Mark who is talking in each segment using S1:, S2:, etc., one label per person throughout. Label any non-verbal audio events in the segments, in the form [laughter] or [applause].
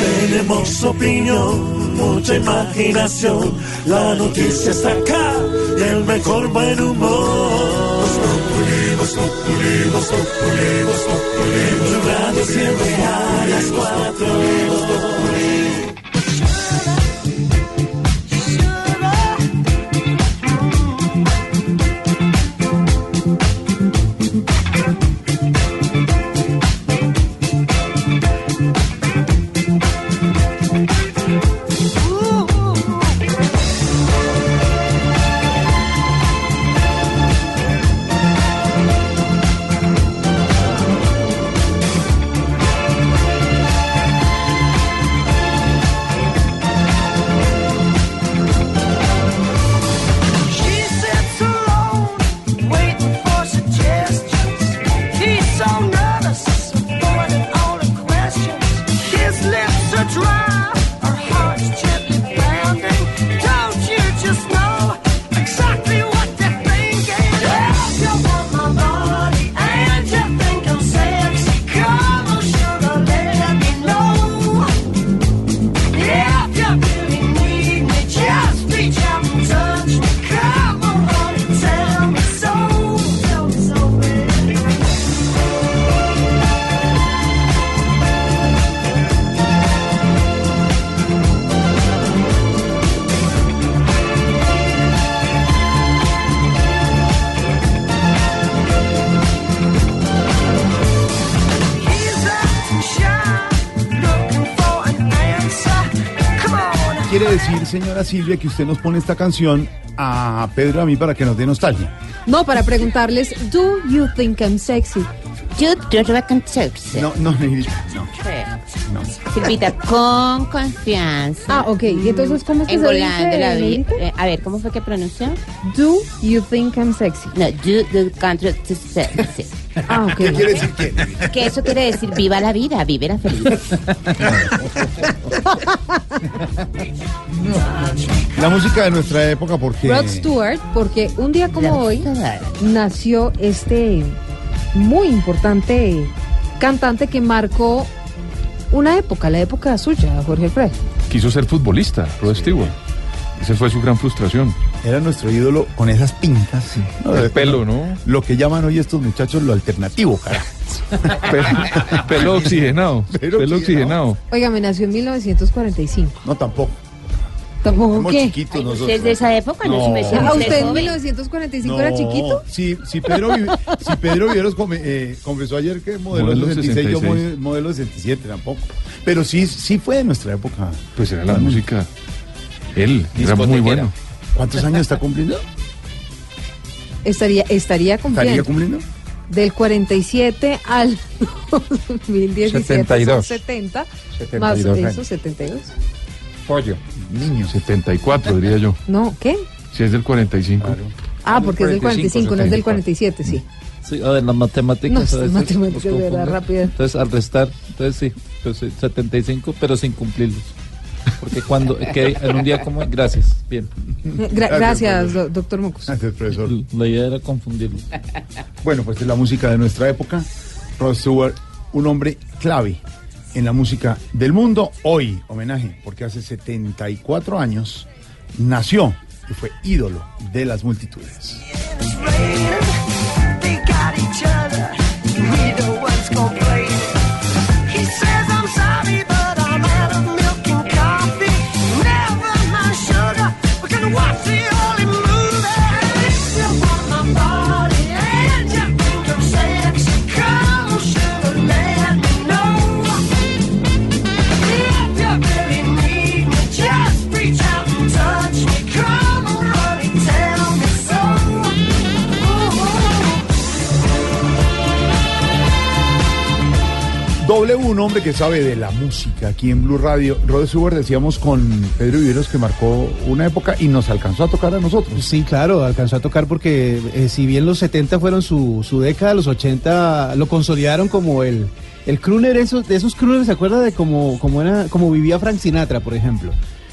S1: Tenemos opinión, mucha imaginación. La noticia está acá y el mejor buen humor. Tu radio siempre a las cuatro.
S2: She
S3: Silvia, que usted nos pone esta canción a Pedro y a mí para que nos dé nostalgia.
S4: No, para preguntarles, ¿Do you think I'm sexy?
S5: Yo creo que sexy.
S3: No, no, negrita, no, no.
S5: Silvita, con confianza.
S4: Ah, ok. ¿Y entonces cómo es que se
S5: la
S4: dice. Negrita?
S5: Eh, a ver, ¿cómo fue que pronunció?
S4: Do you think I'm sexy?
S5: No, you the country to sexy.
S4: Ah, ok.
S3: ¿Qué quiere decir qué?
S5: Que eso quiere decir viva la vida, vive la feliz. [laughs]
S3: La música de nuestra época, porque...
S4: Rod Stewart, porque un día como hoy nació este muy importante cantante que marcó una época, la época suya, Jorge Alfredo.
S6: Quiso ser futbolista, Rod Stewart. Esa fue su gran frustración.
S3: Era nuestro ídolo con esas pintas. No,
S6: El
S3: de-
S6: pelo, ¿no?
S3: Lo que llaman hoy estos muchachos lo alternativo, carajo. [laughs] [laughs]
S6: Pelo, pelo oxigenado.
S3: Pelo
S6: Pelo oxigenado.
S4: Oiga, me nació en 1945.
S3: No, tampoco.
S4: ¿Tampoco qué?
S3: chiquitos
S5: Ay,
S3: nosotros.
S5: ¿Usted es de esa época? No,
S3: No.
S5: se me decía
S4: ¿A
S5: usted
S4: en
S5: joven.
S4: 1945 era chiquito?
S3: Si, si Pedro, si [laughs] Pedro Viveros come- eh, confesó ayer que modelo,
S6: Modelo
S3: 66, yo
S6: 66.
S3: mo- modelo 67 tampoco. Pero sí, sí fue de nuestra época.
S6: Pues era la música. Él, era muy bueno.
S3: ¿Cuántos años está cumpliendo?
S4: Estaría, estaría cumpliendo.
S3: ¿Estaría cumpliendo?
S4: Del 47 al 2017
S7: 72.
S4: son 70.
S7: 72
S4: más
S7: años.
S4: eso, 72.
S7: Pollo.
S3: Niño.
S6: 74, diría yo.
S4: No, ¿qué?
S6: Si es del 45.
S4: Ah, porque es del 45, no es del
S7: 44.
S4: 47, sí.
S8: Sí, a ver, las matemáticas.
S4: No,
S8: veces
S4: matemáticas de verdad rápidas.
S8: Entonces, al restar, entonces sí, pues, sí, 75, pero sin cumplirlos. Porque cuando, que en un día como, hoy- gracias, bien.
S4: Gra- gracias, do- doctor Mocos.
S3: Gracias, profesor.
S8: La idea era confundirlos.
S3: Bueno, pues es la música de nuestra época. Rod Stewart, un hombre clave en la música del mundo. Hoy, homenaje, porque hace 74 años nació y fue ídolo de las multitudes. W, un hombre que sabe de la música aquí en Blue Radio. Rod Stewart decíamos con Pedro Viveros que marcó una época y nos alcanzó a tocar a nosotros.
S9: Sí, claro, alcanzó a tocar porque eh, si bien los 70 fueron su, su década, los 80 lo consolidaron como el, el crooner, esos, de esos crooners, ¿se acuerda de cómo, cómo, era, cómo vivía Frank Sinatra, por ejemplo?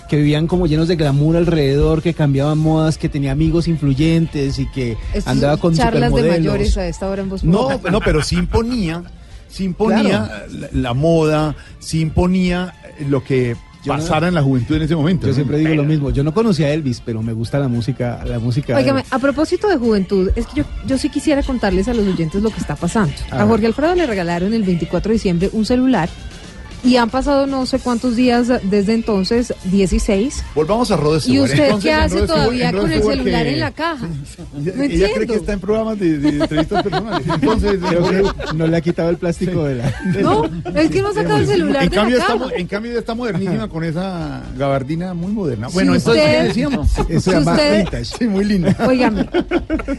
S9: Que vivían como llenos de glamour alrededor, que cambiaban modas, que tenía amigos influyentes y que
S4: Estos
S9: andaba con
S4: charlas de
S9: supermodelos.
S4: mayores a esta hora en voz
S3: No, no, pero sí imponía, sí imponía la, la moda, sí imponía lo que
S9: Yo no-
S3: pasara en la juventud en ese momento.
S9: Yo
S3: ¿no?
S9: siempre digo lo mismo. Yo no conocía a Elvis, pero me gusta la música, la música.
S4: a propósito de juventud, es que yo, yo sí quisiera contarles a los oyentes lo que está pasando.
S9: A
S4: A. Jorge Alfredo le regalaron el 24 de diciembre un celular y han pasado no sé cuántos días desde entonces, 16.
S3: Volvamos a Rod
S4: ¿Y usted
S3: Entonces,
S4: qué hace todavía con el celular
S3: que-
S4: en la caja?
S3: Ella,
S4: No
S3: ella cree que está en programas de, de entrevistas personales. Entonces,
S9: que no le ha quitado el plástico de la. [laughs]
S4: No, es que no saca el celular
S3: en
S4: de
S3: cambio,
S4: la
S3: está,
S4: caja.
S3: mo- en cambio ya está modernísima con esa gabardina muy moderna.
S4: Si
S3: Bueno, entonces,
S4: usted-
S3: ¿qué decíamos?
S9: Eso
S4: Si
S9: llama
S4: usted-
S9: vintage.
S3: Sí, muy linda.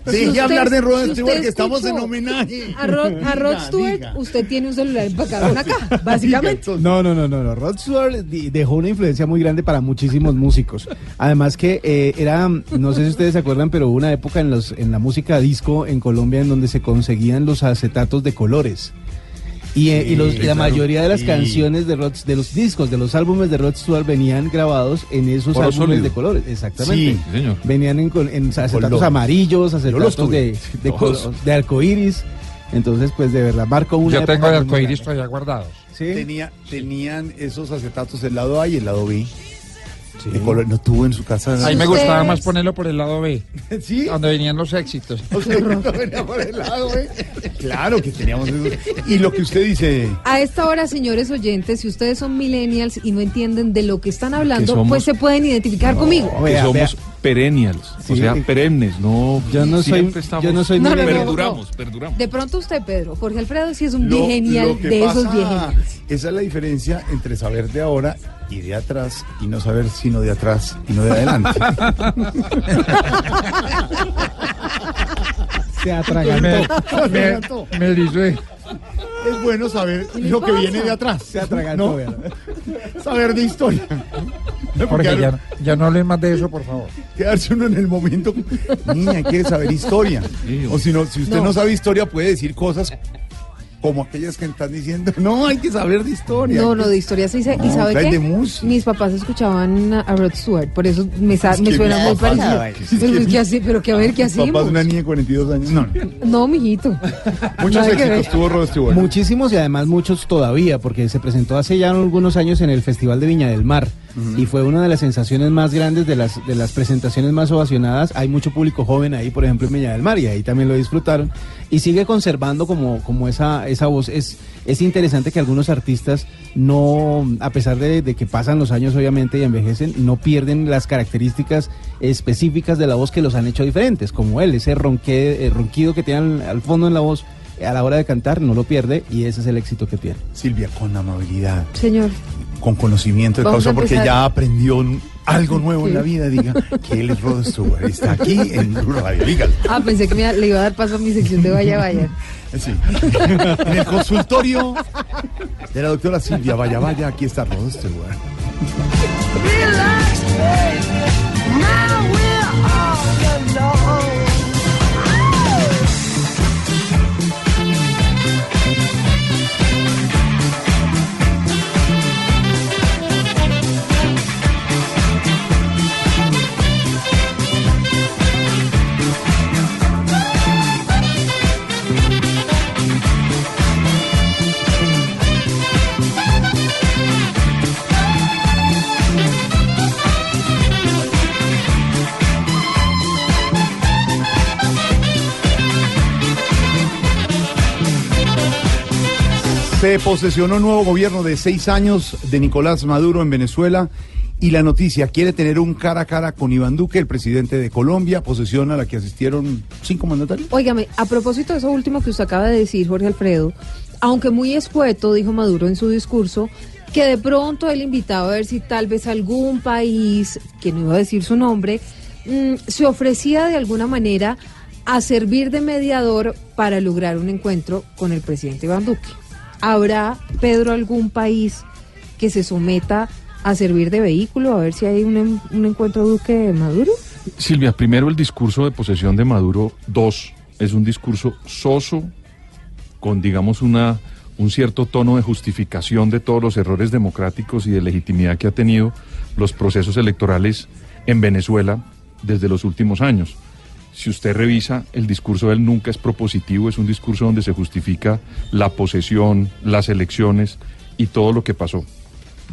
S3: Deje
S4: usted-
S3: hablar de Rod
S4: si
S3: Stewart, que estamos en homenaje.
S4: a Rod, a Rod
S3: Diga,
S4: Stewart,
S3: diga.
S4: usted tiene un celular empacado en una caja, [laughs] básicamente.
S9: No, no, no, no, no. Rod Stewart dejó una influencia muy grande para muchísimos músicos. Además que eh, era, no sé si ustedes se acuerdan, pero hubo una época en los en la música disco en Colombia en donde se conseguían los acetatos de colores. Y, eh, y los- y la mayoría de las
S3: Sí.
S9: canciones de Rod, de los discos, de los álbumes de Rod Stewart venían grabados en esos álbumes
S6: sólido.
S9: de colores, exactamente.
S3: Sí,
S6: señor.
S9: Venían en, en acetatos
S3: Colores.
S9: amarillos,
S3: los
S9: acetatos de, de, de arcoíris. Entonces, pues de verdad marcó una
S7: Yo tengo arcoíris
S9: grande.
S7: todavía guardados.
S3: Tenía, tenían esos acetatos el lado A y el lado B. De color- no tuvo en su casa.
S7: A mí me gustaba más ponerlo por el lado B, [laughs]
S3: Sí.
S7: donde venían los éxitos.
S3: O sea, [laughs] no venía por el lado, ¿eh? Claro que teníamos eso. Y lo que usted dice,
S4: A esta hora, señores oyentes, si ustedes son millennials y no entienden de lo que están hablando,
S6: somos-
S4: pues se pueden identificar conmigo.
S6: Que
S9: Vea,
S6: somos
S9: vea.
S6: perennials,
S9: Sí.
S6: o sea, perennes, no.
S9: Yo no soy,
S6: siempre estamos-
S9: yo no soy
S4: No, no, no,
S9: millennial.
S4: no.
S6: Perduramos, perduramos.
S4: De pronto usted, Pedro, Jorge Alfredo, sí es un
S3: lo,
S4: genial
S3: lo que
S4: de esos viejenials.
S3: Esa es la diferencia entre saber de ahora y de atrás y no saber sino de atrás y no de adelante.
S9: Se atragantó.
S7: Me, me erizé.
S3: es bueno saber lo que viene de atrás.
S9: Se atragantó. [laughs]
S3: Saber de historia. Porque
S7: ya, ya no hables más de eso, por favor.
S3: quedarse uno en el momento. Niña, quiere saber historia. O si no, si usted no.
S4: No.
S3: sabe historia, puede decir cosas como aquellas que están diciendo. No, hay que saber de historia.
S4: No, no, de historia sí sé. ¿Y
S3: No,
S4: sabe
S3: trae
S4: qué?
S3: de música.
S4: Mis papás escuchaban a Rod Stewart, por eso me,
S3: Es
S4: me suena muy parecido. Pero,
S3: que
S4: ¿qué hace- pero que a ver, ¿qué
S3: Papá
S4: hacemos?
S3: de una niña de 42 años. No, no. [laughs]
S4: No, mijito.
S3: Muchos éxitos tuvo Rod Stewart.
S9: Muchísimos y además muchos todavía, porque se presentó hace ya algunos años en el Festival de Viña del Mar y fue una de las sensaciones más grandes de las, de las presentaciones más ovacionadas. Hay mucho público joven ahí, por ejemplo, en Viña del Mar y ahí también lo disfrutaron y sigue conservando como, como esa, esa voz. Es, es interesante que algunos artistas no, a pesar de, de que pasan los años obviamente y envejecen, no pierden las características específicas de la voz que los han hecho diferentes, como él, ese ronque, eh, ronquido que tiene al, al fondo en la voz a la hora de cantar no lo pierde y ese es el éxito que tiene.
S3: Silvia, con amabilidad,
S4: Señor,
S3: con conocimiento de
S4: Vamos
S3: causa, porque ya aprendió algo nuevo en la vida. Diga que él es Rod Stewart. Está aquí en Blue Radio. Dígalo.
S4: ah, pensé que me, le iba a dar paso a mi sección de Vaya Vaya.
S3: Sí. En el consultorio de la doctora Silvia Vaya Vaya, aquí está Rod Stewart.
S10: Relax,
S3: Se posesionó un nuevo gobierno de seis años de Nicolás Maduro en Venezuela y la noticia quiere tener un cara a cara con Iván Duque, el presidente de Colombia, posesión a la que asistieron cinco mandatarios.
S4: Óigame, a propósito de eso último que usted acaba de decir, Jorge Alfredo, aunque muy escueto, dijo Maduro en su discurso, que de pronto él invitaba a ver si tal vez algún país, que no iba a decir su nombre, mm, se ofrecía de alguna manera a servir de mediador para lograr un encuentro con el presidente Iván Duque. ¿Habrá, Pedro, algún país que se someta a servir de vehículo a ver si hay un, un encuentro Duque-Maduro?
S6: Silvia, primero el discurso de posesión de Maduro. Dos, es un discurso soso, con, digamos, una, un cierto tono de justificación de todos los errores democráticos y de legitimidad que ha tenido los procesos electorales en Venezuela desde los últimos años. Si usted revisa, el discurso de él nunca es propositivo, es un discurso donde se justifica la posesión, las elecciones y todo lo que pasó.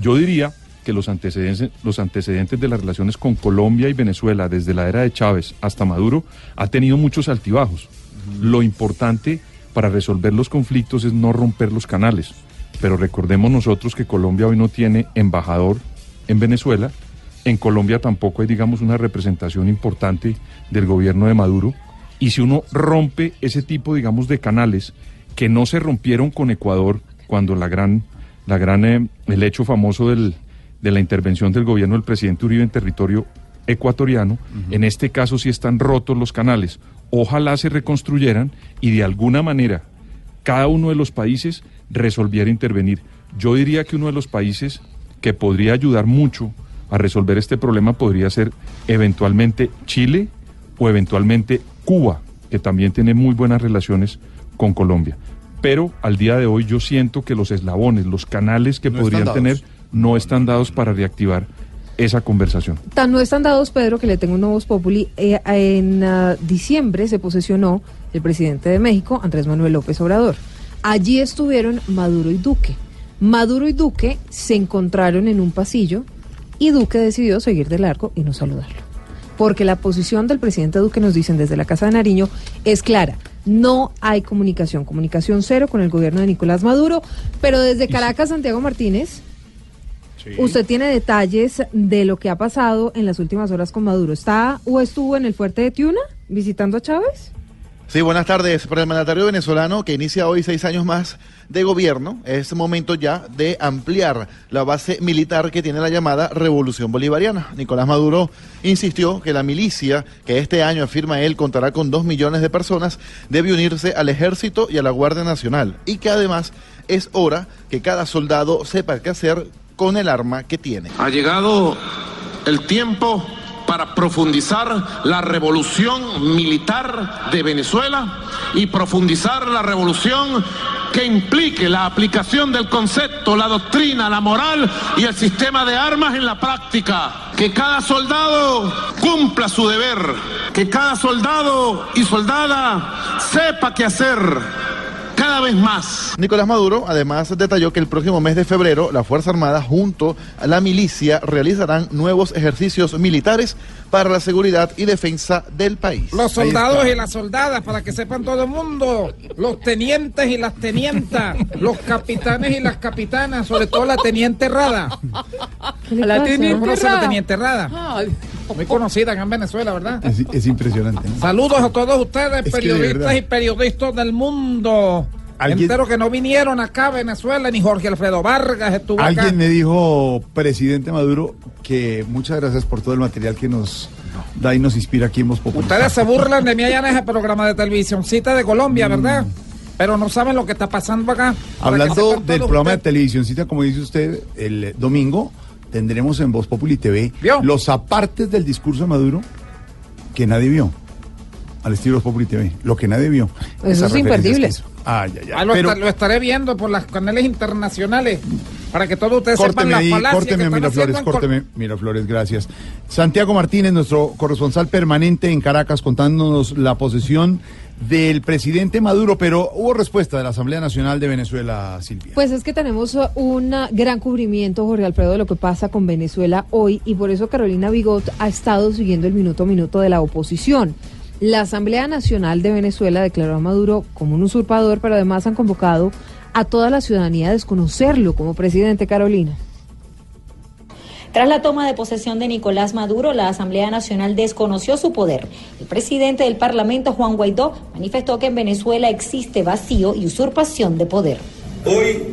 S6: Yo diría que los antecedentes, los antecedentes de las relaciones con Colombia y Venezuela desde la era de Chávez hasta Maduro ha tenido muchos altibajos. Lo importante para resolver los conflictos es no romper los canales. Pero recordemos nosotros que Colombia hoy no tiene embajador en Venezuela. En Colombia tampoco hay, digamos, una representación importante del gobierno de Maduro. Y si uno rompe ese tipo, digamos, de canales que no se rompieron con Ecuador cuando la gran, la gran, eh, el hecho famoso del, de la intervención del gobierno del presidente Uribe en territorio ecuatoriano, en este caso sí están rotos los canales. Ojalá se reconstruyeran y de alguna manera cada uno de los países resolviera intervenir. Yo diría que uno de los países que podría ayudar mucho a resolver este problema podría ser eventualmente Chile o eventualmente Cuba, que también tiene muy buenas relaciones con Colombia. Pero al día de hoy yo siento que los eslabones, los canales que
S3: No
S6: podrían tener, no están dados para reactivar esa conversación.
S4: Tan no están dados, Pedro, que le tengo un nuevo populi. Eh, en ah, diciembre se posesionó el presidente de México, Andrés Manuel López Obrador. Allí estuvieron Maduro y Duque. Maduro y Duque se encontraron en un pasillo y Duque decidió seguir de largo y no saludarlo. Porque la posición del presidente Duque, nos dicen desde la Casa de Nariño, es clara. No hay comunicación, comunicación cero con el gobierno de Nicolás Maduro, pero desde Caracas, Santiago Martínez, Usted tiene detalles de lo que ha pasado en las últimas horas con Maduro. ¿Está o estuvo en el fuerte de Tiuna visitando a Chávez?
S11: Sí, buenas tardes. Para el mandatario venezolano que inicia hoy seis años más de gobierno, es momento ya de ampliar la base militar que tiene la llamada Revolución Bolivariana. Nicolás Maduro insistió que la milicia, que este año afirma él contará con dos millones de personas, debe unirse al ejército y a la Guardia Nacional y que además es hora que cada soldado sepa qué hacer con el arma que tiene.
S12: Ha llegado el tiempo para profundizar la revolución militar de Venezuela y profundizar la revolución que implique la aplicación del concepto, la doctrina, la moral y el sistema de armas en la práctica. Que cada soldado cumpla su deber, que cada soldado y soldada sepa qué hacer cada vez más.
S11: Nicolás Maduro además detalló que el próximo mes de febrero la Fuerza Armada junto a la milicia realizarán nuevos ejercicios militares para la seguridad y defensa del país.
S7: Los soldados y las soldadas, para que sepan todo el mundo. Los tenientes y las tenientas. Los capitanes y las capitanas, sobre todo la teniente Errada.
S4: le
S7: la teniente
S4: ¿Conoce
S7: Errada.
S4: la
S7: teniente Errada. Muy conocida acá en Venezuela, ¿verdad?
S3: Es, es impresionante. ¿no?
S7: Saludos a todos ustedes,
S3: Es
S7: periodistas y periodistas del mundo.
S3: Alguien-
S7: Entero que no vinieron acá a Venezuela, ni Jorge Alfredo Vargas estuvo acá.
S3: Alguien me dijo, presidente Maduro, que muchas gracias por todo el material que nos da y nos inspira aquí en Voz Popular.
S7: Ustedes se burlan de mí allá en ese programa de televisioncita de Colombia, ¿verdad? Pero no saben lo que está pasando acá.
S3: Hablando del programa de
S7: ustedes.
S3: televisioncita, como dice usted, el domingo tendremos en Voz Populi TV
S7: ¿Vio?
S3: los apartes del discurso de Maduro que nadie vio. Al estilo Voz Populi TV, lo que nadie vio.
S4: Eso es imperdible.
S3: que hizo. Ay, ay, ay.
S7: Ah, lo,
S3: Pero
S7: esta- lo estaré viendo por los canales internacionales para que todos ustedes sepan
S3: córteme
S7: la
S3: ahí,
S7: falacia que
S3: córteme Miraflores, córteme Miraflores, gracias. Santiago Martínez, nuestro corresponsal permanente en Caracas, contándonos la posesión del presidente Maduro, pero hubo respuesta de la Asamblea Nacional de Venezuela, Silvia.
S4: Pues es que tenemos uh, un gran cubrimiento, Jorge Alfredo, de lo que pasa con Venezuela hoy y por eso Carolina Bigot ha estado siguiendo el minuto a minuto de la oposición. La Asamblea Nacional de Venezuela declaró a Maduro como un usurpador, pero además han convocado a toda la ciudadanía a desconocerlo como presidente Carolina.
S13: Tras la toma de posesión de Nicolás Maduro, la Asamblea Nacional desconoció su poder. El presidente del Parlamento, Juan Guaidó, manifestó que en Venezuela existe vacío y usurpación de poder.
S14: Hoy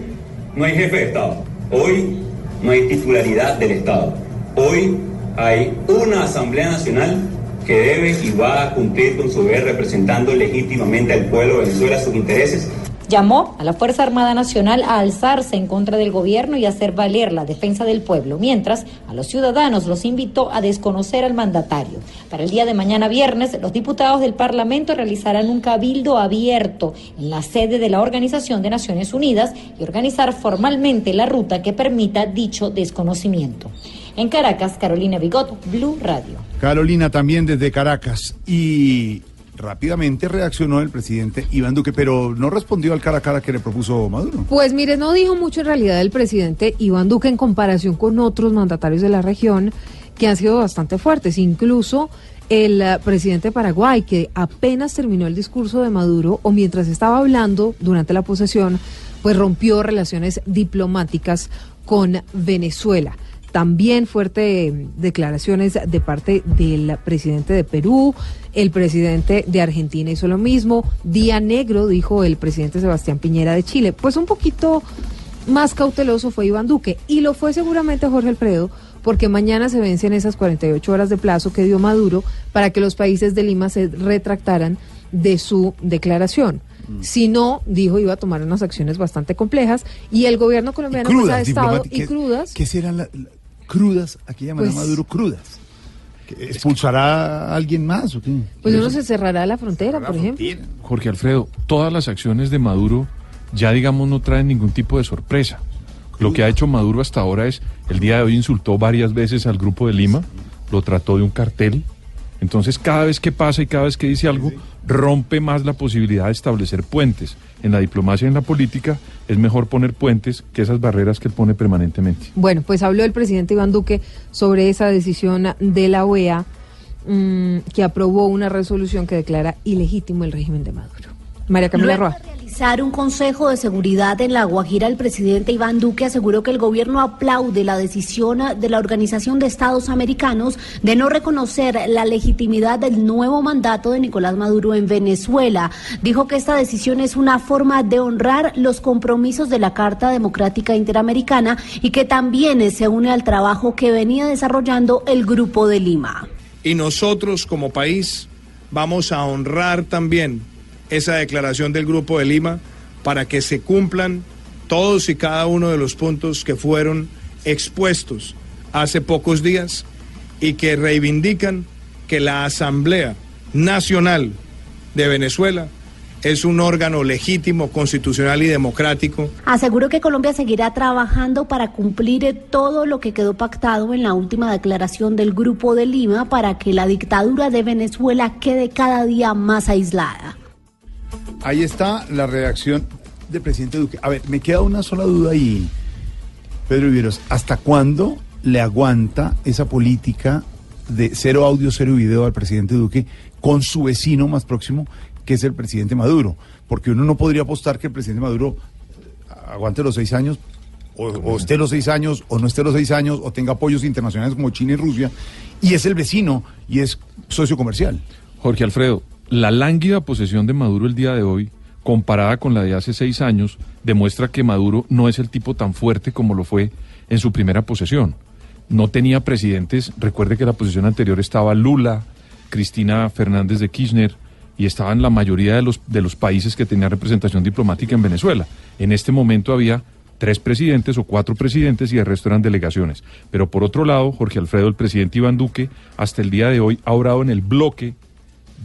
S14: no hay jefe de Estado. Hoy no hay titularidad del Estado. Hoy hay una Asamblea Nacional que debe y va a cumplir con su deber representando legítimamente al pueblo de Venezuela sus intereses
S13: Llamó a la Fuerza Armada Nacional a alzarse en contra del gobierno y hacer valer la defensa del pueblo, mientras a los ciudadanos los invitó a desconocer al mandatario. Para el día de mañana viernes, los diputados del Parlamento realizarán un cabildo abierto en la sede de la Organización de Naciones Unidas y organizar formalmente la ruta que permita dicho desconocimiento. En Caracas, Carolina Bigot, Blue Radio.
S3: Carolina también desde Caracas. Y rápidamente reaccionó el presidente Iván Duque, pero no respondió al cara a cara que le propuso Maduro.
S4: Pues mire, no dijo mucho en realidad el presidente Iván Duque en comparación con otros mandatarios de la región que han sido bastante fuertes. Incluso el eh, presidente de Paraguay, que apenas terminó el discurso de Maduro o mientras estaba hablando durante la posesión, pues rompió relaciones diplomáticas con Venezuela. También fuertes declaraciones de parte del presidente de Perú, el presidente de Argentina hizo lo mismo, Día Negro, dijo el presidente Sebastián Piñera de Chile. Pues un poquito más cauteloso fue Iván Duque y lo fue seguramente Jorge Alfredo porque mañana se vencen esas 48 horas de plazo que dio Maduro para que los países de Lima se retractaran de su declaración. Si no, dijo, iba a tomar unas acciones bastante complejas y el gobierno colombiano pues, ha estado y
S3: ¿qué-
S4: crudas.
S3: ¿Qué serán las crudas? Aquí llaman
S4: Pues-
S3: a Maduro crudas. ¿Que ¿Expulsará a alguien más o qué?
S4: Pues uno se cerrará la frontera, por ejemplo.
S6: Jorge Alfredo, todas las acciones de Maduro ya digamos no traen ningún tipo de sorpresa. Lo que ha hecho Maduro hasta ahora es, el día de hoy insultó varias veces al grupo de Lima, lo trató de un cartel. Entonces cada vez que pasa y cada vez que dice algo, rompe más la posibilidad de establecer puentes. En la diplomacia y en la política es mejor poner puentes que esas barreras que él pone permanentemente.
S4: Bueno, pues habló el presidente Iván Duque sobre esa decisión de la OEA mm, que aprobó una resolución que declara ilegítimo el régimen de Maduro. María Camila Roa.
S15: un consejo de seguridad en La Guajira, el presidente Iván Duque aseguró que el gobierno aplaude la decisión de la Organización de Estados Americanos de no reconocer la legitimidad del nuevo mandato de Nicolás Maduro en Venezuela. Dijo que esta decisión es una forma de honrar los compromisos de la Carta Democrática Interamericana y que también se une al trabajo que venía desarrollando el Grupo de Lima.
S16: y nosotros como país vamos a honrar también esa declaración del Grupo de Lima para que se cumplan todos y cada uno de los puntos que fueron expuestos hace pocos días y que reivindican que la Asamblea Nacional de Venezuela es un órgano legítimo, constitucional y democrático
S15: Aseguró que Colombia seguirá trabajando para cumplir todo lo que quedó pactado en la última declaración del Grupo de Lima para que la dictadura de Venezuela quede cada día más aislada.
S3: Ahí está la reacción del presidente Duque. A ver, me queda una sola duda ahí, Pedro Viveros. ¿Hasta cuándo le aguanta esa política de cero audio, cero video al presidente Duque con su vecino más próximo, que es el presidente Maduro? Porque uno no podría apostar que el presidente Maduro eh, aguante los seis años, o, o esté los seis años, o no esté los seis años, o tenga apoyos internacionales como China y Rusia, y es el vecino y es socio comercial.
S6: Jorge Alfredo, la lánguida posesión de Maduro el día de hoy, comparada con la de hace seis años, demuestra que Maduro no es el tipo tan fuerte como lo fue en su primera posesión. No tenía presidentes, recuerde que la posesión anterior estaba Lula, Cristina Fernández de Kirchner, y estaban la mayoría de los, de los países que tenían representación diplomática en Venezuela. En este momento había tres presidentes o cuatro presidentes y el resto eran delegaciones. Pero por otro lado, Jorge Alfredo, el presidente Iván Duque, hasta el día de hoy ha obrado en el bloque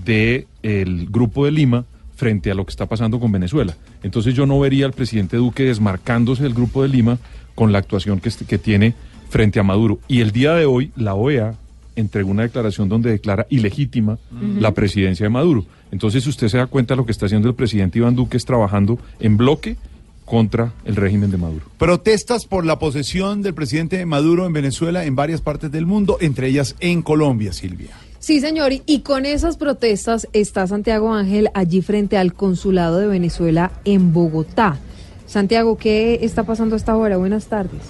S6: del Grupo de Lima frente a lo que está pasando con Venezuela. Entonces yo no vería al presidente Duque desmarcándose del Grupo de Lima con la actuación que, tiene frente a Maduro. Y el día de hoy la OEA entregó una declaración donde declara ilegítima la presidencia de Maduro. Entonces usted se da cuenta lo que está haciendo el presidente Iván Duque es trabajando en bloque contra el régimen de Maduro.
S3: Protestas por la posesión del presidente Maduro en Venezuela en varias partes del mundo, entre ellas en Colombia, Silvia.
S4: Sí, señor, y- con esas protestas está Santiago Ángel allí frente al consulado de Venezuela en Bogotá. Santiago, ¿qué está pasando a esta hora? Buenas tardes.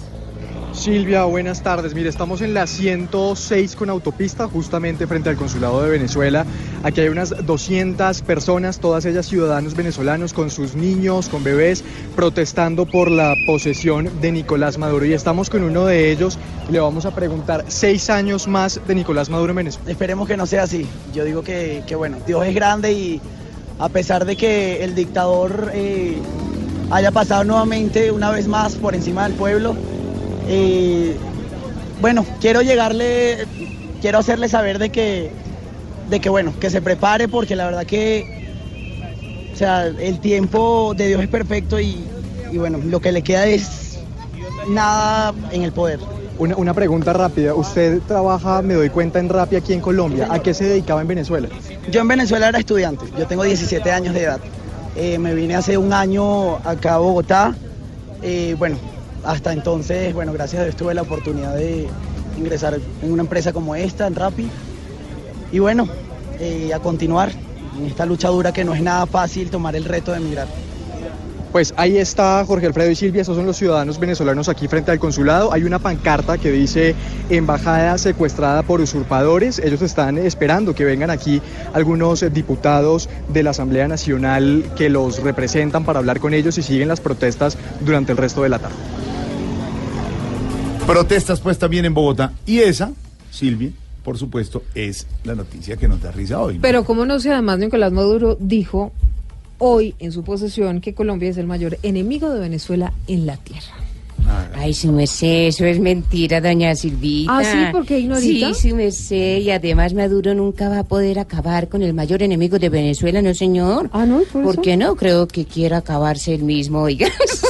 S17: Silvia, buenas tardes. Mire, estamos en la 106 con autopista, justamente frente al Consulado de Venezuela. Aquí hay unas 200 personas, todas ellas ciudadanos venezolanos, con sus niños, con bebés, protestando por la posesión de Nicolás Maduro. Y estamos con uno de ellos le vamos a preguntar, seis años más de Nicolás Maduro en Venezuela.
S18: Esperemos que no sea así. Yo digo que, que, bueno, Dios es grande y a pesar de que el dictador eh, haya pasado nuevamente una vez más por encima del pueblo. Eh, bueno, quiero llegarle, quiero hacerle saber de que, de que bueno, que se prepare porque la verdad que, o sea, el tiempo de Dios es perfecto y, y bueno, lo que le queda es nada en el poder.
S17: Una, una pregunta rápida. Usted trabaja, me doy cuenta, en Rappi aquí en Colombia. ¿A qué se dedicaba en Venezuela?
S18: Yo en Venezuela era estudiante, yo tengo 17 años de edad. Eh, me vine hace un año acá a Bogotá. Eh, bueno, hasta entonces, bueno, gracias a Dios tuve la oportunidad de ingresar en una empresa como esta, en Rappi. Y bueno, eh, a continuar en esta lucha dura que no es nada fácil tomar el reto de emigrar.
S17: Pues ahí está Jorge Alfredo y Silvia, esos son los ciudadanos venezolanos aquí frente al consulado. Hay una pancarta que dice embajada secuestrada por usurpadores. Ellos están esperando que vengan aquí algunos diputados de la Asamblea Nacional que los representan para hablar con ellos y siguen las protestas durante el resto de la tarde.
S3: Protestas pues también en Bogotá. Y esa, Silvia, por supuesto, es la noticia que nos da risa hoy. ¿no?
S4: Pero como no sé, además Nicolás Maduro dijo hoy en su posesión que Colombia es el mayor enemigo de Venezuela en la tierra.
S19: Ay, su merced, eso es mentira, doña Silvita.
S4: Ah, ¿sí? ¿Por qué, Ignorita?
S19: Sí, su merced, y además Maduro nunca va a poder acabar con el mayor enemigo de Venezuela, ¿no, señor?
S4: Ah, ¿no? ¿Por,
S19: ¿Por
S4: eso?
S19: qué no? Creo que quiere acabarse el mismo, oiga. [laughs]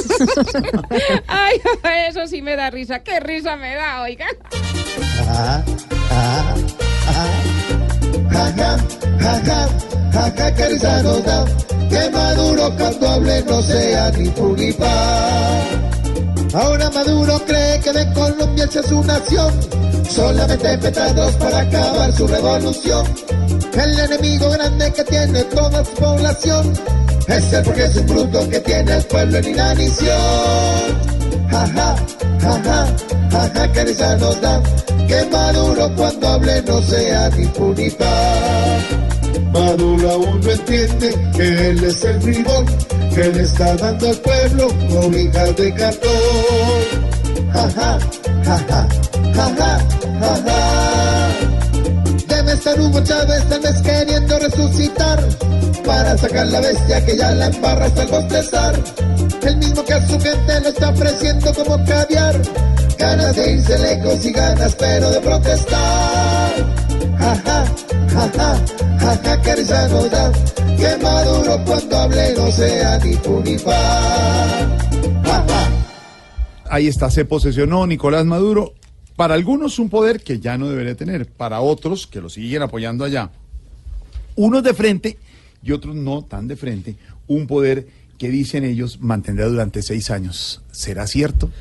S19: Ay, eso sí me da risa. ¿Qué risa me da, oiga?
S10: Jaja, jaja, jaja, que risa nos da. Que Maduro cuando hable no sea ni fu ni pa. Ahora Maduro cree que de Colombia es su nación. Solamente petardos para acabar su revolución. El enemigo grande que tiene toda su población. Es el un bruto que tiene el pueblo en inanición. Jaja, jaja, jaja, que risa nos da. Que Maduro cuando hable no sea ni fu ni pa. Maduro aún no entiende que él es el bribón que le está dando al pueblo cobijas de cartón. Jaja, jaja, jaja, jaja. Debe estar Hugo Chávez tal queriendo resucitar para sacar la bestia que ya la embarra hasta el bostezar. El mismo que a su gente lo está ofreciendo como caviar. Ganas de irse lejos y ganas pero de protestar. Jaja, jaja, jaja, que. Que Maduro cuando hable no sea ni fu ni fa. Jaja.
S3: Ahí está, se posesionó Nicolás Maduro. Para algunos un poder que ya no debería tener, para otros que lo siguen apoyando allá. Unos de frente y otros no tan de frente, un poder que dicen ellos mantendrá durante seis años. ¿Será cierto?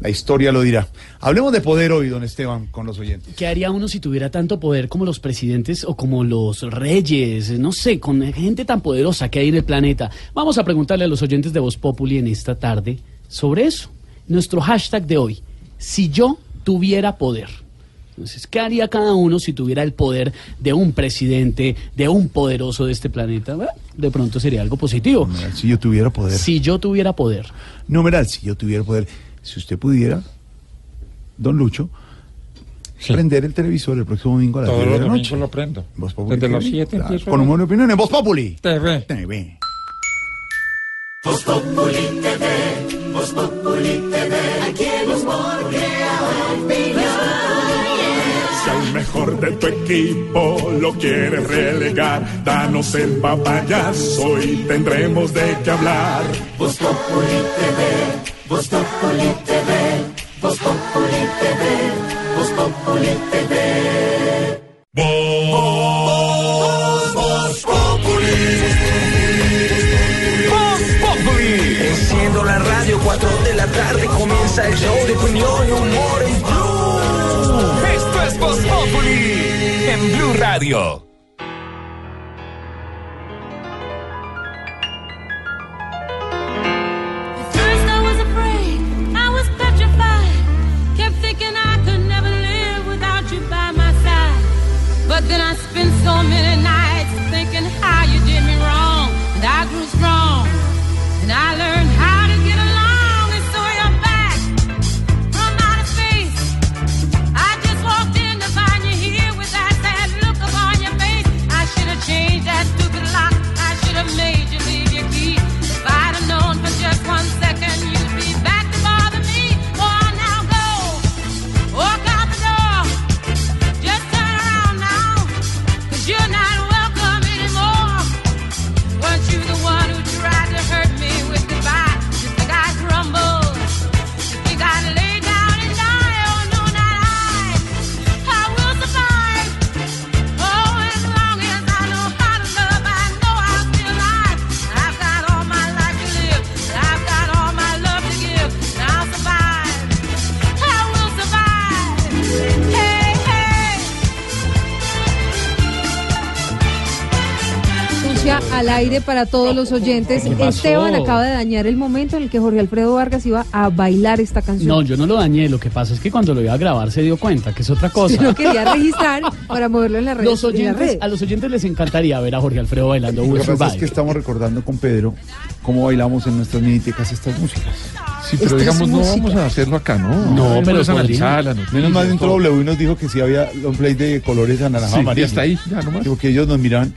S3: La historia lo dirá. Hablemos de poder hoy, don Esteban, con los oyentes.
S20: ¿Qué haría uno si tuviera tanto poder como los presidentes o como los reyes? No sé, con gente tan poderosa que hay en el planeta. Vamos a preguntarle a los oyentes de Voz Populi en esta tarde sobre eso. Nuestro hashtag de hoy, si yo tuviera poder. Entonces, ¿qué haría cada uno si tuviera el poder de un presidente, de un poderoso de este planeta? Bueno, de pronto sería algo positivo.
S3: Si yo tuviera poder.
S20: Si yo tuviera poder.
S3: Numeral, si yo tuviera poder. Si usted pudiera, don Lucho, prender el televisor el próximo domingo a las
S7: Todos
S3: 10 de
S7: los
S3: la noche.
S7: lo prendo.
S3: Voz Populi
S7: Desde los
S3: TV,
S7: 7
S3: claro. Con humor y opinión en Voz Populi.
S7: TV.
S3: TV.
S10: Voz Populi TV, Voz Populi TV, aquí el humor.
S21: Si al mejor de tu equipo lo quieres relegar, danos el papayazo y tendremos de qué hablar.
S10: Voz Populi TV, Voz Populi TV, Voz Populi TV, Voz Populi TV.
S21: Voz, Voz Populi.
S10: Voz Populi.
S22: Enciendo la radio, 4 de la tarde comienza el show de opinión y humor
S23: side. But then I spent so many nights
S4: para todos los oyentes. Esteban acaba de dañar el momento en el que Jorge Alfredo Vargas iba a bailar esta canción.
S20: No, yo no lo dañé. Lo que pasa es que cuando lo iba a grabar se dio cuenta que es otra cosa.
S4: Yo lo quería registrar para moverlo en la red.
S20: Los oyentes,
S4: red.
S20: a los oyentes les encantaría ver a Jorge Alfredo bailando
S3: Lo que pasa es que estamos recordando con Pedro cómo bailamos en nuestras minitecas estas músicas.
S6: Sí, pero digamos, no vamos a hacerlo acá, ¿no?
S3: No,
S6: pero es
S3: podría.
S6: analizar la noticia.
S3: Menos mal entró
S6: todo.
S3: W nos dijo que sí había long play de colores anaranjado
S6: Sí,
S3: amarillo.
S6: ya está ahí, ya nomás.
S3: Porque ellos nos miran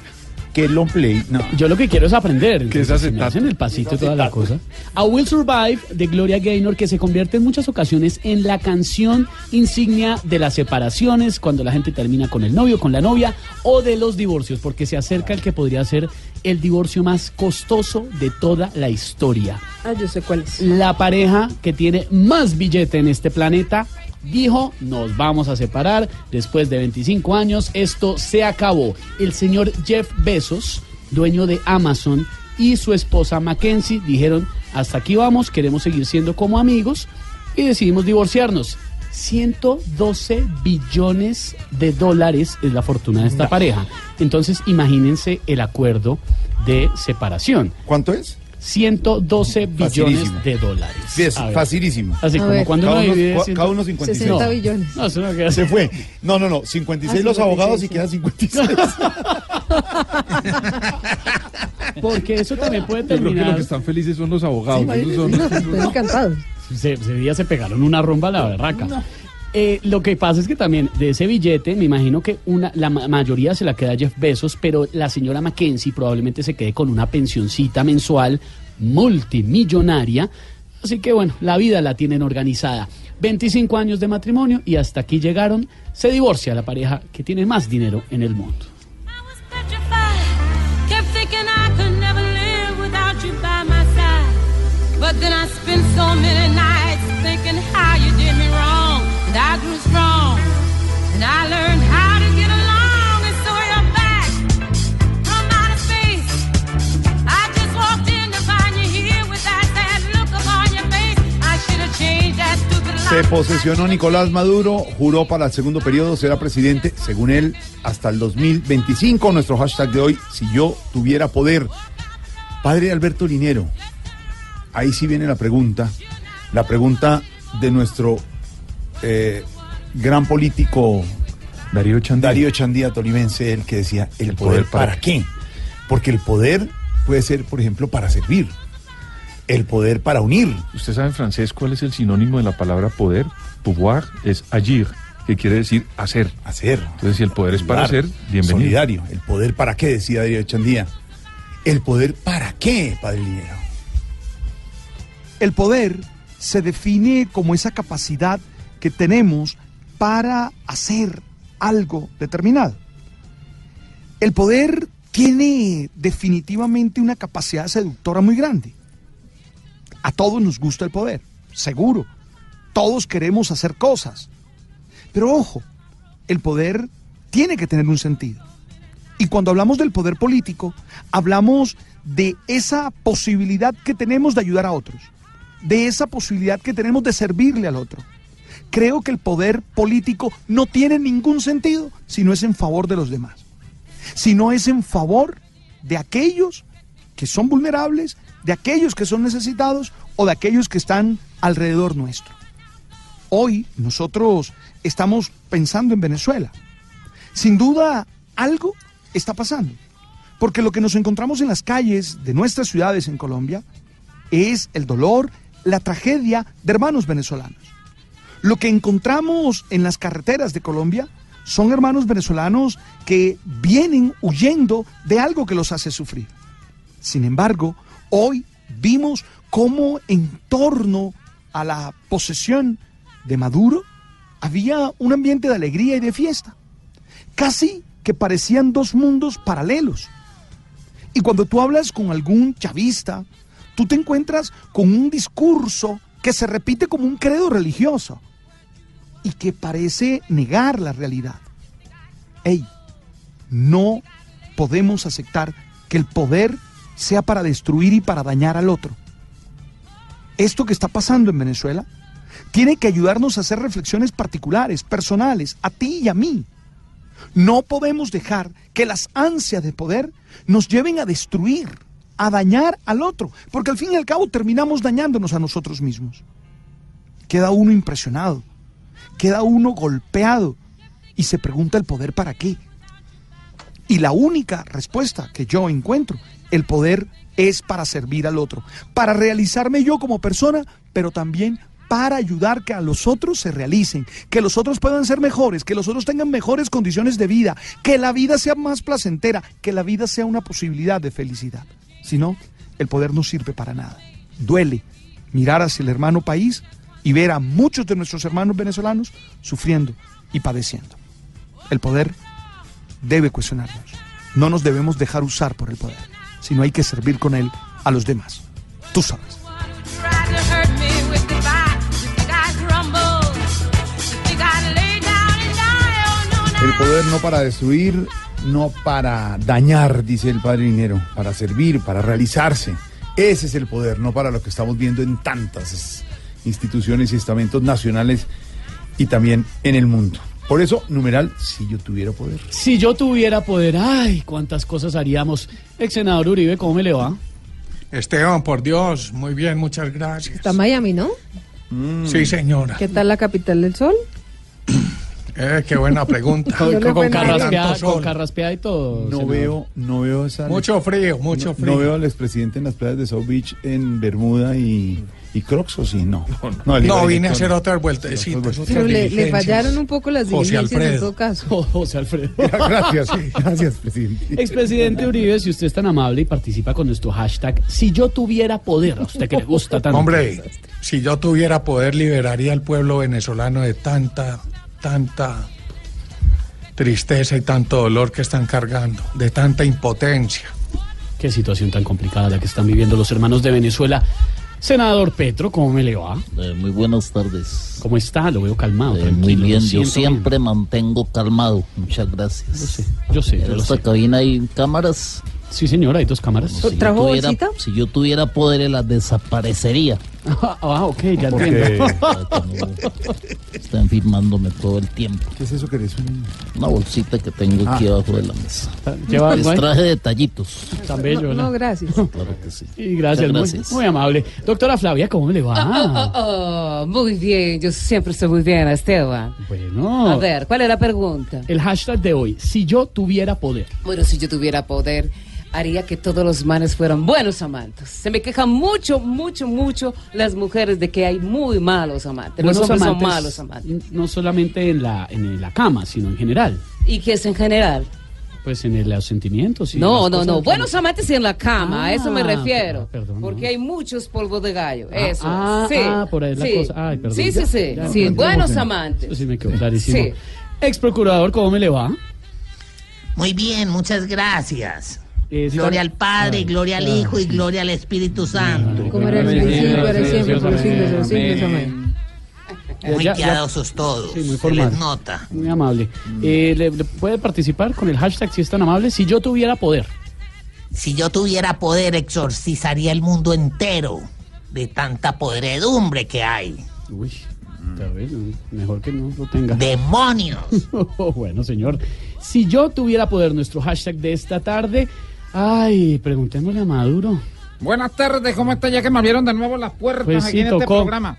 S3: que long play. No.
S20: Yo lo que quiero es aprender.
S6: Que es acetato.
S20: hacen el pasito toda la cosa. A Will Survive de Gloria Gaynor, que se convierte en muchas ocasiones en la canción insignia de las separaciones, cuando la gente termina con el novio, con la novia, o de los divorcios, porque se acerca el que podría ser el divorcio más costoso de toda la historia.
S4: Ah, yo sé cuál es.
S20: La pareja que tiene más billete en este planeta dijo, nos vamos a separar después de 25 años, esto se acabó. El señor Jeff Bezos, dueño de Amazon, y su esposa Mackenzie dijeron, hasta aquí vamos, queremos seguir siendo como amigos y decidimos divorciarnos. 112 billones de dólares es la fortuna de esta pareja. Entonces, imagínense el acuerdo de separación.
S3: ¿Cuánto es?
S20: 112 billones de dólares.
S3: Es facilísimo.
S20: Así
S4: A
S20: como
S4: ver.
S20: cuando
S3: Cada
S20: uno
S3: uno,
S20: divide
S3: cua-
S20: ciento-
S3: cada uno 56.
S4: 60
S20: No.
S4: billones.
S20: No, eso no queda
S3: Se fue. No, no, no. 56 los
S4: 56,
S3: abogados y
S4: sí.
S3: quedan 56. [laughs]
S20: Porque eso también puede
S6: Yo creo que los
S20: terminar.
S6: que están felices son los abogados.
S4: Sí,
S6: esos son-
S4: no, estoy encantado.
S20: Se, ese día se pegaron una rumba a la berraca. Eh, lo que pasa es que también de ese billete, me imagino que una, la ma- mayoría se la queda Jeff Bezos, pero la señora Mackenzie probablemente se quede con una pensioncita mensual multimillonaria. Así que bueno, la vida la tienen organizada. 25 años de matrimonio y hasta aquí llegaron. Se divorcia la pareja que tiene más dinero en el mundo.
S23: I
S3: Se posesionó Nicolás Maduro, juró para el segundo periodo, será presidente, según él, hasta el 2025. Nuestro hashtag de hoy, si yo tuviera poder. Padre Alberto Linero, ahí sí viene la pregunta, la pregunta de nuestro eh, gran político
S6: Darío Chandía.
S3: Darío Chandía tolimense, el que decía, ¿el, poder, para, qué? Porque el poder puede ser, por ejemplo, para servir, el poder para unir.
S6: ¿Usted sabe en francés cuál es el sinónimo de la palabra poder? Pouvoir es agir, que quiere decir hacer.
S3: Hacer.
S6: Entonces, si el poder es para hacer, bienvenido.
S3: Solidario. ¿El poder para qué? Decía Darío Chandía. ¿El poder para qué, Padre Linero?
S24: El poder se define como esa capacidad que tenemos para hacer algo determinado. El poder tiene definitivamente una capacidad seductora muy grande. A todos nos gusta el poder, seguro. Todos queremos hacer cosas. Pero ojo, el poder tiene que tener un sentido. Y cuando hablamos del poder político, hablamos de esa posibilidad que tenemos de ayudar a otros, de esa posibilidad que tenemos de servirle al otro. Creo que el poder político no tiene ningún sentido si no es en favor de los demás, si no es en favor de aquellos que son vulnerables, de aquellos que son necesitados o de aquellos que están alrededor nuestro. Hoy nosotros estamos pensando en Venezuela. Sin duda, algo está pasando. Porque lo que nos encontramos en las calles de nuestras ciudades en Colombia es el dolor, la tragedia de hermanos venezolanos. Lo que encontramos en las carreteras de Colombia son hermanos venezolanos que vienen huyendo de algo que los hace sufrir. Sin embargo, hoy vimos cómo en torno a la posesión de Maduro había un ambiente de alegría y de fiesta. Casi que parecían dos mundos paralelos. Y cuando tú hablas con algún chavista, tú te encuentras con un discurso que se repite como un credo religioso y que parece negar la realidad. Ey, no podemos aceptar que el poder sea para destruir y para dañar al otro. Esto que está pasando en Venezuela tiene que ayudarnos a hacer reflexiones particulares, personales, a ti y a mí. No podemos dejar que las ansias de poder nos lleven a destruir, a dañar al otro, porque al fin y al cabo terminamos dañándonos a nosotros mismos. Queda uno impresionado, queda uno golpeado y se pregunta el poder para qué. Y la única respuesta que yo encuentro, el poder es para servir al otro, para realizarme yo como persona, pero también para ayudar que a los otros se realicen, que los otros puedan ser mejores, que los otros tengan mejores condiciones de vida, que la vida sea más placentera, que la vida sea una posibilidad de felicidad. Si no, el poder no sirve para nada. Duele mirar hacia el hermano país y ver a muchos de nuestros hermanos venezolanos sufriendo y padeciendo. El poder debe cuestionarnos. No nos debemos dejar usar por el poder, sino hay que servir con él a los demás. Tú sabes.
S3: El poder no para destruir, no para dañar, dice el padre Linero, para servir, para realizarse. Ese es el poder, no para lo que estamos viendo en tantas es- instituciones y estamentos nacionales y también en el mundo. Por eso, numeral, si yo tuviera poder.
S20: Si yo tuviera poder, ay, cuántas cosas haríamos. Ex senador Uribe, ¿cómo me le va?
S7: Esteban, por Dios, muy bien, muchas gracias.
S4: Está Miami, ¿no?
S7: Sí, señora.
S4: ¿Qué tal la capital del sol? [clears throat]
S7: Eh, qué buena pregunta.
S20: Con, con- carraspea- carraspea y todo.
S3: No
S20: senador.
S3: veo, no veo esa.
S7: Mucho frío, mucho
S3: no,
S7: frío.
S3: no veo al expresidente en las playas de South Beach en Bermuda y, y Crocs, ¿o sí? No. No,
S7: No, vine a hacer otras
S3: otras
S4: Pero le, fallaron un poco las diligencias en todo caso. [laughs]
S20: José Alfredo. [laughs]
S3: Gracias, gracias, presidente.
S20: Expresidente Uribe, si usted es tan amable y participa con nuestro hashtag, si yo tuviera poder, a usted que le gusta tanto.
S7: Hombre, si yo tuviera poder, liberaría al pueblo venezolano de tanta, tanta tristeza y tanto dolor que están cargando, de tanta impotencia.
S20: Qué situación tan complicada la que están viviendo los hermanos de Venezuela. Senador Petro, ¿cómo me le va?
S25: Eh, muy buenas tardes.
S20: ¿Cómo está? Lo veo calmado.
S25: Eh, muy bien, yo siempre mantengo calmado. Muchas gracias.
S20: Yo sé, yo sé, yo
S25: En
S20: lo
S25: esta
S20: sé.
S25: cabina hay cámaras.
S20: Sí, señora, hay dos cámaras.
S25: Si yo
S4: ¿Trajo
S25: tuviera-
S4: bolsita?
S25: Si yo tuviera poderes, las desaparecería.
S20: Ah, ok, ya entiendo. [laughs]
S25: Estén firmándome todo el tiempo.
S3: ¿Qué es eso que eres un...
S25: Una bolsita que tengo aquí
S3: Ah.
S25: abajo de la mesa.
S20: Lleva
S25: Les traje detallitos.
S20: tan bello,
S4: No,
S20: ¿no?
S4: gracias. [laughs]
S25: Claro que sí.
S20: Y gracias, muy-
S25: gracias.
S20: Muy, amable. Doctora Flavia, ¿cómo le va?
S19: Oh, muy bien, yo siempre estoy muy bien, Esteban.
S20: Bueno.
S19: A ver, ¿cuál es la pregunta?
S20: El hashtag de hoy, si yo tuviera poder.
S19: Bueno, si yo tuviera poder, haría que todos los manes fueran buenos amantes. Se me quejan mucho, mucho, mucho las mujeres de que hay muy malos amantes. los
S20: Buenos
S19: hombres son malos amantes.
S20: No solamente en la, en la cama, sino en general.
S19: ¿Y qué es en general?
S20: Pues en el- los sentimientos. y
S19: no, no, no.
S20: que-
S19: Buenos amantes en la cama, a eso me
S20: Ah,
S19: refiero.
S20: perdón,
S19: porque hay muchos polvos de gallo.
S20: Ah,
S19: Eso.
S20: ah,
S19: es. sí.
S20: ah, por ahí la
S19: sí.
S20: cosa. Ay, perdón.
S19: Sí, sí, sí.
S20: ya,
S19: sí,
S20: ya,
S19: buenos amantes.
S20: Eso sí me quedó clarísimo.
S19: Sí.
S20: Ex procurador, ¿cómo me le va?
S26: Muy bien, muchas gracias.
S20: Eh,
S26: Gloria al Padre,
S20: Ay,
S26: gloria al Hijo y
S20: sí.
S26: gloria al Espíritu Santo.
S4: Como era el principio, ahora siempre, por los siglos de los siglos. Amén.
S26: Muy
S20: Ya- ya-
S26: piadosos todos.
S20: Sí, muy
S26: se
S20: formal.
S26: les nota.
S20: Muy amable. Eh, ¿le, le puede participar con el hashtag si es tan amable? Si yo tuviera poder.
S26: Si yo tuviera poder, exorcizaría el mundo entero de tanta podredumbre que hay.
S20: Uy, ya ves, mejor que no lo tenga.
S26: ¡Demonios! [laughs]
S20: bueno, señor. Si yo tuviera poder, nuestro hashtag de esta tarde. Ay, preguntémosle a Maduro.
S7: Buenas tardes, ¿cómo está? Ya que me abrieron de nuevo las puertas
S20: Pues
S7: aquí
S20: sí,
S7: en este
S20: tocó.
S7: programa.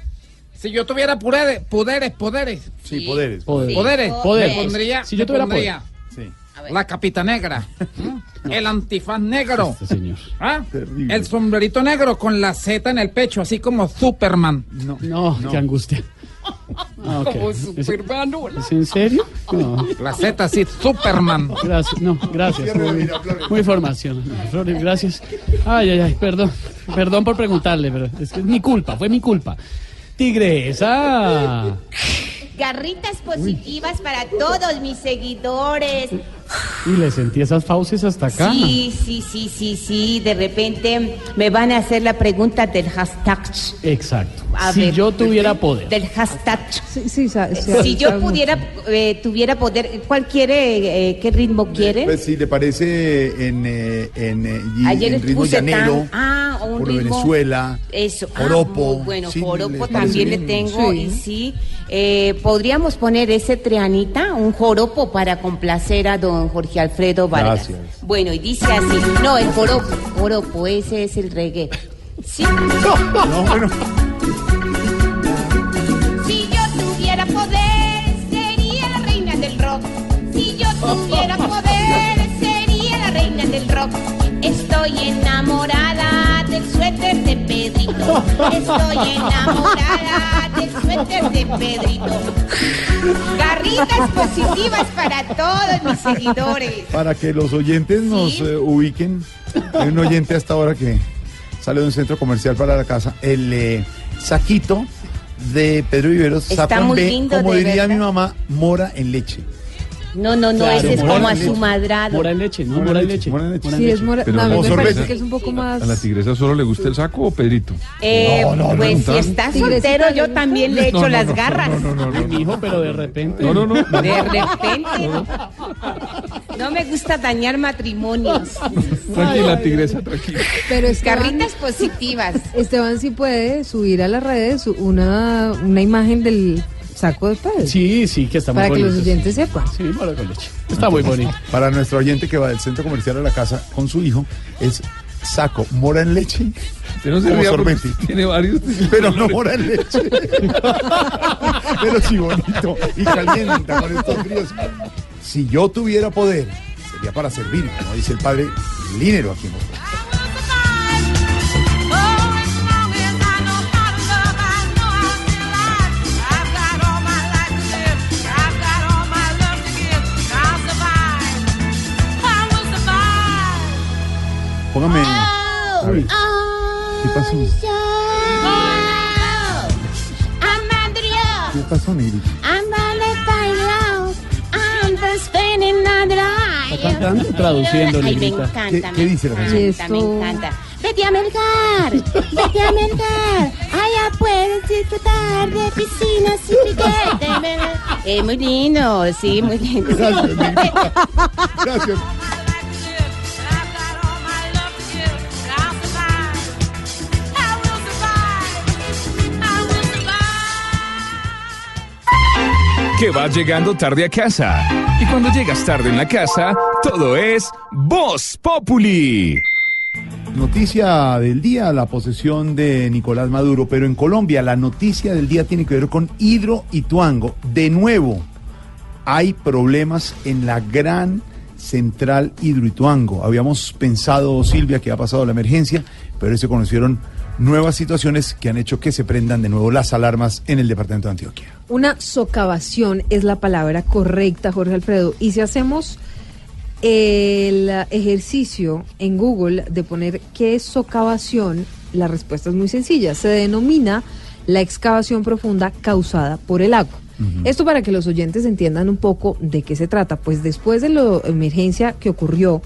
S7: Si yo tuviera poderes, poderes, poderes.
S3: Sí, poderes.
S20: Poder.
S7: Poderes,
S20: Poder.
S7: me pondría,
S20: Si yo tuviera
S7: pondría
S3: Sí.
S7: la capita negra, [laughs] el antifaz negro,
S20: Este señor.
S7: ¿ah? El sombrerito negro con la Z en el pecho, así como Superman.
S3: No.
S20: No, qué angustia. Ah.
S7: Como
S20: ¿Es,
S7: Superman.
S20: es en serio? No.
S7: La Z así, Superman.
S20: Gracias, no, gracias. Muy, muy formación. Flores, gracias. Ay, ay, ay, perdón. Perdón por preguntarle, pero es que es mi culpa, fue mi culpa. Tigresa.
S5: Garritas positivas para todos mis seguidores.
S20: Y le sentí esas fauces hasta acá.
S5: Sí, sí, sí, sí, sí. De repente me van a hacer la pregunta del hashtag.
S20: Exacto.
S5: A
S20: si
S5: ver,
S20: yo tuviera poder.
S5: Del hashtag.
S4: Sí, sí, sí,
S5: Si yo pudiera, eh, tuviera poder, ¿cuál quiere, eh, qué ritmo quiere?
S3: Pues si le parece en, eh, en, eh, y-
S5: Ayer
S3: en ritmo llanero.
S5: tan... Ah, un
S3: Por
S5: ritmo.
S3: Venezuela,
S5: Eso, ah,
S3: joropo,
S5: muy bueno,
S3: ¿sí?
S5: joropo
S3: ¿les
S5: también le tengo
S3: Sí.
S5: y sí. Eh, podríamos poner ese Trianita, un joropo para complacer a don Jorge Alfredo Vargas.
S3: Gracias.
S5: Bueno, y dice así, no, el joropo, joropo, ese es el reggae. Sí.
S3: No, bueno.
S27: Si yo tuviera poder, sería la reina del rock. Si yo tuviera poder, sería la reina del rock. Estoy enamorada del suéter de Pedrito. Estoy enamorada del suéter de Pedrito. Garritas positivas para todos mis seguidores.
S3: Para que los oyentes nos eh, ubiquen, hay un oyente hasta ahora que sale de un centro comercial para la casa, el eh, saquito de Pedro Viveros,
S5: Está muy lindo,
S3: como
S5: de
S3: diría
S5: verdad.
S3: mi mamá, mora en leche.
S5: No, no, no,
S20: Claro,
S5: ese es como
S20: en
S5: a su
S20: leche.
S5: madrado.
S20: Mora en leche, ¿no? Mora en leche. Mora en leche.
S4: Sí, es mora-
S6: Pero
S4: no, a mí
S6: no
S4: me parece que es un poco más...
S6: ¿A la tigresa solo le gusta el saco o Pedrito?
S5: Eh, pues si está soltero, yo también le echo
S6: No, no,
S5: las
S6: no,
S5: garras.
S6: No, no, no, no.
S20: Mi hijo, pero de repente.
S6: No, no, no. [laughs]
S5: De repente. No me gusta dañar matrimonios.
S6: Tranquila, tigresa, tranquila.
S4: Pero Esteban,
S5: Garritas positivas.
S4: Esteban sí puede subir a las redes una, una imagen del saco de Pedro.
S20: Sí, sí, que está muy
S4: Para que los oyentes sepan.
S20: Sí, mora con leche. Está muy bonito.
S3: Para nuestro oyente que va del centro comercial a la casa con su hijo, es saco, mora en leche.
S6: Usted no se
S3: como sorbete.
S6: tiene varios. [laughs]
S3: Pero no mora en leche. [laughs] Pero sí bonito y calienta con estos fríos. Si yo tuviera poder, sería para servir, como dice el padre Línero aquí en Bogotá. Póngame. A ver. ¿Qué pasó? ¿Qué pasó, Negrita?
S20: Cantando, traduciendo,
S5: Ay, me encanta.
S3: ¿Qué-
S5: me
S3: qué dice la
S5: encanta,
S3: canción?
S5: Me encanta. Vete a mercar, vete a mercar. Allá puedes disfrutar de piscinas y piquete. [laughs] Eh, muy lindo, sí, muy lindo.
S3: Gracias. [laughs] Gracias.
S28: Que vas llegando tarde a casa. Y cuando llegas tarde en la casa, todo es Voz Populi.
S3: Noticia del día, la posesión de Nicolás Maduro, pero en Colombia la noticia del día tiene que ver con Hidro y Tuango. De nuevo, hay problemas en la gran central Hidroituango. Habíamos pensado, Silvia, que ha pasado la emergencia, pero se conocieron nuevas situaciones que han hecho que se prendan de nuevo las alarmas en el departamento de Antioquia.
S4: Una socavación es la palabra correcta, Jorge Alfredo. Y si hacemos el ejercicio en Google de poner qué es socavación, la respuesta es muy sencilla. Se denomina la excavación profunda causada por el agua. Esto para que los oyentes entiendan un poco de qué se trata. Pues después de la emergencia que ocurrió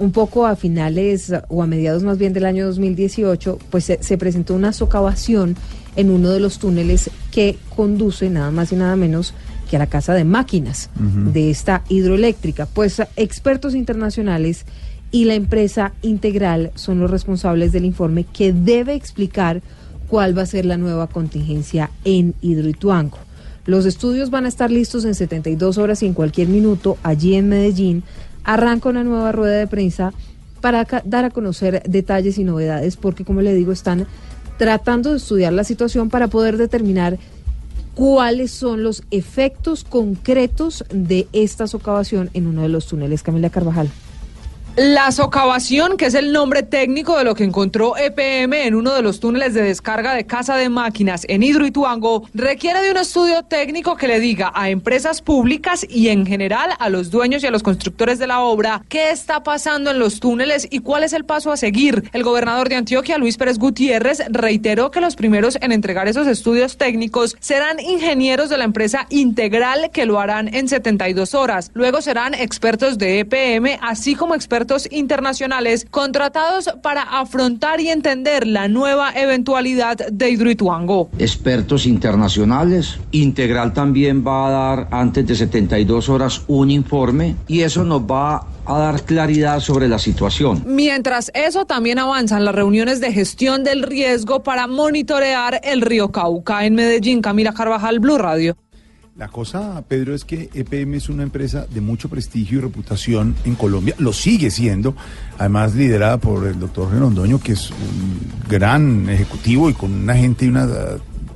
S4: un poco a finales o a mediados más bien del año 2018, pues se, se presentó una socavación en uno de los túneles que conduce nada más y nada menos que a la casa de máquinas de esta hidroeléctrica. Pues expertos internacionales y la empresa Integral son los responsables del informe que debe explicar cuál va a ser la nueva contingencia en Hidroituango. Los estudios van a estar listos en 72 horas y en cualquier minuto allí en Medellín. Arranca una nueva rueda de prensa para dar a conocer detalles y novedades porque, como le digo, están tratando de estudiar la situación para poder determinar cuáles son los efectos concretos de esta socavación en uno de los túneles. Camila Carvajal.
S29: La socavación, que es el nombre técnico de lo que encontró EPM en uno de los túneles de descarga de casa de máquinas en Hidroituango, requiere de un estudio técnico que le diga a empresas públicas y en general a los dueños y a los constructores de la obra qué está pasando en los túneles y cuál es el paso a seguir. El gobernador de Antioquia, Luis Pérez Gutiérrez, reiteró que los primeros en entregar esos estudios técnicos serán ingenieros de la empresa Integral que lo harán en 72 horas. Luego serán expertos de EPM, así como expertos internacionales contratados para afrontar y entender la nueva eventualidad de Hidroituango.
S30: expertos internacionales. Integral también va a dar antes de 72 horas un informe y eso nos va a dar claridad sobre la situación.
S29: Mientras eso, también avanzan las reuniones de gestión del riesgo para monitorear el río Cauca en Medellín. Camila Carvajal, Blue Radio.
S3: La cosa, Pedro, es que EPM es una empresa de mucho prestigio y reputación en Colombia, lo sigue siendo, además liderada por el doctor Renondoño, que es un gran ejecutivo y con una gente y unos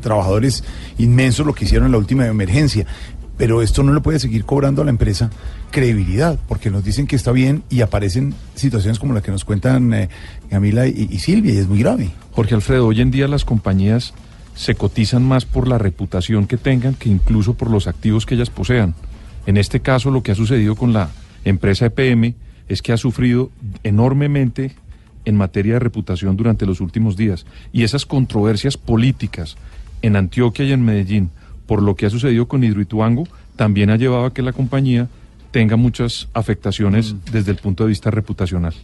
S3: trabajadores inmensos lo que hicieron en la última emergencia. Pero esto no le puede seguir cobrando a la empresa credibilidad, porque nos dicen que está bien y aparecen situaciones como las que nos cuentan eh, Camila y, y Silvia, y es muy grave.
S6: Jorge Alfredo, hoy en día las compañías se cotizan más por la reputación que tengan que incluso por los activos que ellas posean. En este caso, lo que ha sucedido con la empresa EPM es que ha sufrido enormemente en materia de reputación durante los últimos días. Y esas controversias políticas en Antioquia y en Medellín, por lo que ha sucedido con Hidroituango, también ha llevado a que la compañía tenga muchas afectaciones desde el punto de vista reputacional.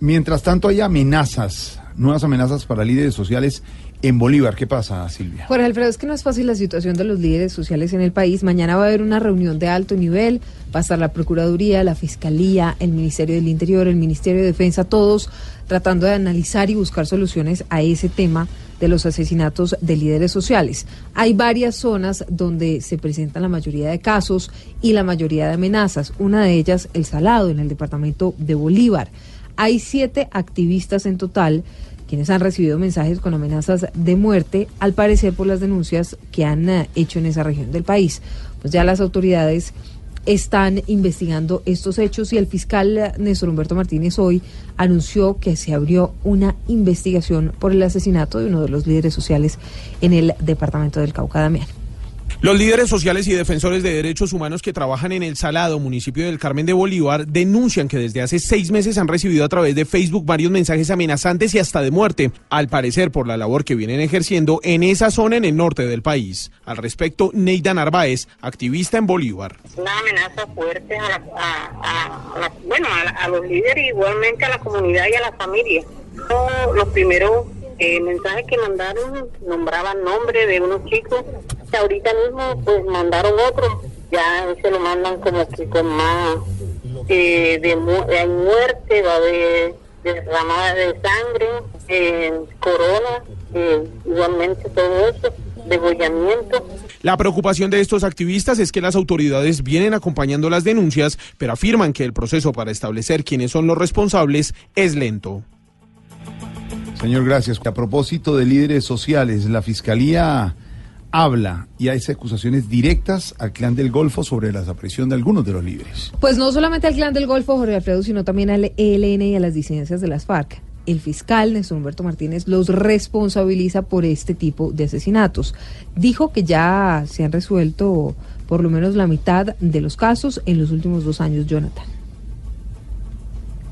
S3: Mientras tanto hay amenazas, nuevas amenazas para líderes sociales en Bolívar. ¿Qué pasa, Silvia?
S4: Jorge Alfredo, es que no es fácil la situación de los líderes sociales en el país. Mañana va a haber una reunión de alto nivel, va a estar la Procuraduría, la Fiscalía, el Ministerio del Interior, el Ministerio de Defensa, todos tratando de analizar y buscar soluciones a ese tema de los asesinatos de líderes sociales. Hay varias zonas donde se presentan la mayoría de casos y la mayoría de amenazas. Una de ellas, El Salado, en el departamento de Bolívar. Hay siete activistas en total quienes han recibido mensajes con amenazas de muerte, al parecer por las denuncias que han eh, hecho en esa región del país. Pues ya las autoridades están investigando estos hechos y el fiscal eh, Néstor Humberto Martínez hoy anunció que se abrió una investigación por el asesinato de uno de los líderes sociales en el departamento del Cauca Damián.
S31: Los líderes sociales y defensores de derechos humanos que trabajan en El Salado, municipio del Carmen de Bolívar, denuncian que desde hace seis meses han recibido a través de Facebook varios mensajes amenazantes y hasta de muerte, al parecer por la labor que vienen ejerciendo en esa zona en el norte del país. Al respecto, Neida Narváez, activista en Bolívar.
S32: una amenaza fuerte a, los líderes, igualmente a la comunidad y a la familia. Los eh, mensajes que mandaron nombraban nombre de unos chicos, que ahorita mismo pues mandaron otros, ya se lo mandan como que con más eh, de hay muerte, va a haber derramada de sangre, eh, corona, eh, igualmente todo eso, degollamiento.
S31: La preocupación de estos activistas es que las autoridades vienen acompañando las denuncias, pero afirman que el proceso para establecer quiénes son los responsables es lento.
S3: Señor, gracias. A propósito de líderes sociales, la Fiscalía habla y hay acusaciones directas al clan del Golfo sobre la desaparición de algunos de los líderes.
S4: Pues no solamente al clan del Golfo, Jorge Alfredo, sino también al ELN y a las disidencias de las FARC. El fiscal Néstor Humberto Martínez los responsabiliza por este tipo de asesinatos. Dijo que ya se han resuelto por lo menos la mitad de los casos en los últimos dos años, Jonathan.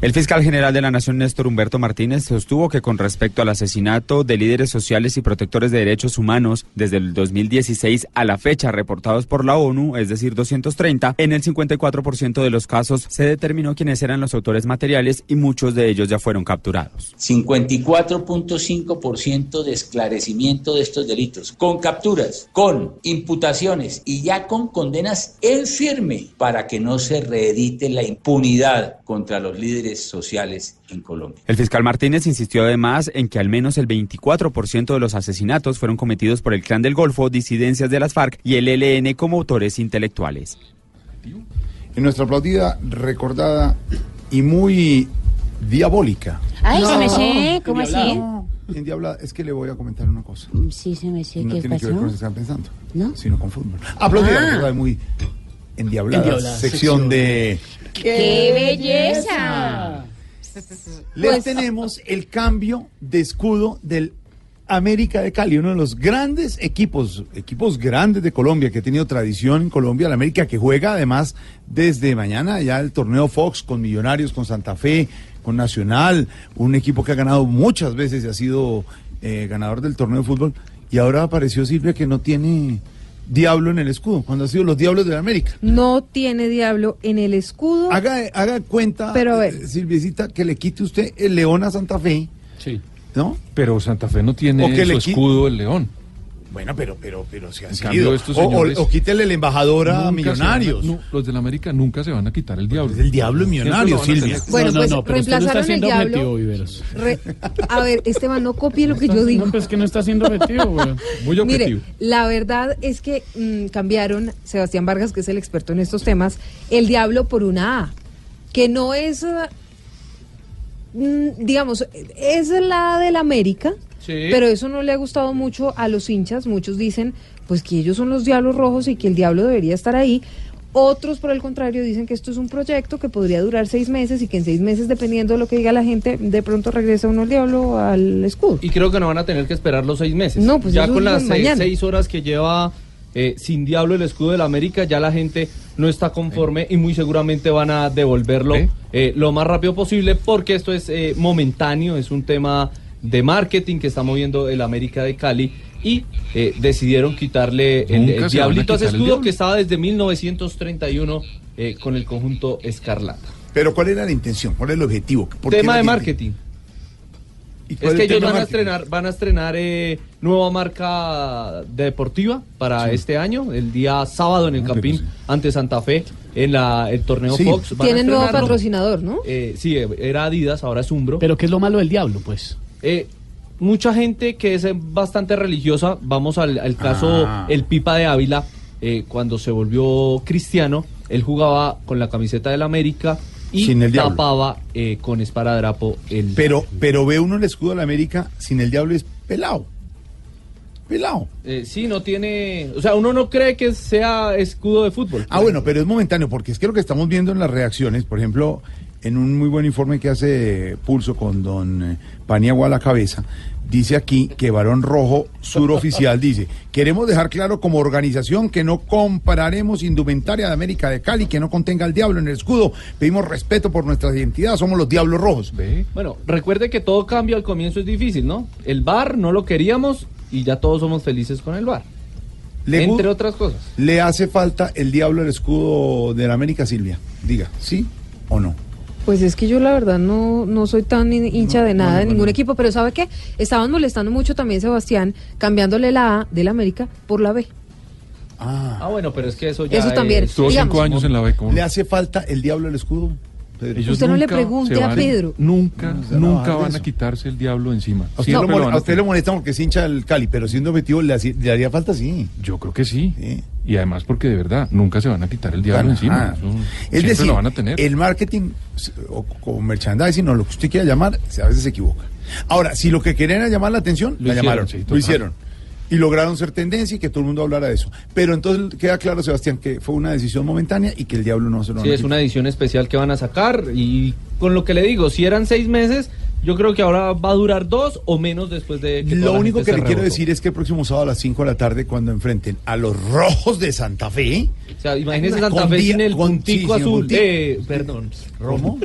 S33: El fiscal general de la Nación, Néstor Humberto Martínez, sostuvo que con respecto al asesinato de líderes sociales y protectores de derechos humanos desde el 2016 a la fecha reportados por la ONU, es decir, 230, en el 54% de los casos se determinó quiénes eran los autores materiales y muchos de ellos ya fueron capturados.
S34: 54.5% de esclarecimiento de estos delitos, con capturas, con imputaciones y ya con condenas en firme para que no se reedite la impunidad contra los líderes sociales en Colombia.
S33: El fiscal Martínez insistió además en que al menos el 24% de los asesinatos fueron cometidos por el Clan del Golfo, disidencias de las FARC y el ELN como autores intelectuales.
S3: En nuestra aplaudida, recordada y muy diabólica.
S5: Ay, se me sé, ¿cómo así?
S3: No, endiablada. Es que le voy a comentar una cosa.
S5: Sí, se me sé,
S3: No
S5: ¿qué
S3: tiene que ver con lo que están pensando,
S5: ¿No?
S3: sino con fútbol. Aplaudida,
S5: Ah.
S3: recordada y muy endiablada.
S5: Endiablada,
S3: sección
S5: sección.
S3: de...
S5: ¡Qué belleza!
S3: Les tenemos el cambio de escudo del América de Cali, uno de los grandes equipos, equipos grandes de Colombia, que ha tenido tradición en Colombia, la América que juega además desde mañana ya el torneo Fox con Millonarios, con Santa Fe, con Nacional, un equipo que ha ganado muchas veces y ha sido eh, ganador del torneo de fútbol. Y ahora apareció Silvia que no tiene diablo en el escudo, cuando ha sido los diablos de la América.
S4: No tiene diablo en el escudo.
S3: Haga, haga cuenta,
S4: Pero a ver.
S3: eh, Silviecita, que le quite usted el león a Santa Fe.
S6: Sí.
S3: ¿No?
S6: Pero Santa Fe no tiene
S3: O que
S6: su
S3: le
S6: escudo el león.
S3: Bueno, pero, pero, pero se ha sido. O- o-
S6: señores
S3: o, quítele la embajadora a Millonarios.
S6: van los del América nunca se van a quitar el diablo.
S3: El diablo es millonario, Silvia.
S4: Bueno,
S20: no,
S4: pues
S20: no, pero usted no está
S4: reemplazaron el
S20: siendo
S4: diablo.
S20: objetivo, Viveros.
S4: Re- a ver, Esteban, no copie lo que yo digo.
S20: No, pues que no está siendo objetivo, güey. [laughs]
S6: Muy objetivo.
S4: Mire, la verdad es que mm, cambiaron, Sebastián Vargas, que es el experto en estos temas, el diablo por una A, que no es, mm, digamos, es la del América, pero eso no le ha gustado mucho a los hinchas. Muchos dicen, pues que ellos son los diablos rojos y que el diablo debería estar ahí. Otros, por el contrario, dicen que esto es un proyecto que podría durar seis meses y que en seis meses, dependiendo de lo que diga la gente, de pronto regresa uno al diablo al escudo.
S35: Y creo que no van a tener que esperar los seis meses.
S4: No, pues
S35: ya con las seis horas que lleva eh, sin diablo el escudo de la América, ya la gente no está conforme y muy seguramente van a devolverlo eh, lo más rápido posible porque esto es eh, momentáneo, es un tema de marketing que está moviendo el América de Cali y eh, decidieron quitarle el, diablito a ese escudo
S6: diablo.
S35: que estaba desde 1931 eh, con el conjunto Escarlata.
S3: Pero ¿cuál era la intención? ¿Cuál es el objetivo? ¿Por qué
S35: Tema de marketing.
S3: ¿Y
S35: Es que
S3: el
S35: ellos van a estrenar, van a estrenar eh, nueva marca deportiva para este año, el día sábado en el Campín ante Santa Fe en la, el torneo
S20: Sí.
S35: Fox. Van
S4: Tienen nuevo patrocinador, ¿no?
S35: Eh, sí, era Adidas, ahora es Umbro.
S20: Pero ¿qué es lo malo del diablo, pues?
S35: Eh, mucha gente que es eh, bastante religiosa, vamos al, al caso
S20: Ah.
S35: el Pipa de Ávila, eh, cuando se volvió cristiano, él jugaba con la camiseta del América y
S3: Sin el diablo.
S35: tapaba eh, con esparadrapo el
S3: Pero, pero ve uno el escudo de la América sin el diablo es pelado. Pelado.
S35: Eh, sí, no tiene. O sea, uno no cree que sea escudo de fútbol.
S3: Ah, bueno, pero es momentáneo, porque es que lo que estamos viendo en las reacciones, por ejemplo, en un muy buen informe que hace Pulso con don eh, Paniagua a la cabeza, dice aquí que Barón Rojo, suroficial, [laughs] dice, queremos dejar claro como organización que no compararemos indumentaria de América de Cali que no contenga el diablo en el escudo. Pedimos respeto por nuestra identidad, somos los Diablos Rojos.
S35: Bueno, recuerde que todo cambio al comienzo es difícil, ¿no? El bar no lo queríamos y ya todos somos felices con el bar.
S3: Le
S35: Entre otras cosas.
S3: ¿Le hace falta el diablo al escudo de la América, Silvia? Diga, ¿sí o no?
S4: Pues es que yo la verdad no, no soy tan hin- hincha de nada de ningún equipo, pero ¿sabe qué? Estaban molestando mucho también Sebastián cambiándole la A del América por la B.
S35: Ah, bueno, pero es que eso ya
S4: Eso también.
S35: es-
S6: Estuvo cinco años en la B.
S3: ¿Le hace falta el diablo al escudo?
S6: Ellos
S4: Usted no le
S6: nunca
S4: pregunte
S6: se
S4: a Pedro.
S6: Nunca,
S3: No, se van a
S6: nunca van a quitarse el diablo encima.
S3: A usted,
S6: Siempre
S3: lo a usted molesta porque es hincha del Cali, pero siendo objetivo le, haría falta, sí.
S6: Yo creo que sí. Y además porque de verdad nunca se van a quitar el diablo encima. Eso
S3: Es decir,
S6: lo van a tener.
S3: el marketing o, o merchandising o lo que usted quiera llamar, se- a veces se equivoca. Ahora, si lo que querían era llamar la atención,
S35: Lo
S3: la
S35: hicieron,
S3: llamaron,
S35: sí,
S3: lo hicieron. Y lograron ser tendencia y que todo el mundo hablara de eso. Pero entonces queda claro, Sebastián, que fue una decisión momentánea y que el diablo no se lo
S35: Sí, es una edición especial que van a sacar y con lo que le digo, si eran seis meses, yo creo que ahora va a durar dos o menos después de que
S3: Lo único que le quiero decir es que el próximo sábado a las 5 de la tarde, cuando enfrenten a los rojos de Santa Fe.
S35: O sea, imagínese Santa Fe sin el puntico azul. Eh, perdón.
S3: ¿Cómo?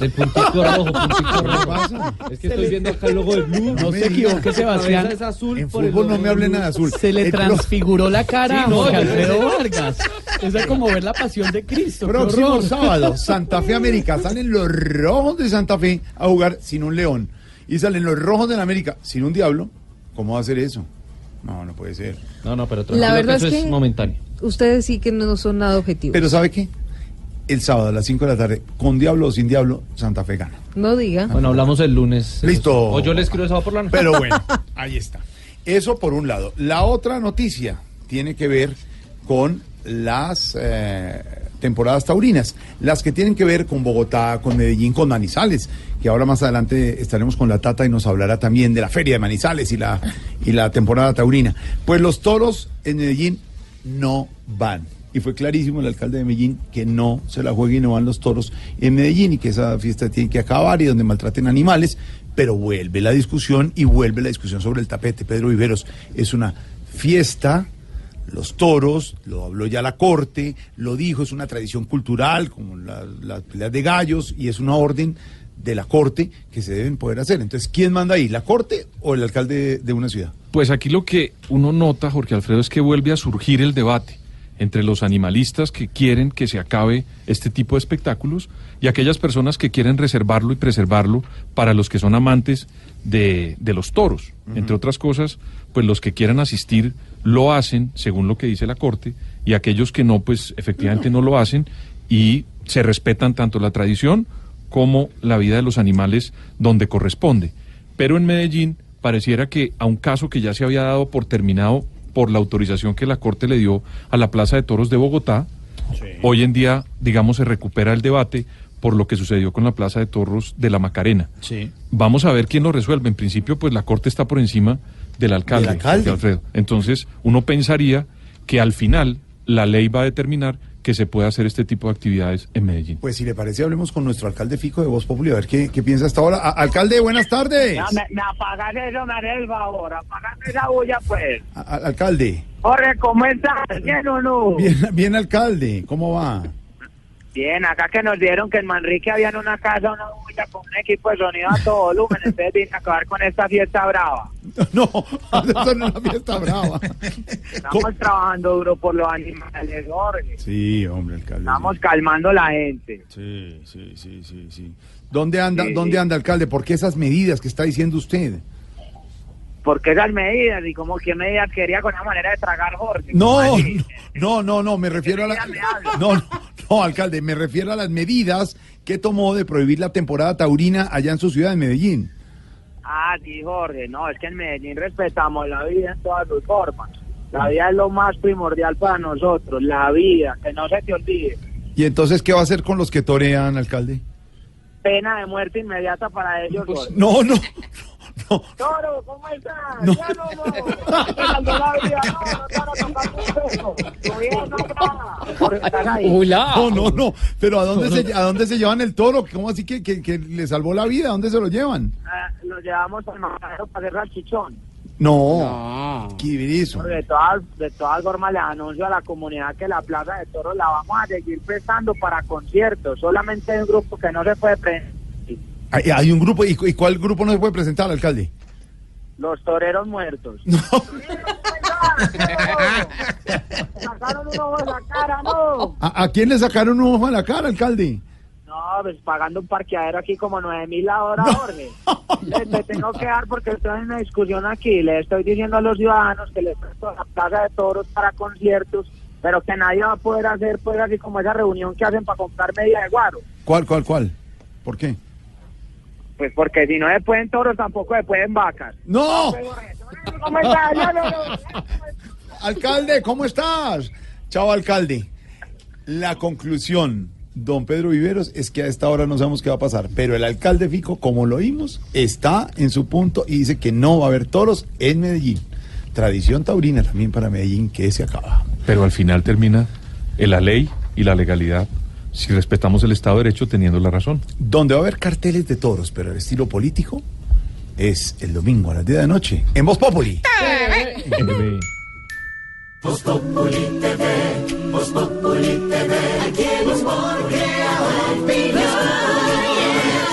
S35: El puntico rojo, puntico rojo.
S3: pasa?
S35: Es que estoy viendo acá el logo de Blue.
S20: No se equivoque, Sebastián.
S35: es azul
S3: En
S35: por el
S3: fútbol no me
S35: de
S3: hable
S35: Blue.
S3: nada azul.
S20: Se le
S3: El pro-
S20: transfiguró la cara
S35: Sí, no,
S20: a Jorge Alfredo. Vargas. Es como ver la pasión de Cristo.
S3: Próximo sábado, [laughs] Santa Fe América. Salen los rojos de Santa Fe a jugar sin un león. Y salen los rojos de la América sin un diablo. ¿Cómo va a hacer eso? No, no puede ser.
S35: No, no, pero
S4: La
S35: tranquilo
S4: verdad
S35: que eso
S4: es
S35: es,
S4: que-
S35: momentáneo.
S4: Ustedes sí que no son nada objetivos.
S3: Pero ¿sabe qué? El sábado a las 5 de la tarde, con diablo o sin diablo, Santa Fe gana.
S4: No diga.
S35: Bueno, hablamos el lunes.
S3: Listo.
S35: O yo le escribo el sábado por la noche.
S3: Pero bueno, [laughs] ahí está. Eso por un lado. La otra noticia tiene que ver con las eh, temporadas taurinas, las que tienen que ver con Bogotá, con Medellín, con Manizales, que ahora más adelante estaremos con la Tata y nos hablará también de la feria de Manizales y la, y la temporada taurina. Pues los toros en Medellín no van. Y fue clarísimo el alcalde de Medellín que no se la juegue y no van los toros en Medellín y que esa fiesta tiene que acabar y donde maltraten animales, pero vuelve la discusión y vuelve la discusión sobre el tapete. Pedro Viveros, es una fiesta, los toros, lo habló ya la corte, lo dijo, es una tradición cultural como la- las peleas de gallos y es una orden de la corte que se deben poder hacer. Entonces, ¿quién manda ahí? ¿La corte o el alcalde de, de una ciudad?
S6: Pues aquí lo que uno nota, Jorge Alfredo, es que vuelve a surgir el debate entre los animalistas que quieren que se acabe este tipo de espectáculos y aquellas personas que quieren reservarlo y preservarlo para los que son amantes de, de los toros. Entre otras cosas, pues los que quieran asistir lo hacen según lo que dice la Corte y aquellos que no, pues efectivamente no lo hacen y se respetan tanto la tradición como la vida de los animales donde corresponde. Pero en Medellín pareciera que a un caso que ya se había dado por terminado por la autorización que la Corte le dio a la Plaza de Toros de Bogotá, hoy en día, digamos, se recupera el debate por lo que sucedió con la Plaza de Toros de la Macarena.
S3: Sí.
S6: Vamos a ver quién lo resuelve. En principio, pues la Corte está por encima del alcalde,
S3: alcalde.
S6: Alfredo. Entonces, uno pensaría que al final la ley va a determinar que se puede hacer este tipo de actividades en Medellín.
S3: Pues si le parece, hablemos con nuestro alcalde Fico de Voz Populi, a ver qué, qué piensa hasta ahora. A- alcalde, buenas tardes.
S36: Ya, me, me apagas eso, me haré el favor. Esa bulla, pues.
S3: A- alcalde.
S36: Jorge, ¿cómo estás? ¿Bien o no?
S3: Bien, bien, alcalde, ¿cómo va?
S36: Bien, acá que nos dieron que en Manrique había en una casa una bulla con un equipo de sonido a todo volumen. Entonces vine a acabar con esta fiesta brava. [laughs]
S3: No, eso no es una fiesta brava.
S36: Estamos trabajando duro por los animales, Jorge.
S3: Sí, hombre, alcalde.
S36: Estamos calmando la gente.
S3: Sí, sí, sí, sí, sí. ¿Dónde anda,
S36: Sí,
S3: dónde anda, alcalde? ¿Por qué esas medidas que está diciendo usted?
S36: ¿Por qué esas medidas? ¿Y cómo qué medidas quería con esa manera de tragar, Jorge?
S3: No, no, no, no, me refiero a la... No, no, no, alcalde, me refiero a las medidas que tomó de prohibir la temporada taurina allá en su ciudad de Medellín.
S36: Ah, sí, Jorge, no, es que en Medellín respetamos la vida en todas sus formas. La vida es lo más primordial para nosotros, la vida, que no se te olvide.
S3: ¿Y entonces qué va a hacer con los que torean, alcalde?
S36: Pena de muerte inmediata para ellos. Jorge.
S3: No, no,
S36: Toro, ¿cómo estás?
S3: No.
S36: Ya no, no. Te salvó la vida, no, no no.
S3: No, no, no, pero ¿a dónde, se, ¿a dónde se llevan el toro? ¿Cómo así que, que, que le salvó la vida? ¿A dónde se lo llevan?
S36: Ah, lo llevamos al matadero para hacer salchichón.
S3: No, Quibirizo.
S36: De todas, de todas formas, le anuncio a la comunidad que la Plaza de Toros la vamos a seguir prestando para conciertos. Solamente hay un grupo que no se puede presentar.
S3: Hay, hay un grupo, ¿y, y cuál grupo no se puede presentar, alcalde?
S36: Los toreros muertos. [laughs] Sacaron un ojo en la cara, no.
S3: ¿A, a quién le sacaron un ojo a la cara, alcalde?
S36: No, pues pagando un parqueadero aquí como nueve mil la hora, Jorge. Le, le tengo que dar porque estoy en una discusión aquí. Le estoy diciendo a los ciudadanos que les presto la plaza de toros para conciertos, pero que nadie va a poder hacer, pues, así como esa reunión que hacen para comprar media de guaro.
S3: ¿Cuál, cuál, cuál? ¿Por qué?
S36: Pues porque si no se pueden toros, tampoco se pueden vacas.
S3: ¡No!
S36: ¿Cómo está? Ya, no, no.
S3: Alcalde, ¿cómo estás? Chao, alcalde. La conclusión, don Pedro Viveros, es que a esta hora no sabemos qué va a pasar. Pero el alcalde Fico, como lo oímos, está en su punto y dice que no va a haber toros en Medellín. Tradición taurina también para Medellín que se acaba.
S6: Pero al final termina en la ley y la legalidad si respetamos el Estado de Derecho teniendo la razón.
S3: Donde va a haber carteles de toros, pero el estilo político es el domingo a las 10 de la noche en Voz Populi.
S37: Voz Populi TV, Voz Populi TV, aquí en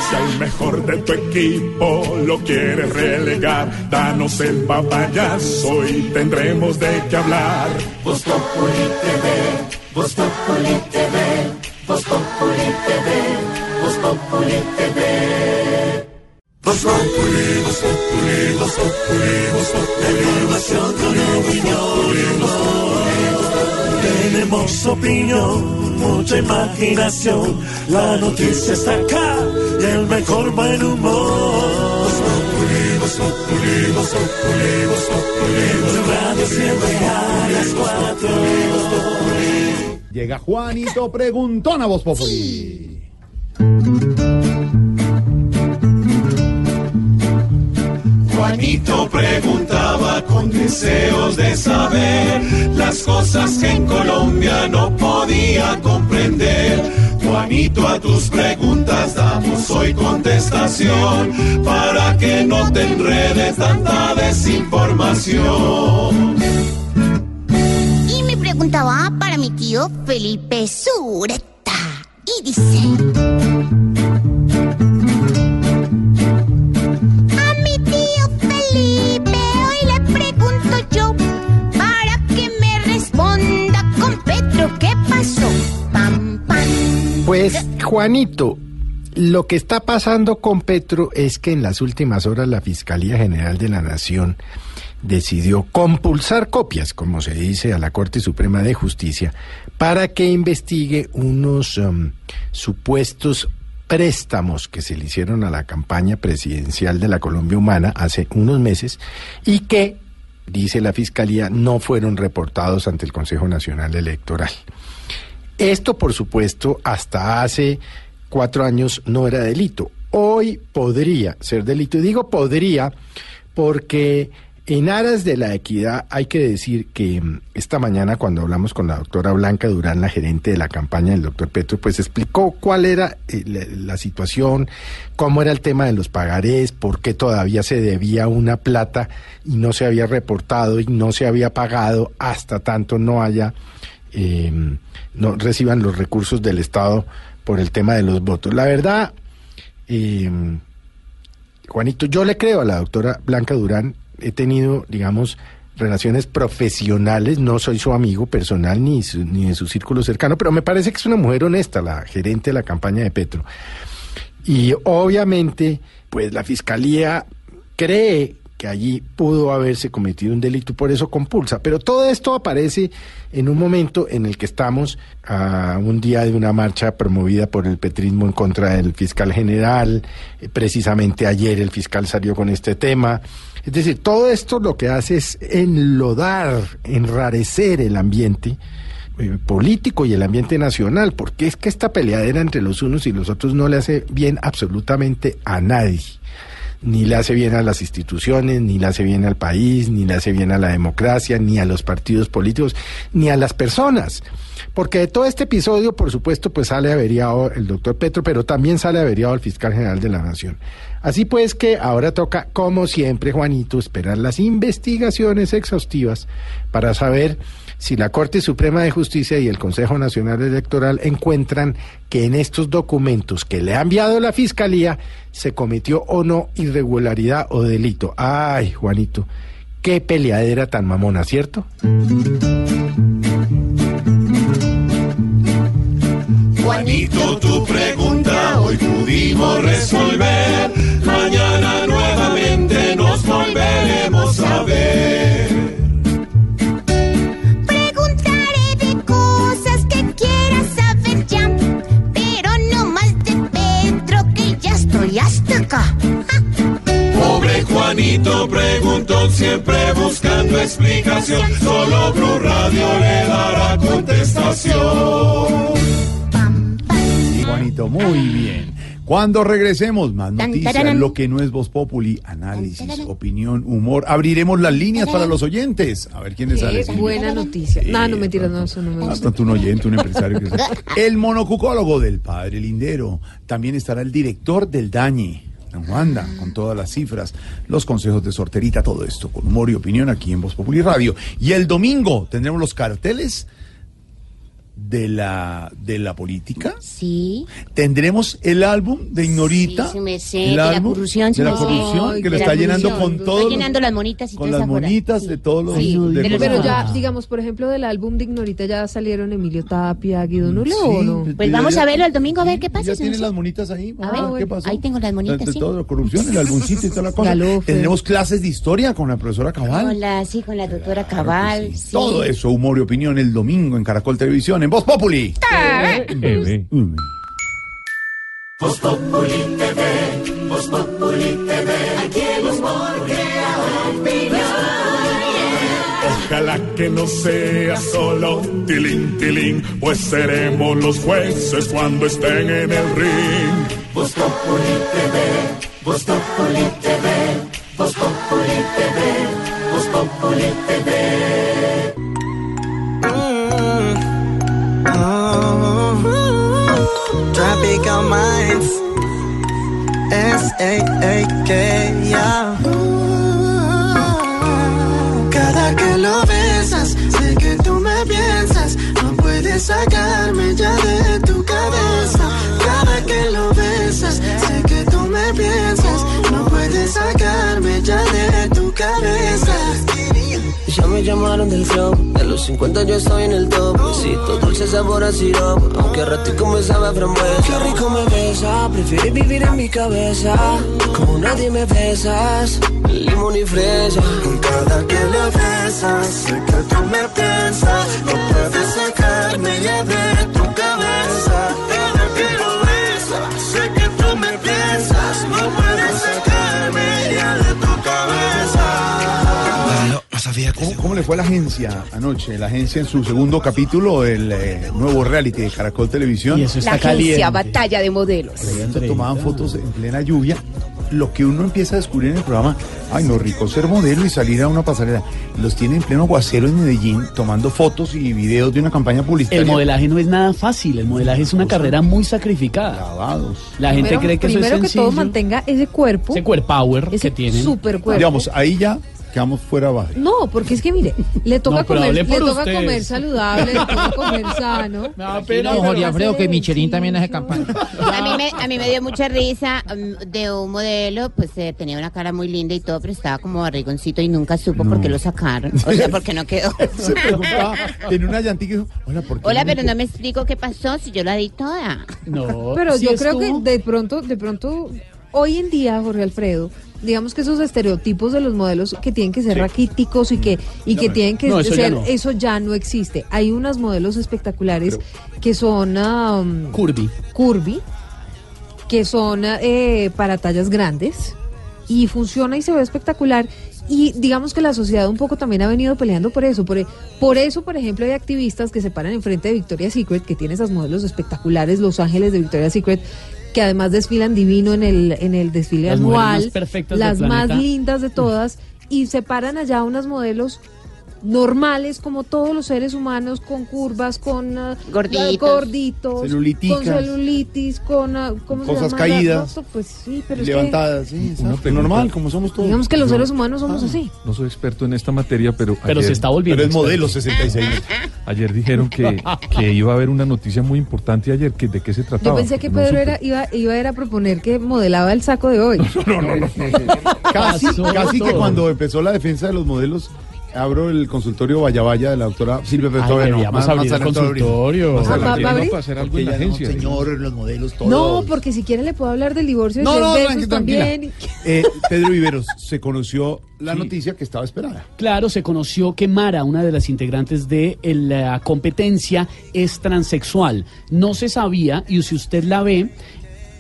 S38: Si al mejor de tu equipo lo quieres relegar, danos el papayazo y tendremos de qué hablar.
S37: Voz Populi TV, Voz Populi TV, Voz Populi TV, Voz TV. Populi, Populi, Populi, Populi, información con opinión. Tenemos opinión, mucha imaginación, la noticia está acá y el mejor buen humor. Voz Populi, Voz Populi, Voz Populi, radio siempre a las cuatro.
S3: Llega Juanito Preguntón a Voz Populi.
S37: Juanito preguntaba con deseos de saber las cosas que en Colombia no podía comprender. Juanito, a tus preguntas damos hoy contestación para que no te enredes tanta desinformación.
S39: Va para mi tío Felipe Sureta. Y dice... A mi tío Felipe hoy le pregunto yo para que me responda con Petro qué pasó. Pam, pam.
S40: Pues, Juanito,
S41: Lo que está pasando con Petro es que en las últimas horas la Fiscalía General de la Nación decidió compulsar copias, como se dice, a la Corte Suprema de Justicia para que investigue unos um, supuestos préstamos que se le hicieron a la campaña presidencial de la Colombia Humana hace unos meses y que, dice la Fiscalía, no fueron reportados ante el Consejo Nacional Electoral. Esto, por supuesto, hasta hace cuatro años no era delito. Hoy podría ser delito. Y digo podría porque en aras de la equidad hay que decir que mm, esta mañana cuando hablamos con la doctora Blanca Durán, la gerente de la campaña del doctor Petro, pues explicó cuál era eh, la, situación, cómo era el tema de los pagarés, por qué todavía se debía una plata y no se había reportado y no se había pagado hasta tanto no haya, eh, no reciban los recursos del Estado por el tema de los votos. La verdad, eh, Juanito, yo le creo a la doctora Blanca Durán, he tenido, digamos, relaciones profesionales, no soy su amigo personal ni, su- ni de su círculo cercano, pero me parece que es una mujer honesta, la gerente de la campaña de Petro. Y obviamente, pues la fiscalía cree que allí pudo haberse cometido un delito, por eso compulsa. Pero todo esto aparece en un momento en el que estamos a un día de una marcha promovida por el petrismo en contra del fiscal general. Eh, Precisamente ayer el fiscal salió con este tema. Es decir, todo esto lo que hace es enlodar, enrarecer el ambiente eh, político y el ambiente nacional, porque es que esta peleadera entre los unos y los otros no le hace bien absolutamente a nadie. Ni le hace bien a las instituciones, ni le hace bien al país, ni le hace bien a la democracia, ni a los partidos políticos, ni a las personas. Porque de todo este episodio, por supuesto, pues sale averiado el doctor Petro, pero también sale averiado el fiscal general de la Nación. Así pues que ahora toca, como siempre, Juanito, esperar las investigaciones exhaustivas para saber si la Corte Suprema de Justicia y el Consejo Nacional Electoral encuentran que en estos documentos que le ha enviado la Fiscalía se cometió o no irregularidad o delito. Ay, Juanito, qué peleadera tan mamona, ¿cierto?
S42: Juanito, tu pregunta hoy pudimos resolver. Mañana nuevamente nos volveremos a ver.
S39: Preguntaré de cosas que quieras saber ya, pero no más de Petro que ya estoy hasta acá.
S42: Pobre Juanito preguntó siempre buscando explicación. Solo Blue Radio le dará contestación.
S3: Muy bien. Cuando regresemos, más noticias, lo que no es Voz Populi, análisis, opinión, humor. Abriremos las líneas para los oyentes. A ver quiénes salen.
S4: Qué buena noticia. No, no, mentira, no, eso no me gusta.
S3: Hasta tú un oyente, un empresario. Que. [laughs] El monocucólogo del padre Lindero. También estará el director del Dañe. Don Juanda, con todas las cifras, los consejos de sorterita, todo esto, con humor y opinión aquí en Voz Populi Radio. Y el domingo tendremos los carteles de la, de la política.
S5: Sí.
S3: Tendremos el álbum de Ignorita.
S5: Sí, su merced,
S3: el
S5: de la
S3: álbum
S5: corrupción, su
S3: de la corrupción, que lo
S5: la
S3: está llenando
S5: corrupción.
S3: con todos
S5: Está llenando las monitas y
S3: con las monitas de todos los
S4: Sí,
S3: de
S4: pero, ya, digamos, por ejemplo, del álbum de Ignorita ya salieron Emilio Tapia, Guido Nulo, ¿o no?
S5: Pues vamos a verlo el domingo a ver qué pasa.
S3: ¿Ya
S5: su
S3: tiene
S5: merced.
S3: las monitas ahí?
S5: A
S3: Ah,
S5: ver,
S3: ¿qué pasó?
S5: ahí tengo las monitas,
S3: De
S5: sí.
S3: toda la corrupción, el álbumcito y toda la [laughs] cosa.
S4: Galofe.
S3: Tendremos clases de historia con la profesora Cabal.
S5: Con la, sí, con la doctora Cabal. sí.
S3: Todo eso, humor y opinión, el domingo en Caracol Televisión, en Voz Populi.
S42: Voz Populi TV, Voz Populi TV, aquí opinión.
S37: Ojalá que no sea solo tilín, tilín, pues seremos los jueces cuando estén en el ring.
S42: Voz Populi TV, Voz Populi TV, Voz Populi TV, Voz Populi TV.
S43: Minds. S-A-A-K, yeah. Cada que lo besas, sé que tú me piensas. No puedes sacarme ya de tu cabeza. Me llama bajaron del flow. De los 50 yo estoy en el top. Besito dulce sabor a sirope. Aunque a ratico me sabe a frambuesa. Qué rico me besa. Prefieres vivir en mi cabeza. Como nadie me besas. Limón y fresa.
S37: Cada que lo besas, sé que tú me piensas, no puedes sacarme ya de
S3: sabía ¿Cómo, cómo le fue a la agencia anoche? La agencia en su segundo capítulo del eh, nuevo reality de Caracol Televisión.
S20: Y eso
S5: La agencia Batalla de Modelos.
S3: Se tomaban fotos en plena lluvia. Lo que uno empieza a descubrir en el programa, ay, no, rico ser modelo y salir a una pasarela. Los tiene en pleno aguacero en Medellín tomando fotos y videos de una campaña publicitaria.
S20: El modelaje no es nada fácil, el modelaje es una carrera muy sacrificada. La gente
S4: Primero-
S20: cree que eso es
S4: primero que todo
S20: sencillo.
S4: mantenga ese cuerpo.
S20: Ese cuerpo power
S4: ese
S20: que tienen.
S4: super cuerpo.
S3: Digamos, ahí ya quedamos fuera abajo.
S4: No, porque es que mire, le toca
S20: No,
S4: comer, le toca comer saludable, le toca comer [laughs] sano. Le
S20: pero- Jorge Alfredo, que
S4: ejercicio.
S5: también hace campaña. [laughs] A mí, me, a mí me dio mucha risa mm, de un modelo, pues eh, tenía una cara muy linda y todo, pero estaba como barrigoncito y nunca supo por qué lo sacaron. O sea, por qué no quedó. [laughs]
S3: Se preguntaba, tenía una llantica y dijo, hola, ¿por qué
S5: Hola,
S3: no me
S5: pero no me explico qué pasó si yo la di toda.
S20: No.
S4: Pero yo creo que de pronto, de pronto, hoy en día, Jorge Alfredo, digamos que esos estereotipos de los modelos que tienen que ser
S20: Sí.
S4: raquíticos y que, y
S20: No,
S4: que tienen que
S20: no, eso ya
S4: ser,
S20: no.
S4: eso ya no existe. Hay unas modelos espectaculares que son um,
S20: Curvy.
S4: curvy, que son eh, para tallas grandes y funciona y se ve espectacular. Y digamos que la sociedad un poco también ha venido peleando por eso. Por, e- por eso, por ejemplo, hay activistas que se paran enfrente de Victoria's Secret, que tiene esas modelos espectaculares, Los Ángeles de Victoria's Secret, que además desfilan divino en el, en el desfile
S20: Las
S4: anual.
S20: más
S4: las más lindas de todas. Y se paran allá unas modelos normales como todos los seres humanos con curvas, con ah,
S5: Gorditos.
S4: gorditos, con celulitis, con ah, ¿cómo se
S3: Cosas
S4: llama?
S3: caídas.
S4: Pues sí, pero es que
S3: levantadas, sí, normal, como somos todos.
S4: digamos que los seres humanos somos así.
S6: No soy experto en esta materia, pero.
S20: Pero se está volviendo
S3: Pero es modelo 66 metros. [laughs]
S6: Ayer dijeron que, que iba a haber una noticia muy importante ayer. Que, ¿De qué se trataba?
S4: Yo pensé que Pedro era, iba, iba a, ir a proponer que modelaba el saco de hoy. [laughs]
S3: Casi, que cuando empezó la defensa de los modelos, abro el consultorio Vaya Vaya de la doctora Silvia
S20: Ay,
S3: Petrovna.
S20: deberíamos abrir el consultorio.
S4: Ah, ¿va- va a abrir?
S6: para hacer algo en la agencia.
S3: señor, los modelos todos.
S4: No, porque si quiere le puedo hablar del divorcio de
S3: No,
S4: Jeff
S3: no,
S4: Bezos
S3: tranqui- tranquila.
S4: también.
S3: Eh, [laughs] Pedro Viveros, se conoció la noticia que estaba esperada.
S20: Claro, se conoció que Mara, una de las integrantes de la competencia, es transexual. No se sabía, y si usted la ve,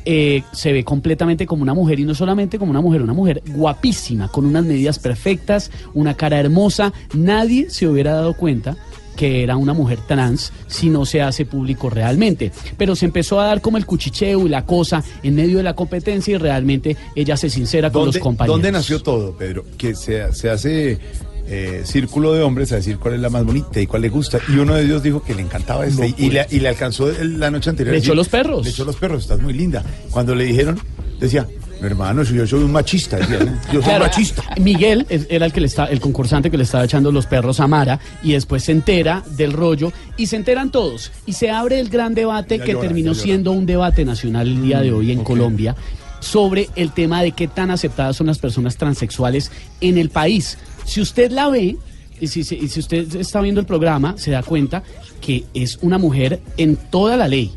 S20: eh, se ve completamente como una mujer, y no solamente como una mujer, una mujer guapísima, con unas medidas perfectas, una cara hermosa. Nadie se hubiera dado cuenta que era una mujer trans si no se hace público realmente. Pero se empezó a dar como el cuchicheo y la cosa en medio de la competencia y realmente ella se sincera con los
S3: ¿Dónde,
S20: compañeros.
S3: ¿Dónde nació todo, Pedro? Que se, se hace eh, círculo de hombres a decir cuál es la más bonita y cuál le gusta. Y uno de ellos dijo que le encantaba esta
S20: No,
S3: y, y le, y le alcanzó la noche anterior.
S20: Le echó los perros.
S3: Le echó los perros, estás muy linda. Cuando le dijeron, decía, mi hermano, yo soy un machista, decía, ¿no? yo soy
S20: Claro,
S3: machista.
S20: Miguel era el que le está, el concursante que le estaba echando los perros a Mara y después se entera del rollo y se enteran todos y se abre el gran debate
S3: Ya
S20: que
S3: llora,
S20: terminó siendo un debate nacional el día de hoy en. Colombia sobre el tema de qué tan aceptadas son las personas transexuales en el país. Si usted la ve y si, si- y si usted está viendo el programa se da cuenta que es una mujer en toda la ley.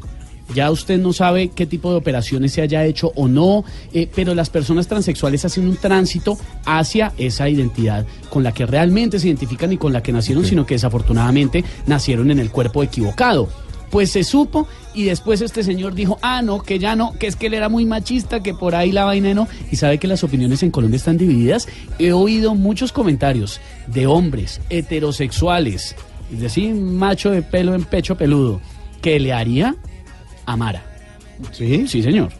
S20: Ya usted no sabe qué tipo de operaciones se haya hecho o no, eh, pero las personas transexuales hacen un tránsito hacia esa identidad con la que realmente se identifican y con la que nacieron, sino que desafortunadamente nacieron en el cuerpo equivocado. Pues se supo y después este señor dijo, ah, no, que ya no, que es que él era muy machista, que por ahí la vaina no. Y sabe que las opiniones en Colombia están divididas. He oído muchos comentarios de hombres heterosexuales, es decir, macho de pelo en pecho peludo, que le haría a Mara.
S3: ¿Sí?
S20: Sí, señor.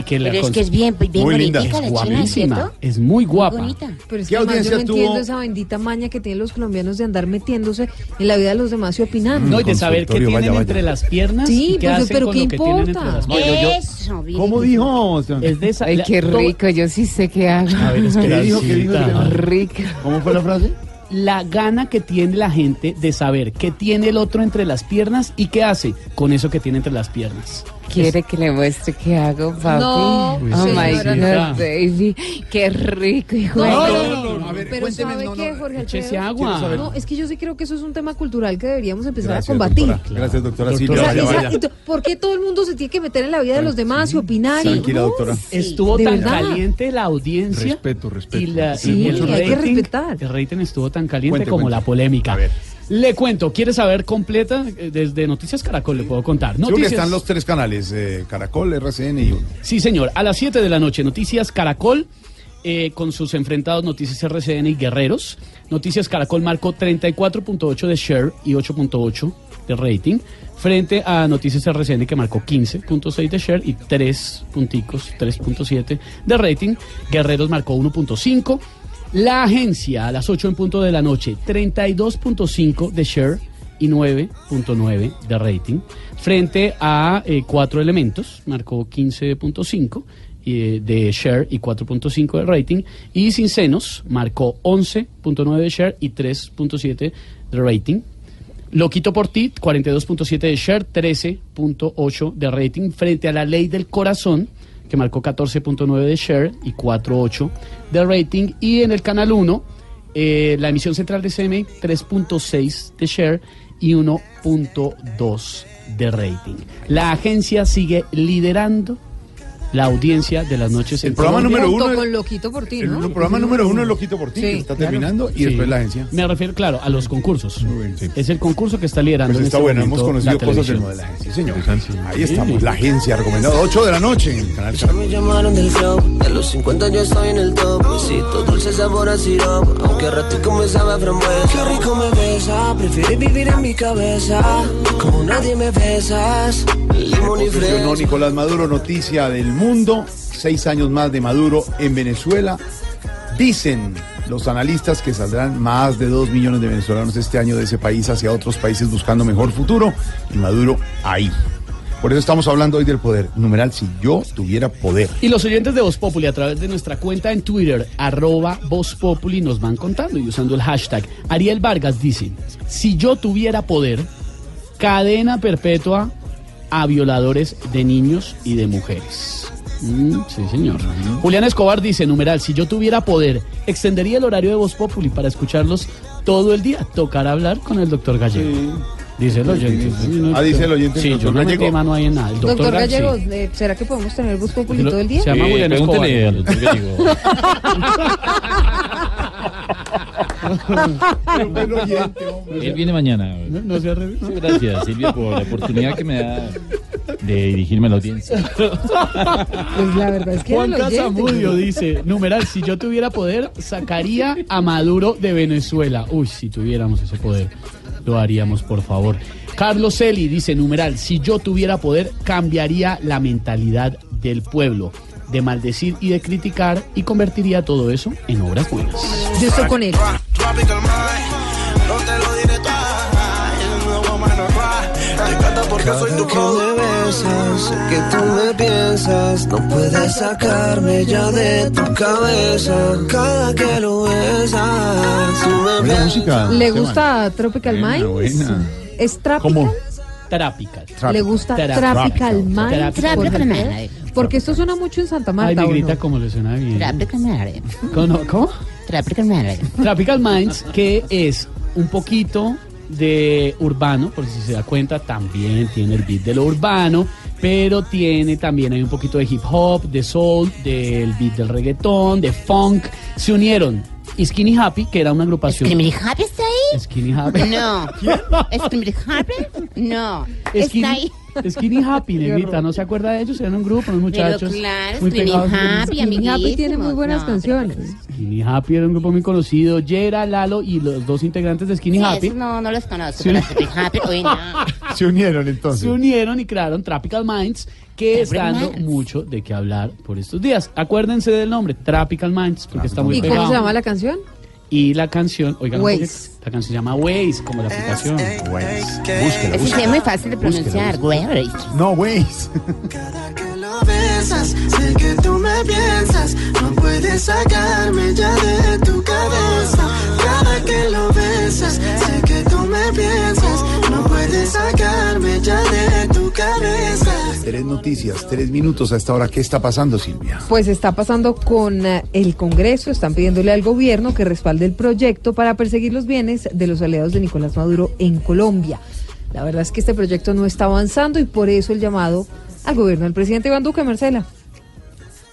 S20: Y que la
S5: Pero es que es bien, bien
S3: Muy linda.
S20: es
S5: la china,
S20: es muy guapa.
S5: bonita.
S4: Pero es
S3: ¿Qué
S4: que además yo no
S3: tuvo?
S4: entiendo esa bendita maña que tienen los colombianos de andar metiéndose en la vida de los demás y opinando.
S20: No, y de saber qué tienen
S3: vaya, vaya.
S20: entre las piernas
S4: Sí,
S20: y qué
S4: pues,
S20: hacen
S4: pero
S20: con
S4: ¿qué
S20: lo que tienen entre
S4: importa?
S20: las piernas.
S5: Eso, bien.
S3: ¿Cómo dijo?
S20: Es de esa-
S44: Ay,
S20: la-
S44: qué
S20: todo-
S44: rico, yo sí sé qué hago.
S20: A ver,
S3: ¿Qué dijo? ¿Qué dijo?
S44: Rico.
S3: ¿Cómo fue la frase?
S20: La gana que tiene la gente de saber qué tiene el otro entre las piernas y qué hace con eso que tiene entre las piernas.
S5: ¿Quiere que le muestre qué hago, papi?
S4: No,
S5: oh
S4: señora,
S5: my
S4: no.
S5: God, baby. Qué rico, hijo de-
S4: No,
S3: no, no, a ver,
S4: Pero
S3: cuénteme,
S4: ¿sabe
S3: no,
S4: qué, Jorge Alfredo?
S20: agua.
S4: No, es que yo sí creo que eso es un tema cultural que deberíamos empezar
S3: Gracias,
S4: a combatir.
S3: doctora. Gracias, doctora Silvia. Vaya,
S4: esa-
S3: vaya.
S4: ¿Por qué todo el mundo se tiene que meter en la vida de los demás y opinar?
S3: Tranquila, doctora.
S20: Estuvo tan
S4: verdad.
S20: caliente la audiencia.
S6: Respeto, respeto.
S20: Y, la,
S4: Sí,
S20: y el
S4: hay que
S20: rating,
S4: respetar.
S20: el rating estuvo tan caliente
S3: Cuente,
S20: como
S3: cuente.
S20: la polémica. Le cuento, ¿quiere saber completa? Eh, Desde Noticias Caracol le puedo contar. Noticias...
S3: están los tres canales, eh, Caracol, RCN y uno.
S20: Sí, señor. A las 7 de la noche, Noticias Caracol, eh, con sus enfrentados Noticias RCN y Guerreros. Noticias Caracol marcó 34.8 de share y 8.8 de rating, frente a Noticias RCN que marcó 15.6 de share y 3 punticos, 3.7 de rating. Guerreros marcó 1.5. La agencia a las 8 en punto de la noche, 32.5 de share y 9.9 de rating. Frente a eh, cuatro elementos, marcó 15.5 eh, de share y 4.5 de rating. Y Sin Senos marcó 11.9 de share y 3.7 de rating. Loquito por ti, 42.7 de share, 13.8 de rating. Frente a la ley del corazón, que marcó 14.9 de share y 4.8 de rating. Y en el canal 1, eh, la emisión central de CMI, 3.6 de share y 1.2 de rating. La agencia sigue liderando la audiencia de las noches en
S3: El programa
S20: Colombia.
S3: número uno-
S4: con Loquito por ti,
S3: El
S4: ¿no?
S3: programa número uno es Loquito por ti,
S4: Sí,
S3: que está
S4: claro.
S3: terminando, y
S20: Sí.
S3: después la agencia.
S20: Me refiero, claro, a los concursos. Es el concurso que está liderando.
S3: Pues
S20: en
S3: está
S20: este
S3: bueno, hemos conocido cosas del modelaje. Sí, señor. Ahí estamos, la agencia recomendada, 8 de la noche en el canal
S43: Ya me llamaron del club, de los 50 yo estoy en el top Besito dulce sabor a sirope, aunque a ratico me sabe a frambuesa Qué rico me besa, prefieres vivir en mi cabeza Como nadie me besas, limón y fresa
S3: Nicolás Maduro, noticia del mundo. Seis años más de Maduro en Venezuela. Dicen los analistas que saldrán más de dos millones de venezolanos este año de ese país hacia otros países buscando mejor futuro. Y Maduro ahí. Por eso estamos hablando hoy del poder. Numeral, si yo tuviera poder.
S20: Y los oyentes de Voz Populi a través de nuestra cuenta en Twitter, arroba Voz Populi, nos van contando y usando el hashtag. Ariel Vargas dice, si yo tuviera poder, cadena perpetua a violadores de niños y de mujeres. Mm, sí, señor. Julián Escobar dice, numeral, si yo tuviera poder, extendería el horario de Voz Populi para escucharlos todo el día. Tocar hablar con el doctor Gallego. Dice el oyente.
S3: Ah, dice el oyente,
S20: Sí,
S3: el
S20: yo
S3: doctor
S20: no metí
S3: Gallego.
S20: mano ahí en nada. El doctor,
S4: Doctor
S20: Ga- sí.
S4: Gallego, eh, ¿será que podemos tener Bus Populi todo el día?
S20: Se llama
S44: Eh,
S20: Julián
S44: pregúntele
S20: Escobar.
S44: al doctor Gallego. [laughs] Él viene mañana.
S20: No se arregle.
S44: Sí, Gracias, Silvia, por la oportunidad que me da de dirigirme a la audiencia.
S4: Pues la verdad es que
S20: Juan. Casamudio dice, numeral, si yo tuviera poder, sacaría a Maduro de Venezuela. Uy, si tuviéramos ese poder, lo haríamos, por favor. Carlos Celi dice, numeral, si yo tuviera poder, cambiaría la mentalidad del pueblo, de maldecir y de criticar, y convertiría todo eso en obras buenas.
S4: Yo estoy con él.
S43: Cada que me besas, sé que tú me piensas No puedes sacarme ya de tu cabeza Cada que lo besas, tú me
S3: Buena música.
S4: ¿Le gusta Tropical
S3: buena.
S4: ¿Es Tropical?
S3: ¿Cómo?
S20: Tropical.
S4: ¿Le gusta
S20: Tropical.
S4: Tropical Minds?
S20: Tropical
S4: Jorge
S5: Minds.
S4: Alfredo? Porque esto suena mucho en Santa
S20: Ay,
S4: Marta, ¿o
S20: negrita,
S4: no?
S20: como le suena bien.
S5: Tropical Minds.
S20: ¿Cómo? ¿Cómo?
S5: Tropical Minds.
S20: Tropical Minds, que es un poquito de urbano, por si se da cuenta, también tiene el beat de lo urbano, pero tiene también hay un poquito de hip hop, de soul, del beat del reggaetón, de funk. Se unieron Skinny Happy, que era una agrupación.
S5: ¿Skinny Happy está ahí?
S20: Skinny Happy.
S5: No. [laughs] ¿Skinny Happy? No.
S20: Skinny,
S5: Está ahí.
S20: Skinny Happy, negrita, ¿no se acuerda de ellos? Eran un grupo, unos muchachos.
S5: claro,
S20: muy
S5: Skinny
S20: pegados.
S5: Happy,
S4: Skinny Happy tiene muy buenas
S5: No,
S4: canciones.
S20: Skinny Happy era un grupo muy conocido. Yera, Lalo y los dos integrantes de Skinny
S5: Sí,
S20: Happy.
S5: esos no, no los conozco. Pero Skinny Happy, uy, no. [laughs]
S3: Se unieron entonces.
S20: se unieron y crearon Tropical Minds, que está
S5: Tropical
S20: dando
S5: Minds.
S20: mucho de qué hablar por estos días. Acuérdense del nombre, Tropical Minds, porque está muy
S4: ¿Y cómo
S20: pegado.
S4: se llama la canción?
S20: Y la canción, oigan,
S4: Waze.
S20: poquito, la canción se llama Waze, como la aplicación.
S3: Waze. Búsquela,
S5: Eso sí es
S3: búsquela.
S5: muy fácil de pronunciar. Güey.
S3: No, Waze.
S43: lo besas, sé que tú me piensas, no puedes sacarme ya de tu cabeza. Cada que lo besas,
S3: noticias, tres minutos a esta hora. ¿Qué está pasando, Silvia?
S4: Pues está pasando con eh, el Congreso, están pidiéndole al gobierno que respalde el proyecto para perseguir los bienes de los aliados de Nicolás Maduro en Colombia. La verdad es que este proyecto no está avanzando y por eso el llamado al gobierno del presidente Iván Duque, Marcela.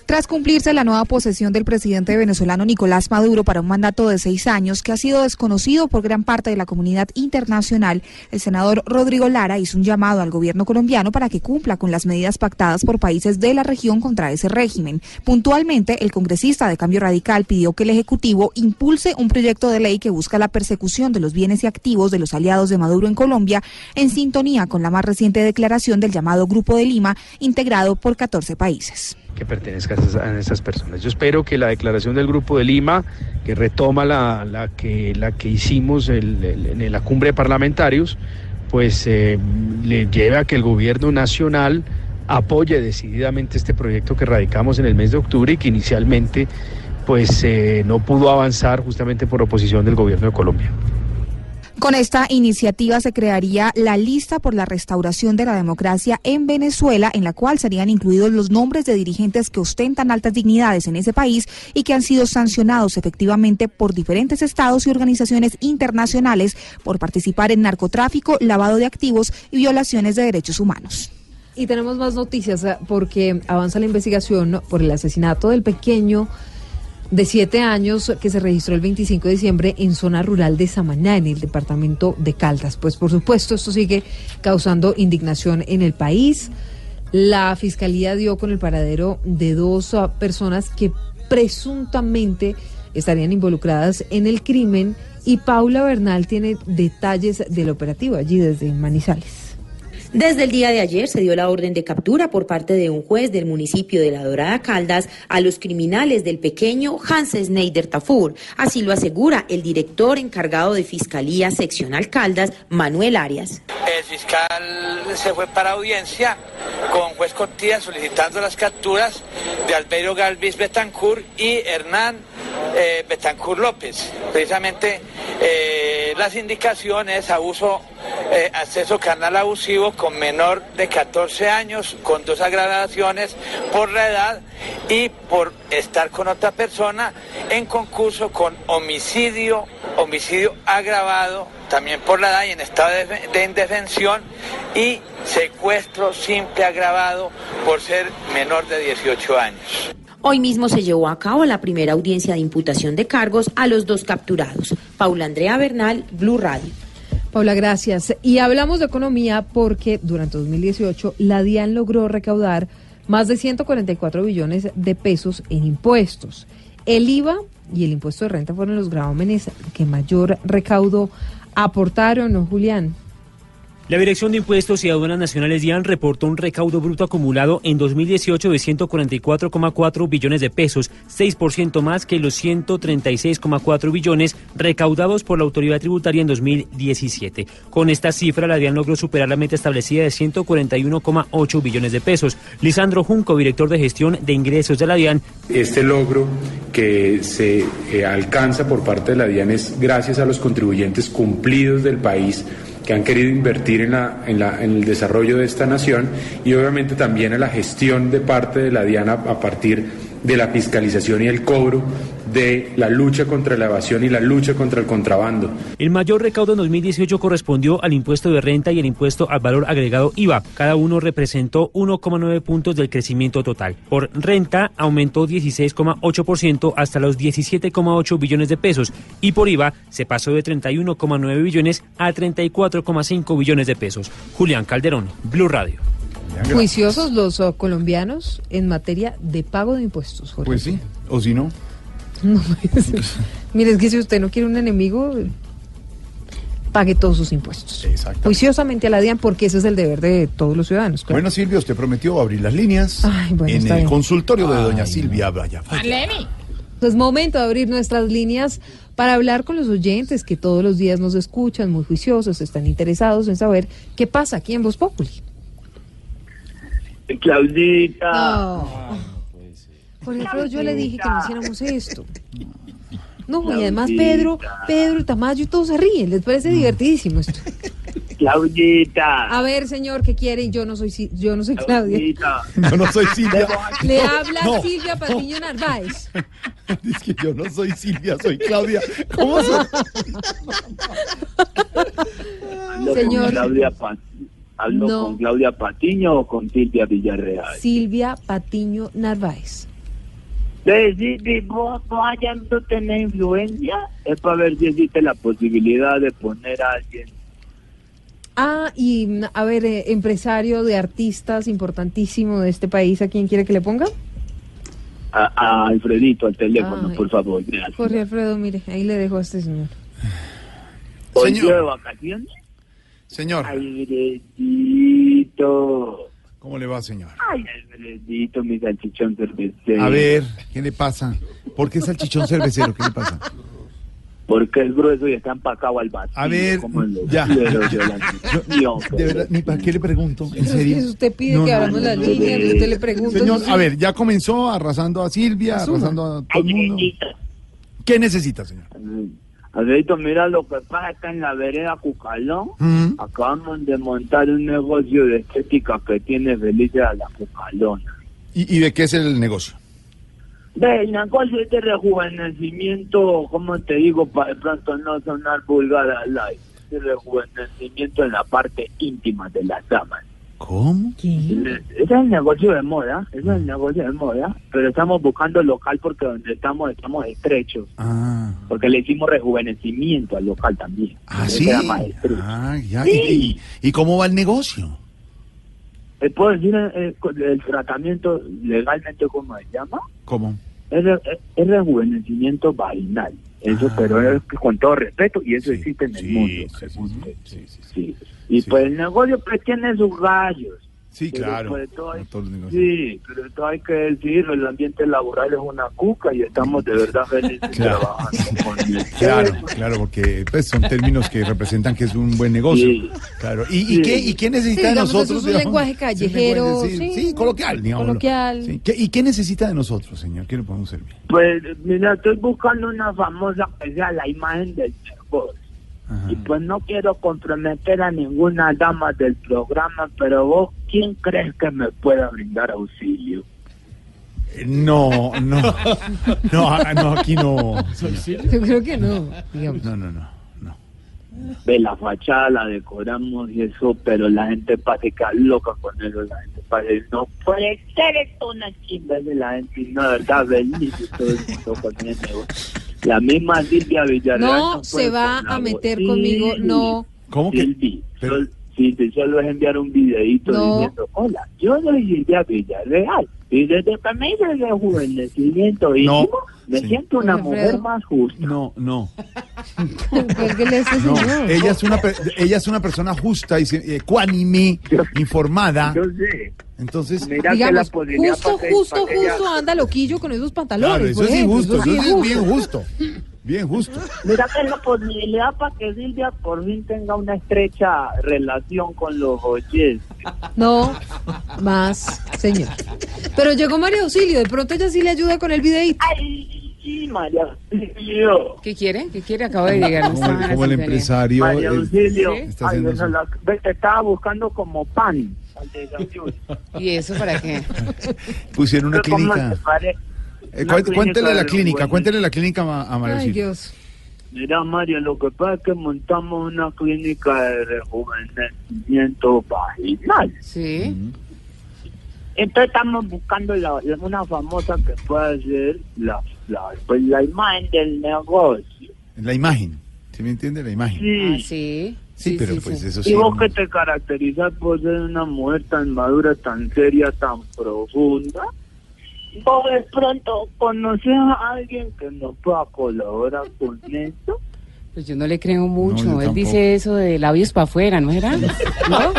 S45: Tras cumplirse la nueva posesión del presidente venezolano Nicolás Maduro para un mandato de seis años que ha sido desconocido por gran parte de la comunidad internacional, el senador Rodrigo Lara hizo un llamado al gobierno colombiano para que cumpla con las medidas pactadas por países de la región contra ese régimen. Puntualmente, el congresista de Cambio Radical pidió que el Ejecutivo impulse un proyecto de ley que busca la persecución de los bienes y activos de los aliados de Maduro en Colombia, en sintonía con la más reciente declaración del llamado Grupo de Lima, integrado por 14 países
S46: que pertenezcan a esas, personas. Yo espero que la declaración del Grupo de Lima, que retoma la, que, hicimos en la cumbre de parlamentarios, pues eh, le lleve a que el gobierno nacional apoye decididamente este proyecto que radicamos en el mes de octubre y que inicialmente pues eh, no pudo avanzar justamente por oposición del gobierno de Colombia.
S45: Con esta iniciativa se crearía la lista por la restauración de la democracia en Venezuela, en la cual serían incluidos los nombres de dirigentes que ostentan altas dignidades en ese país y que han sido sancionados efectivamente por diferentes estados y organizaciones internacionales por participar en narcotráfico, lavado de activos y violaciones de derechos humanos.
S4: Y tenemos más noticias eh, porque avanza la investigación por el asesinato del pequeño de siete años que se registró el 25 de diciembre en zona rural de Samaná, en el departamento de Caldas. Pues por supuesto esto sigue causando indignación en el país. La fiscalía dio con el paradero de dos ah, personas que presuntamente estarían involucradas en el crimen y Paula Bernal tiene detalles del operativo allí desde Manizales.
S47: Desde el día de ayer se dio la orden de captura por parte de un juez del municipio de La Dorada Caldas a los criminales del pequeño Hans Schneider Tafur. Así lo asegura el director encargado de Fiscalía Seccional Caldas, Manuel Arias.
S48: El fiscal se fue para audiencia con juez Cortía solicitando las capturas de Albeiro Galvis Betancourt y Hernán eh, Betancourt López. Precisamente eh, las indicaciones, abuso, eh, acceso carnal abusivo con menor de 14 años, con dos agravaciones por la edad y por estar con otra persona en concurso con homicidio, homicidio agravado, también por la edad y en estado de indefensión y secuestro simple agravado por ser menor de 18 años.
S47: Hoy mismo se llevó a cabo la primera audiencia de imputación de cargos a los dos capturados. Paula Andrea Bernal, Blue Radio.
S4: Paula, gracias. Y hablamos de economía porque durante 2018 la DIAN logró recaudar más de 144 billones de pesos en impuestos. El IVA y el impuesto de renta fueron los gravámenes que mayor recaudo aportaron, ¿no, Julián?
S40: La Dirección de Impuestos y Aduanas Nacionales DIAN reportó un recaudo bruto acumulado en 2018 de 144,4 billones de pesos, 6% más que los 136,4 billones recaudados por la autoridad tributaria en 2017. Con esta cifra, la DIAN logró superar la meta establecida de 141,8 billones de pesos. Lisandro Junco, director de gestión de ingresos de la DIAN,
S49: Este logro que se eh, alcanza por parte de la DIAN es gracias a los contribuyentes cumplidos del país que han querido invertir en, la, en, el desarrollo de esta nación y obviamente también a la gestión de parte de la DIAN a partir de la fiscalización y el cobro de la lucha contra la evasión y la lucha contra el contrabando.
S40: El mayor recaudo en 2018 correspondió al impuesto de renta y el impuesto al valor agregado IVA. Cada uno representó 1,9 puntos del crecimiento total. Por renta aumentó 16,8% hasta los 17,8 billones de pesos y por IVA se pasó de 31,9 billones a 34,5 billones de pesos. Julián Calderón, Blue Radio.
S4: Juiciosos los oh, colombianos en materia de pago de impuestos. Jorge.
S3: Pues sí, o si no. [laughs]
S4: No, pues, mire, es que si usted no quiere un enemigo, pague todos sus impuestos. Juiciosamente a la DIAN, porque ese es el deber de todos los ciudadanos. claro.
S3: Bueno, Silvia, usted prometió abrir las líneas
S4: Ay, bueno,
S3: en
S4: está
S3: el
S4: bien.
S3: consultorio de doña Silvia Vaya.
S4: Es momento de abrir nuestras líneas para hablar con los oyentes que todos los días nos escuchan, muy juiciosos, están interesados en saber qué pasa aquí en Voz Populi.
S50: Claudita.
S4: Por ejemplo, yo le dije que no hiciéramos esto. [laughs] No, y además Pedro, Pedro, Tamayo y todos se ríen, les parece divertidísimo esto.
S50: Claudita.
S4: A ver, señor, ¿qué quiere? Yo no soy yo no soy Claudia.
S50: Claudita.
S3: Yo no soy Silvia.
S4: Le habla
S3: No.
S4: Silvia Patiño Narváez. [laughs]
S3: Es que yo no soy Silvia, soy Claudia. ¿Cómo soy?
S4: Señor.
S50: con Claudia ¿Hablo
S4: No.
S50: con Claudia Patiño o con Silvia Villarreal?
S4: Silvia Patiño Narváez.
S50: Ve, Silvi, ¿vos, vos allá no tenés influencia? Es para ver si existe la posibilidad de poner a alguien.
S4: Ah, y a ver, eh, empresario de artistas importantísimo de este país, ¿a quién quiere que le ponga?
S50: A, a Alfredito al teléfono,
S4: Ay.
S50: por favor. gracias.
S4: Jorge Alfredo, mire, ahí le dejo a este señor.
S50: ¿Hoy
S3: Señor.
S50: de vacaciones?
S3: Señor.
S50: Alfredito.
S3: ¿Cómo le va, señor?
S50: Ay, Alfredito, mi salchichón cervecero.
S3: A ver, ¿qué le pasa? ¿Por qué salchichón cervecero? ¿Qué le pasa?
S50: Porque es grueso y está empacado al vacío.
S3: A ver,
S50: como en los
S3: ya.
S50: de la
S3: verdad, ni para qué le pregunto, en
S4: es
S3: serio.
S4: que usted pide
S3: No,
S4: que abramos
S3: no,
S4: líneas, y usted le pregunta.
S3: Señor, a ver, ya comenzó arrasando a Silvia,
S4: Asuma.
S3: arrasando a todo el mundo. ¿Qué necesita, señor?
S50: Alfredito, mira lo que pasa acá en la vereda Cucalón.
S3: Mm.
S50: Acabamos de montar un negocio de estética que tiene felices a la Cucalona.
S3: ¿Y, y de qué es el negocio?
S50: Ve, el negocio es de rejuvenecimiento, como te digo, para de pronto no sonar vulgar al aire. De rejuvenecimiento en la parte íntima de las damas.
S3: ¿Cómo?
S50: Ese es el negocio de moda, ese es el negocio de moda, pero estamos buscando local porque donde estamos estamos estrechos,
S3: Ah,
S50: porque le hicimos rejuvenecimiento al local también.
S3: ¿ah sí?
S50: más.
S3: Ah, ya.
S50: Sí.
S3: ¿Y, y, y cómo va el negocio?
S50: ¿Me puedo decir eh, el tratamiento legalmente cómo se llama?
S3: ¿Cómo?
S50: Es, re- es rejuvenecimiento vaginal. Eso, pero es con todo respeto, y eso existe en el mundo. según usted. Sí. Y pues el negocio pues tiene sus gallos.
S3: Sí,
S50: Pero,
S3: claro.
S50: pues, todo hay-
S3: negocios.
S50: Sí, pero todo hay que decir, el ambiente laboral es una cuca y estamos de verdad felices [laughs]
S3: Claro.
S50: trabajando con [laughs] él.
S3: Claro, claro, porque pues, son términos que representan que es un buen negocio.
S50: Sí.
S3: Claro. ¿Y,
S50: Sí.
S3: y qué, y qué necesita
S4: Sí,
S3: de nosotros?
S4: es un
S3: digamos?
S4: lenguaje
S3: Sí,
S4: callejero,
S3: sí,
S4: sí.
S3: sí, coloquial, digamos.
S4: Coloquial.
S3: Sí. ¿Qué- ¿Y qué necesita de nosotros, señor? ¿Qué le podemos servir?
S50: Pues mira, estoy buscando una famosa que sea la imagen del Y pues no quiero comprometer a ninguna dama del programa, pero vos, ¿quién crees que me pueda brindar auxilio?
S3: No, no, no, [laughs] ah, no, aquí no.
S4: Yo creo que no, digamos.
S3: No, no, no.
S50: Ve la fachada, la decoramos y eso, pero la gente pasa loca con eso. La gente pasa no puede ser esto una chimba de la gente. Y no, de verdad, feliz y todo el mundo con el negocio. La misma Silvia Villarreal.
S4: No se
S50: puede
S4: va a meter
S50: voz.
S4: conmigo,
S50: Sí.
S4: no.
S3: ¿Cómo que?
S50: Sol- sí, te solo es enviar un videito
S4: No.
S50: diciendo, hola, yo soy Silvia Villarreal. Y desde que me hice el rejuvenecimiento íntimo, me
S3: sí.
S50: siento una mujer más justa.
S3: No, no. [laughs]
S4: Este
S3: No, ella es una ella es una persona justa y se- ecuánime, informada.
S50: Yo sé.
S3: Entonces,
S50: Mira que la
S4: Digamos, justo,
S50: que-
S4: justo,
S50: que ella-
S4: justo anda loquillo con esos pantalones.
S3: claro, eso es injusto,
S4: eso
S3: eso es bien justo. Bien justo.
S50: Mira que es la posibilidad para que Silvia por fin tenga una estrecha relación con los oyentes.
S4: No, más, señor. Pero llegó María Auxilio, de pronto ella sí le ayuda con el videíto.
S50: Sí, María Auxilio.
S5: ¿Qué quiere? ¿Qué quiere? Acabo de llegar.
S3: Como, como el empresario.
S50: María Auxilio.
S3: está
S50: Ay, la- estaba buscando como pan. Al.
S5: ¿Y eso para qué? [laughs]
S3: pusieron una
S50: ¿Cómo
S3: clínica.
S50: te pare-
S3: Eh,
S50: una clínica
S3: cuéntele la clínica,
S50: los
S3: cuéntele la clínica a, a
S4: Ay. Dios.
S50: Mira, María, lo que pasa es que montamos una clínica de rejuvenecimiento vaginal.
S5: Sí.
S50: Entonces estamos buscando la- la- una famosa que pueda ser la, la, pues, la imagen del negocio.
S3: La imagen. ¿Sí me entiende? La imagen.
S50: Sí.
S5: Ah, sí.
S3: Sí, pero pues eso
S50: Y
S3: sí.
S50: vos
S3: no-
S50: que te caracterizas por ser una mujer tan madura, tan seria, tan profunda, vos de pronto conoces a alguien que nos pueda colaborar con esto.
S5: Pues yo no le creo mucho.
S50: yo
S5: Él
S50: tampoco.
S5: dice eso de labios para afuera, ¿no era? ¿No?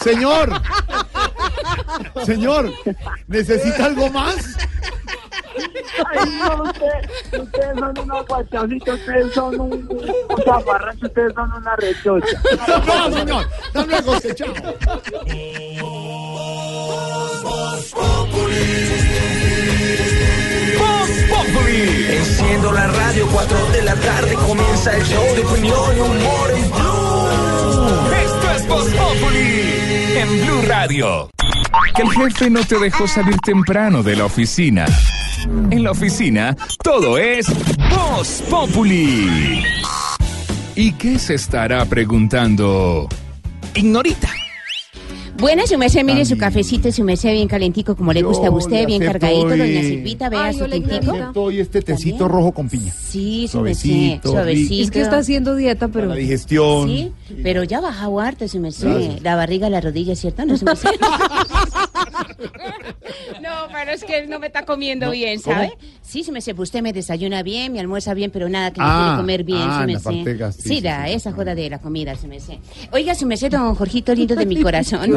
S3: Señor, señor, ¿necesita algo más?
S50: Ay, no, usted- ustedes son unos guachocitos, ustedes son un, un zafarrancho, ustedes son una rechocha.
S3: No, señor, hasta luego, que chao.
S51: Enciendo la radio, 4 de la la tarde comienza el show de opinión y humor en Blue.
S52: Esto es Voz Populi en Blue Radio. Que el jefe no te dejó salir temprano de la oficina. En la oficina, todo es Voz Populi. ¿Y qué se estará preguntando? Ignorita.
S5: Buenas, su merced, mire su cafecito, su merced bien calentico, como le gusta a usted, bien cargadito,
S3: y-
S5: doña Silvita, vea su tintico.
S3: Hoy este tecito rojo con piña.
S5: Sí, su merced,
S3: Suavecito,
S5: suavecito.
S4: Es que está haciendo dieta, pero...
S3: La digestión.
S5: Sí, pero ya baja harto, su merced. La barriga, la rodilla, ¿cierto? No, su merced. [laughs] No, pero es que él no me está comiendo bien, ¿sabe? Sí, su merced, pues usted me desayuna bien, me almuerza bien, pero nada que me
S3: Ah,
S5: quiere comer bien,
S3: ah,
S5: su
S3: en la gástrica,
S5: Sí, la, esa joda de la comida, su merced. Oiga, su merced, don Jorgito lindo de mi [laughs] corazón.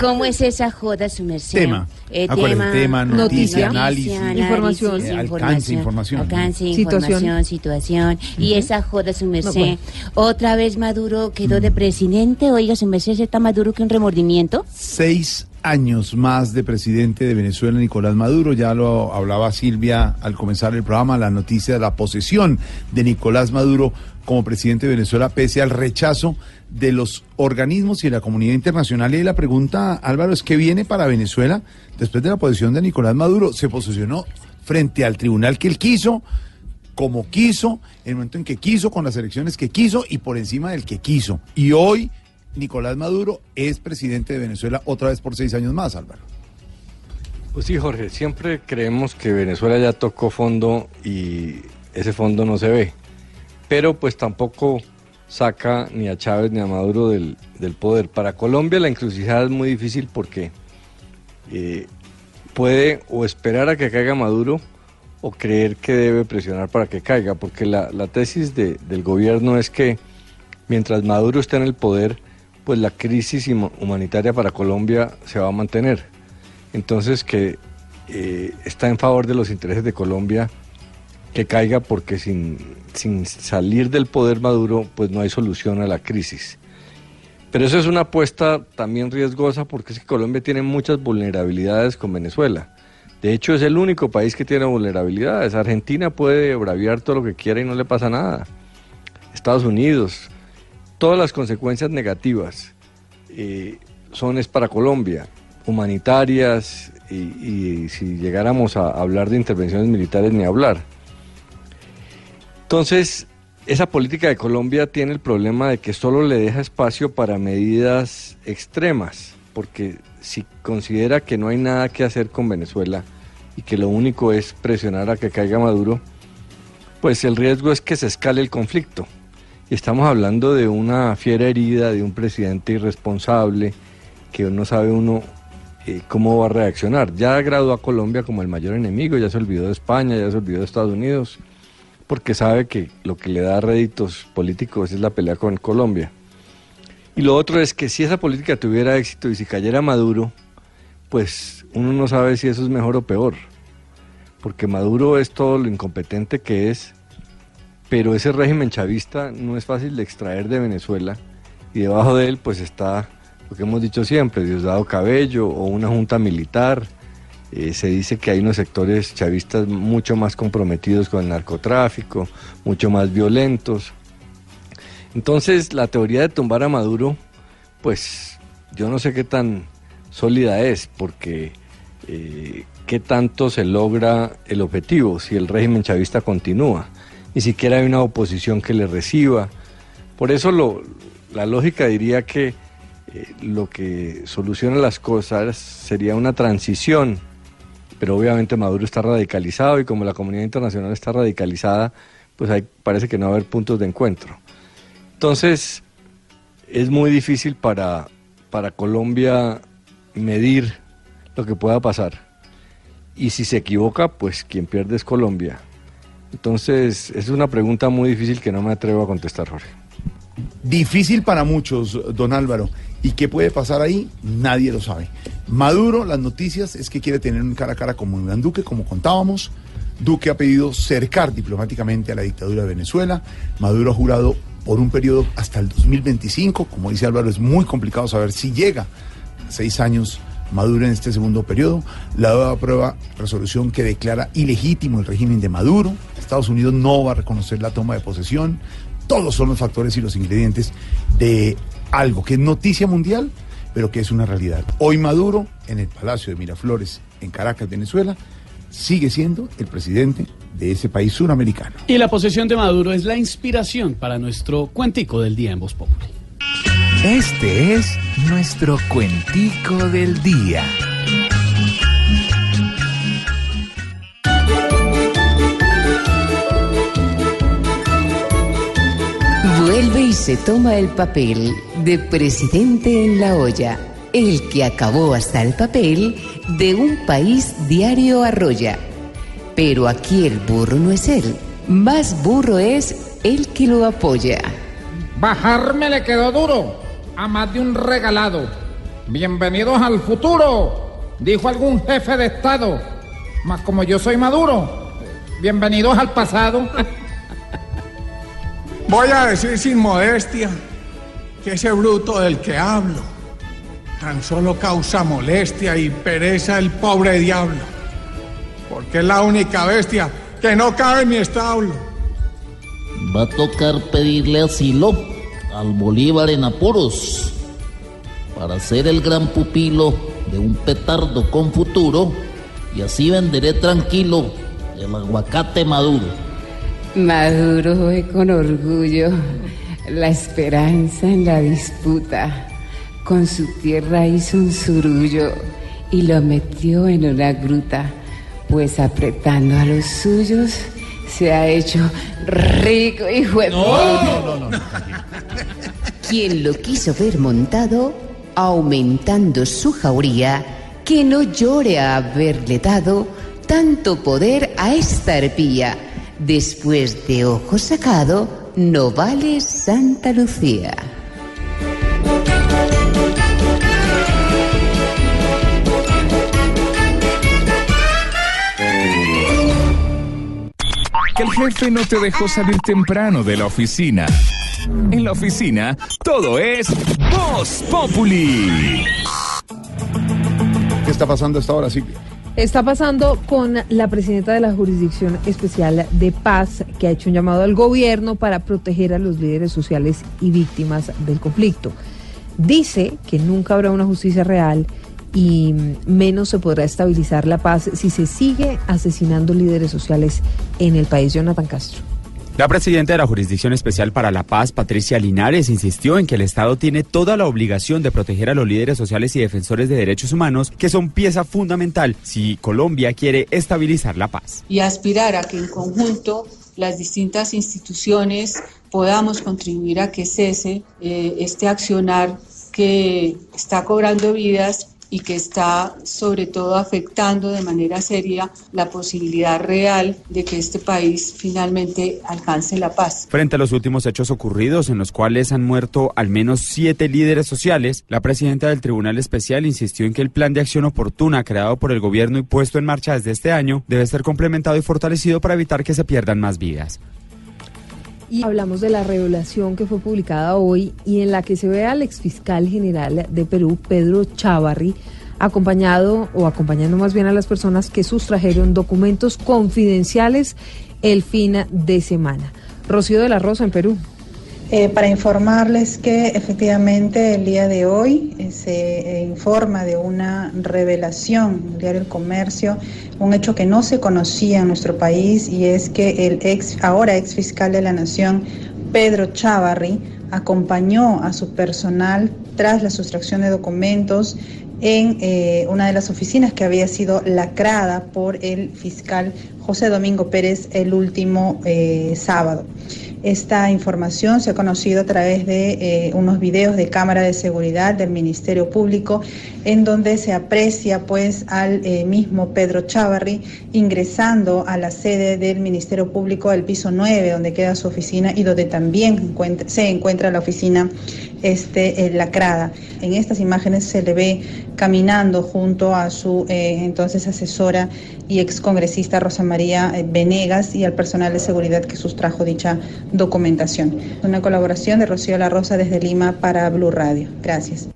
S5: ¿Cómo es esa joda, su merced?
S3: Tema.
S5: Eh,
S3: Acuérdese, tema, noticia, análisis,
S4: información.
S3: Eh, alcance, información.
S5: Alcance,
S4: Situación.
S5: información, situación. Y esa joda, su merced.
S4: bueno.
S5: Otra vez Maduro quedó de presidente. Oiga, su merced está Maduro que un remordimiento.
S3: Seis años más de presidente de Venezuela, Nicolás Maduro. Ya lo hablaba Silvia al comenzar el programa, la noticia de la posesión de Nicolás Maduro como presidente de Venezuela, pese al rechazo de los organismos y de la comunidad internacional. Y la pregunta, Álvaro, es ¿qué viene para Venezuela después de la posesión de Nicolás Maduro? Se posicionó frente al tribunal que él quiso, como quiso, en el momento en que quiso, con las elecciones que quiso y por encima del que quiso. Y hoy Nicolás Maduro es presidente de Venezuela otra vez por seis años más, Álvaro.
S53: Pues sí, Jorge, siempre creemos que Venezuela ya tocó fondo y ese fondo no se ve. Pero pues tampoco saca ni a Chávez ni a Maduro del, del poder. Para Colombia la encrucijada es muy difícil porque eh, puede o esperar a que caiga Maduro o creer que debe presionar para que caiga, porque la, la tesis de- del gobierno es que mientras Maduro esté en el poder, pues la crisis huma- humanitaria para Colombia se va a mantener. Entonces que eh, está en favor de los intereses de Colombia que caiga porque sin, sin salir del poder Maduro pues no hay solución a la crisis. Pero eso es una apuesta también riesgosa porque es que Colombia tiene muchas vulnerabilidades con Venezuela. De hecho es el único país que tiene vulnerabilidades. Argentina puede braviar todo lo que quiera y no le pasa nada. Estados Unidos, todas las consecuencias negativas eh, son es para Colombia, humanitarias y, y si llegáramos a hablar de intervenciones militares ni hablar. Entonces, esa política de Colombia tiene el problema de que solo le deja espacio para medidas extremas, porque si considera que no hay nada que hacer con Venezuela y que lo único es presionar a que caiga Maduro, pues el riesgo es que se escale el conflicto. Estamos hablando de una fiera herida, de un presidente irresponsable, que no sabe uno eh, cómo va a reaccionar. Ya graduó a Colombia como el mayor enemigo, ya se olvidó de España, ya se olvidó de Estados Unidos, porque sabe que lo que le da réditos políticos es la pelea con Colombia. Y lo otro es que si esa política tuviera éxito y si cayera Maduro, pues uno no sabe si eso es mejor o peor. Porque Maduro es todo lo incompetente que es, pero ese régimen chavista no es fácil de extraer de Venezuela y debajo de él pues está lo que hemos dicho siempre, Diosdado Cabello o una junta militar. Eh, se dice que hay unos sectores chavistas mucho más comprometidos con el narcotráfico, mucho más violentos. Entonces la teoría de tumbar a Maduro, pues yo no sé qué tan sólida es, porque eh, qué tanto se logra el objetivo si el régimen chavista continúa. Ni siquiera hay una oposición que le reciba. Por eso la lógica diría que eh, lo que soluciona las cosas sería una transición, pero obviamente Maduro está radicalizado y como la comunidad internacional está radicalizada, pues ahí parece que no va a haber puntos de encuentro. Entonces, es muy difícil para, para Colombia medir lo que pueda pasar. Y si se equivoca, pues quien pierde es Colombia. Entonces, es una pregunta muy difícil que no me atrevo a contestar, Jorge.
S3: Difícil para muchos, don Álvaro. ¿Y qué puede pasar ahí? Nadie lo sabe. Maduro, las noticias es que quiere tener un cara a cara con Iván Duque, como contábamos. Duque ha pedido cercar diplomáticamente a la dictadura de Venezuela. Maduro ha jurado por un periodo hasta el 2025. Como dice Álvaro, es muy complicado saber si llega a seis años Maduro en este segundo periodo. La DOE aprueba resolución que declara ilegítimo el régimen de Maduro. Estados Unidos no va a reconocer la toma de posesión. Todos son los factores y los ingredientes de algo que es noticia mundial, pero que es una realidad. Hoy Maduro, en el Palacio de Miraflores, en Caracas, Venezuela, sigue siendo el presidente de ese país suramericano.
S20: Y la posesión de Maduro es la inspiración para nuestro cuentico del día en Voz Populi.
S52: Este es nuestro cuentico del día.
S5: Vuelve y se toma el papel de presidente en la olla, el que acabó hasta el papel de un país diario arrolla. Pero aquí el burro no es él, más burro es el que lo apoya.
S54: Bajarme le quedó duro, a más de un regalado. Bienvenidos al futuro, dijo algún jefe de Estado. Mas como yo soy maduro, bienvenidos al pasado. [laughs]
S55: Voy a decir sin modestia que ese bruto del que hablo tan solo causa molestia y pereza el pobre diablo, porque es la única bestia que no cabe en mi establo.
S25: Va a tocar pedirle asilo al Bolívar en apuros para ser el gran pupilo de un petardo con futuro y así venderé tranquilo el aguacate maduro.
S56: Maduro ve con orgullo la esperanza en la disputa. Con su tierra hizo un surullo y lo metió en una gruta, pues apretando a los suyos se ha hecho rico y
S5: Quien lo quiso ver montado, aumentando su jauría, que no llore a haberle dado tanto poder a esta arpía. Después de ojo sacado, no vale Santa Lucía.
S52: El jefe no te dejó salir temprano de la oficina. En la oficina, todo es Voz Populi.
S3: ¿Qué está pasando a esta hora, Silvia?
S4: Está pasando con la presidenta de la Jurisdicción Especial de Paz, que ha hecho un llamado al gobierno para proteger a los líderes sociales y víctimas del conflicto. Dice que nunca habrá una justicia real y menos se podrá estabilizar la paz si se sigue asesinando líderes sociales en el país. Jonathan Castro.
S57: La presidenta de la Jurisdicción Especial para la Paz, Patricia Linares, insistió en que el Estado tiene toda la obligación de proteger a los líderes sociales y defensores de derechos humanos, que son pieza fundamental si Colombia quiere estabilizar la paz.
S58: y aspirar a que en conjunto las distintas instituciones podamos contribuir a que cese eh, este accionar que está cobrando vidas y que está sobre todo afectando de manera seria la posibilidad real de que este país finalmente alcance la paz.
S57: Frente a los últimos hechos ocurridos, en los cuales han muerto al menos siete líderes sociales, la presidenta del Tribunal Especial insistió en que el plan de acción oportuna creado por el gobierno y puesto en marcha desde este año debe ser complementado y fortalecido para evitar que se pierdan más vidas.
S4: Y hablamos de la revelación que fue publicada hoy y en la que se ve al exfiscal general de Perú, Pedro Chávarri, acompañado o acompañando más bien a las personas que sustrajeron documentos confidenciales el fin de semana. Rocío de la Rosa en Perú.
S59: Eh, para informarles que efectivamente el día de hoy eh, se eh, informa de una revelación en el diario El Comercio, un hecho que no se conocía en nuestro país y es que el ex, ahora ex fiscal de la Nación, Pedro Chávarri, acompañó a su personal tras la sustracción de documentos en una de las oficinas que había sido lacrada por el fiscal José Domingo Pérez el último sábado. Esta información se ha conocido a través de eh, unos videos de cámara de seguridad del Ministerio Público, en donde se aprecia pues al eh, mismo Pedro Chávarri ingresando a la sede del Ministerio Público al piso 9, donde queda su oficina y donde también se encuentra la oficina este, eh, lacrada. En estas imágenes se le ve caminando junto a su eh, entonces asesora y excongresista Rosa María eh, Venegas y al personal de seguridad que sustrajo dicha documentación. Una colaboración de Rocío La Rosa desde Lima para Blue Radio. Gracias.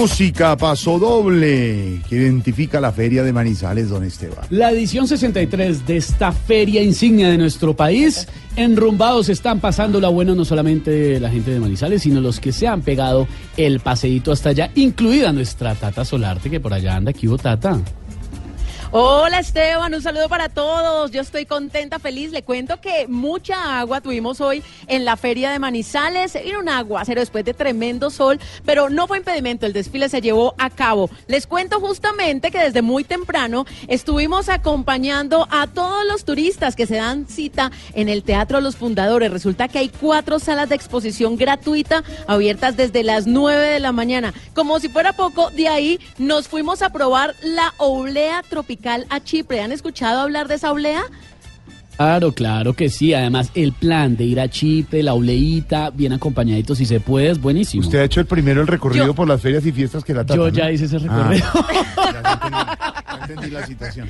S3: Música paso doble que identifica la feria de Manizales, don Esteban.
S20: La edición 63 de esta feria insignia de nuestro país, enrumbados están pasando la buena no solamente la gente de Manizales, sino los que se han pegado el paseíto hasta allá, incluida nuestra Tata Solarte, que por allá anda aquí, Tata.
S60: Hola Esteban, un saludo para todos. Yo estoy contenta, feliz. Le cuento que mucha agua tuvimos hoy en la feria de Manizales. Era un aguacero después de tremendo sol, pero no fue impedimento. El desfile se llevó a cabo. Les cuento justamente que desde muy temprano estuvimos acompañando a todos los turistas que se dan cita en el Teatro Los Fundadores. Resulta que hay cuatro salas de exposición gratuita abiertas desde las 9 de la mañana. Como si fuera poco, de ahí nos fuimos a probar la oblea tropical a Chipre. ¿Han escuchado hablar de esa oblea?
S20: Claro, claro que sí. Además, el plan de ir a Chipre, la obleíta, bien acompañadito, si se puede, es buenísimo.
S3: Usted ha hecho el primero el recorrido
S20: Yo-
S3: por las ferias y fiestas que la tata,
S20: Yo
S3: ¿no?
S20: ya hice ese recorrido. [laughs]
S3: Ah, ya entendí la situación.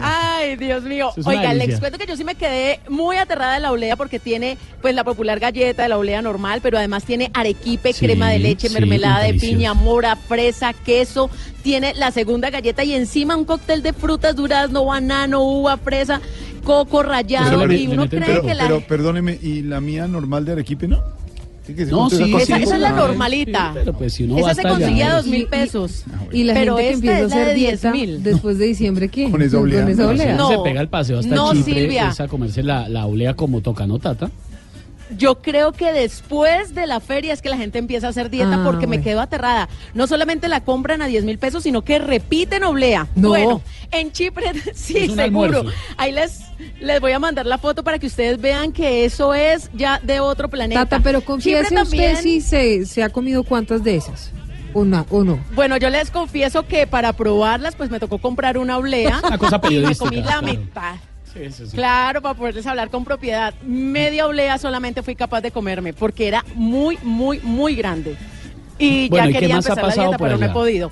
S60: Ay, Dios mío.
S20: Es
S60: Oiga, les cuento que yo sí me quedé muy aterrada de la oblea porque tiene pues la popular galleta de la oblea normal, pero además tiene arequipe,
S20: Sí,
S60: crema de leche,
S20: sí,
S60: mermelada de piña, mora, fresa, queso. Tiene la segunda galleta y encima un cóctel de frutas, durazno, banano, uva, fresa, coco rallado.
S3: Pero,
S60: y uno cree
S3: pero-
S60: que la...
S3: pero, perdóneme, ¿y la mía normal de Arequipe no? Que
S20: No, sí,
S60: esa, esa es la
S3: Ah,
S60: normalita.
S20: pero pues si uno
S60: esa
S20: va
S60: se
S20: hasta allá-
S60: consigue a dos
S4: Y-
S60: mil
S4: y-
S60: pesos.
S4: Y la
S60: Pero
S4: gente que empieza a hacer
S60: de
S4: dieta
S60: 10.000.
S4: después de diciembre, ¿qué?
S3: Con esa oblea.
S4: Con esa
S3: No.
S60: No.
S20: se pega el paseo hasta
S60: No,
S20: Chipre,
S60: Silvia.
S20: es a comerse la, la olea como toca, ¿no, Tata?
S60: Yo creo que después de la feria es que la gente empieza a hacer dieta
S4: Ah,
S60: porque me quedo aterrada. No solamente la compran a 10 mil pesos, sino que repiten oblea.
S4: No.
S60: Bueno, en Chipre, [laughs] sí, seguro.
S20: almuerzo.
S60: Ahí les, les voy a mandar la foto para que ustedes vean que eso es ya de otro planeta.
S4: Tata, pero confiese
S60: también-
S4: usted si se, se ha comido cuántas de esas. ¿O no? ¿O no?
S60: Bueno, yo les confieso que para probarlas, pues me tocó comprar una oblea. [laughs]
S20: Una cosa
S60: y me
S20: periodística,
S60: comí la
S20: claro.
S60: mitad.
S20: Sí, sí, sí.
S60: Claro, para poderles hablar con propiedad. Media oblea solamente fui capaz de comerme porque era muy, muy, muy grande. Y
S20: Bueno,
S60: ya
S20: ¿y qué
S60: quería empezar la dieta, pero no he podido.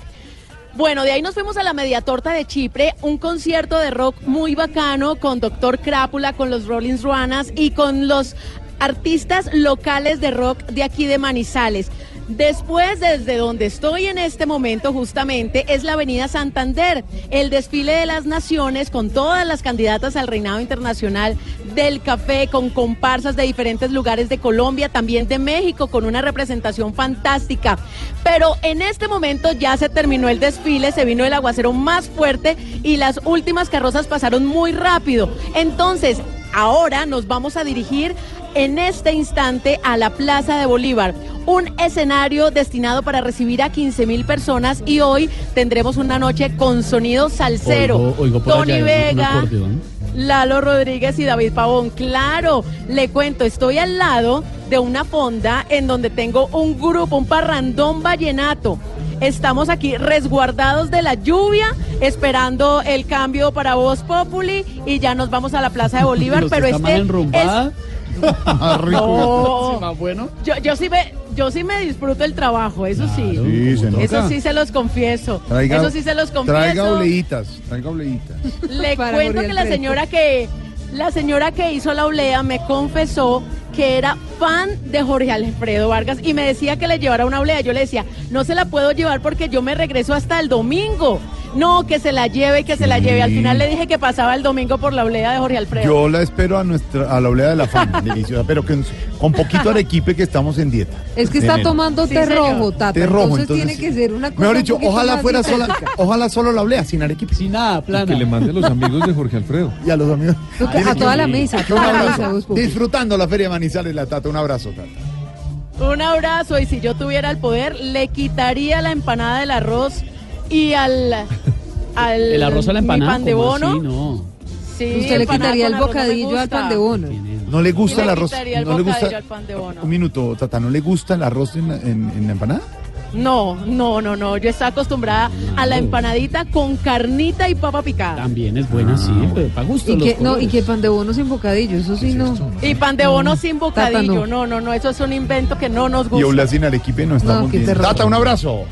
S60: Bueno, de ahí nos fuimos a la media torta de Chipre, un concierto de rock muy bacano con Doctor Crápula, con los Rolling Ruanas y con los artistas locales de rock de aquí de Manizales. Después, desde donde estoy en este momento, justamente, es la Avenida Santander, el desfile de las naciones con todas las candidatas al reinado internacional del café, con comparsas de diferentes lugares de Colombia, también de México, con una representación fantástica. Pero en este momento ya se terminó el desfile, se vino el aguacero más fuerte y las últimas carrozas pasaron muy rápido. Entonces, ahora nos vamos a dirigir en este instante a la Plaza de Bolívar, un escenario destinado para recibir a 15 mil personas y hoy tendremos una noche con sonido salsero.
S20: Oigo- oigo por
S60: Tony
S20: allá
S60: Vega. Lalo Rodríguez y David Pavón. Claro, le cuento, estoy al lado de una fonda en donde tengo un grupo, un parrandón vallenato. Estamos aquí resguardados de la lluvia, esperando el cambio para Voz Populi y ya nos vamos a la Plaza de Bolívar. Pero este.
S3: Ah.
S60: No.
S20: Sí, más bueno.
S60: yo, yo sí me, yo sí me disfruto el trabajo, eso sí.
S3: Sí, se nota.
S60: Eso sí se los confieso.
S3: Traiga-
S60: eso sí se los confieso.
S3: Traiga obleitas, traiga obleitas.
S60: Le
S4: Para
S60: cuento que la señora que la señora que hizo la oblea me confesó que era fan de Jorge Alfredo Vargas y me decía que le llevara una oblea. Yo le decía, no se la puedo llevar porque yo me regreso hasta el domingo. No, que se la lleve, que se la lleve. Al final le dije que pasaba el domingo por la oblea de Jorge Alfredo.
S3: Yo la espero a nuestra a la olea de la fama, [laughs] deliciosa, pero que, con poquito arequipe que estamos en dieta.
S4: Es que está tomando té rojo, Tata.
S3: Té rojo,
S4: entonces,
S3: entonces
S4: tiene que ser una cosa
S3: Mejor dicho, ojalá
S4: más
S3: fuera sola, ojalá solo la olea, sin arequipe.
S20: Sin nada, plana.
S61: Que le mande a los amigos de Jorge Alfredo.
S3: Y a los amigos.
S4: A toda la mesa, a toda la mesa.
S3: Disfrutando la Feria de Manizales, la Tata. Un abrazo, Tata.
S60: Un abrazo y si yo tuviera el poder le quitaría la empanada del arroz y al al
S20: El arroz a la empanada.
S60: pan de
S20: ¿cómo
S60: bono.
S20: así? No.
S60: Sí,
S4: Usted le quitaría el bocadillo al pan de bono.
S3: ¿No le gusta
S60: le
S3: el arroz? ¿No le gusta?
S60: al pan de bono.
S3: Un minuto, Tata, ¿no le gusta el arroz en la, en- en la empanada?
S60: No, no, no, no. Yo estaba acostumbrada a la empanadita con carnita y papa picada.
S20: También es buena, sí, pero para gusto.
S4: Y que, no, y que pan de bono sin bocadillo, eso sí no.
S60: Y pan de bono sin
S4: Tata,
S60: bocadillo.
S4: no.
S60: No, no, no. Eso es un invento que no nos
S3: Y
S60: gusta.
S3: Oblea sin arequipe no estamos bien. Tata, un abrazo.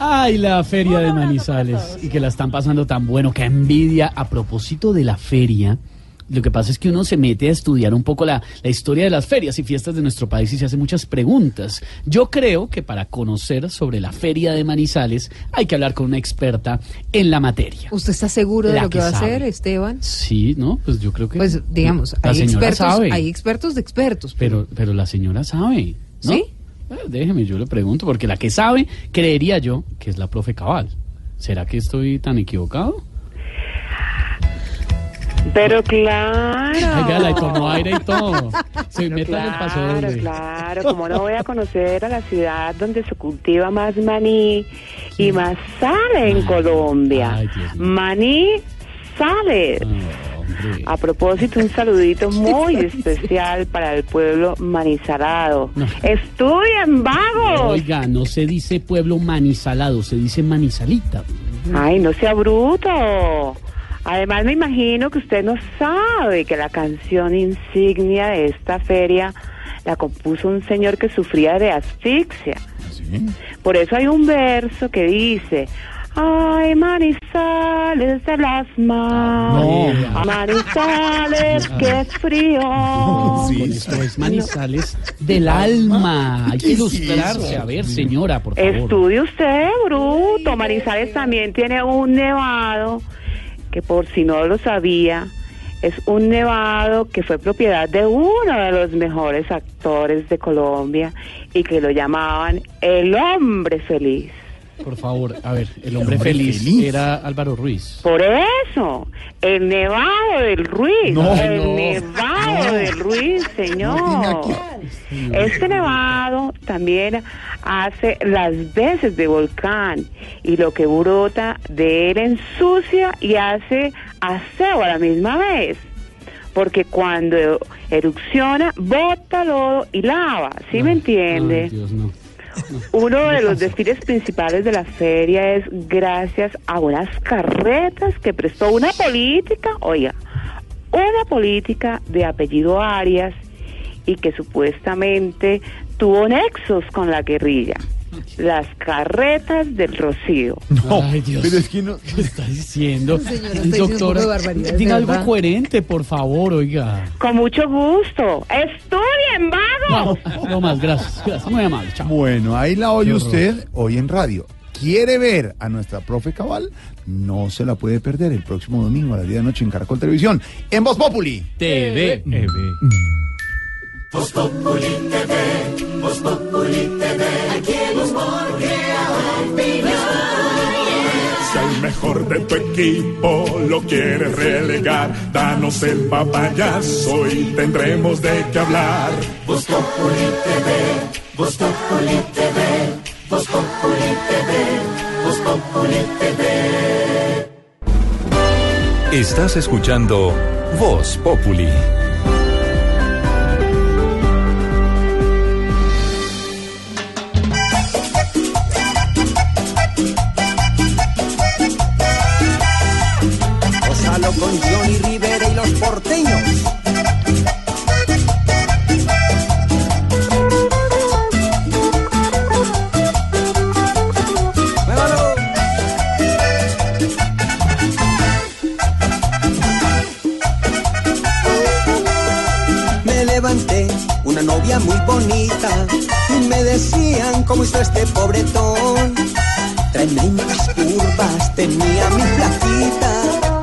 S20: Ay, la feria de Manizales. Y que la están pasando tan bueno. Qué envidia. A propósito de la feria, Lo que pasa es que uno se mete a estudiar un poco la, la historia de las ferias y fiestas de nuestro país y se hace muchas preguntas. Yo creo que para conocer sobre la feria de Manizales hay que hablar con una experta en la materia.
S4: ¿Usted está seguro de lo que
S20: que
S4: va a hacer,
S20: sabe.
S4: Esteban?
S20: Sí, ¿no? Pues yo creo que...
S4: Pues digamos,
S20: la
S4: hay expertos,
S20: sabe.
S4: hay expertos de expertos.
S20: Pero, pero la señora sabe, ¿no?
S4: ¿Sí?
S20: Eh, déjeme, yo le pregunto, porque la que sabe, creería yo, que es la profe Cabal. ¿Será que estoy tan equivocado?
S62: Pero claro.
S20: Oiga, la tomó aire y todo. Se
S62: Pero
S20: el paso
S62: claro,
S20: doble.
S62: claro, como no voy a conocer a la ciudad donde se cultiva más maní y más sale en Colombia. Maní sale. A propósito, un saludito muy especial para el pueblo manizalado. ¡Estudien, vagos!
S20: Oiga, no se dice pueblo manizalado, se dice manizalita.
S62: Ay, no sea bruto. Además, me imagino que usted no sabe que la canción insignia de esta feria la compuso un señor que sufría de asfixia. Por eso hay un verso que dice, ay, manizales [laughs] del asma,
S20: No.
S62: manizales, qué frío.
S20: Con esto es manizales del alma. Hay que ilustrarse. A ver, señora, por favor.
S62: Estudie usted, bruto. Manizales también tiene un nevado que por si no lo sabía, es un nevado que fue propiedad de uno de los mejores actores de Colombia y que lo llamaban el hombre feliz.
S20: Por favor, a ver, el hombre,
S62: hombre
S20: feliz,
S62: feliz.
S20: era Álvaro Ruiz.
S62: Por eso, el nevado del Ruiz,
S20: No,
S62: el
S20: no,
S62: nevado
S20: no.
S62: del Ruiz, señor. Este nevado también hace las veces de volcán y lo que brota de él ensucia y hace aseo a la misma vez. Porque cuando erupciona, bota lodo y lava, ¿sí me entiende?
S20: Ay, Dios, no.
S62: Uno de los desfiles principales de la feria es gracias a unas carretas que prestó una política, oiga, una política de apellido Arias y que supuestamente tuvo nexos con la guerrilla. Las carretas del Rocío.
S20: Ay, Dios.
S3: pero es que no- [laughs]
S20: ¿Qué está diciendo?
S62: Señora,
S20: Doctora, diga algo
S62: verdad.
S20: coherente, por favor, oiga.
S62: Con mucho gusto. ¡Estudien, vagos!
S20: No, no más, gracias. gracias. Muy amable, chao.
S3: Bueno, ahí la oye usted hoy en radio. ¿Quiere ver a nuestra profe Cabal? No se la puede perder el próximo domingo a las 10 de la noche en Caracol Televisión, en Voz Populi.
S20: TV.
S51: Voz Populi TV, Voz Populi TV, aquí el humor crea opinión.
S63: Si al mejor de tu equipo lo quieres relegar, danos el papayazo y tendremos de qué hablar.
S51: Voz Populi TV, Voz Populi TV, Voz Populi TV, Voz Populi TV.
S52: Estás escuchando Voz Populi.
S64: Con Johnny Rivera y los porteños. Me levanté, una novia muy bonita, y me decían cómo está este pobretón. Tremendas curvas tenía mi flaquita,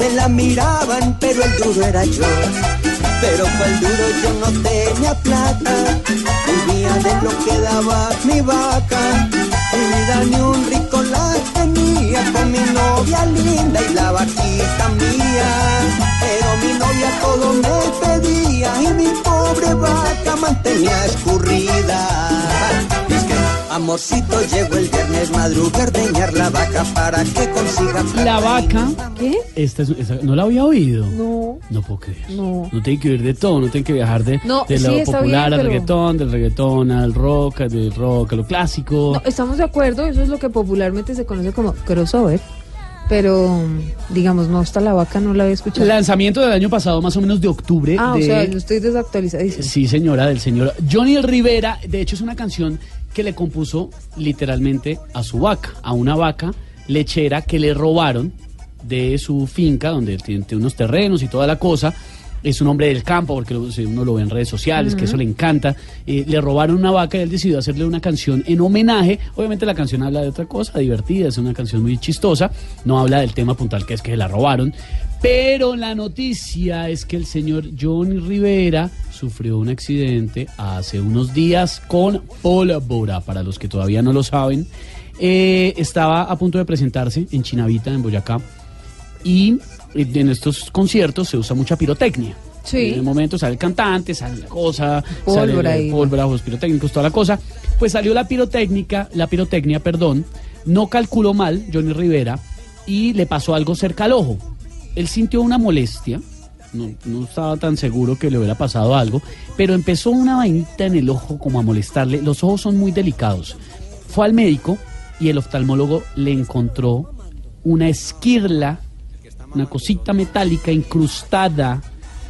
S64: me la miraban, pero el duro era yo. Pero cual duro yo no tenía plata, vivía de lo que daba mi vaca. Mi vida ni un rico la tenía con mi novia linda y la vaquita mía. Pero mi novia todo me pedía y mi pobre vaca mantenía escurrida. Amorcito, llegó el viernes madrugar ordeñar la vaca para que consiga.
S20: La vaca.
S4: ¿Qué?
S20: Esta, es- esta- no la había oído.
S4: No.
S20: No puedo creer.
S4: No.
S20: No tiene que oír de todo, no tiene que viajar de,
S4: No,
S20: de lo
S4: sí, está
S20: popular
S4: bien,
S20: al
S4: pero-
S20: reggaetón, del reggaetón al rock, del rock a lo clásico.
S4: No, estamos de acuerdo, eso es lo que popularmente se conoce como crossover. Pero, digamos, no, hasta la vaca no la había escuchado.
S20: Lanzamiento del año pasado, más o menos de octubre.
S4: ah,
S20: de-
S4: o sea, yo estoy desactualizadísimo.
S20: Sí, señora, del señor Johnny Rivera. De hecho, es una canción que le compuso literalmente a su vaca, a una vaca lechera que le robaron de su finca, donde tiene, unos terrenos y toda la cosa. es un hombre del campo, porque uno lo ve en redes sociales, que eso le encanta. Eh, le robaron una vaca y él decidió hacerle una canción en homenaje. Obviamente la canción habla de otra cosa, divertida, es una canción muy chistosa. No habla del tema puntual que es que la robaron. Pero la noticia es que el señor Johnny Rivera sufrió un accidente hace unos días con pólvora, para los que todavía no lo saben. Eh, estaba a punto de presentarse en Chinavita, en Boyacá, y en estos conciertos se usa mucha pirotecnia.
S4: Sí.
S20: En el momento sale el cantante, sale la cosa,
S4: Pólvora
S20: sale pólvora, juegos pirotécnicos, toda la cosa. Pues salió la pirotécnica, la pirotecnia, perdón, no calculó mal Johnny Rivera y le pasó algo cerca al ojo. Él sintió una molestia, no, estaba tan seguro que le hubiera pasado algo, pero empezó una vainita en el ojo como a molestarle. Los ojos son muy delicados. Fue al médico y el oftalmólogo le encontró una esquirla, una cosita metálica incrustada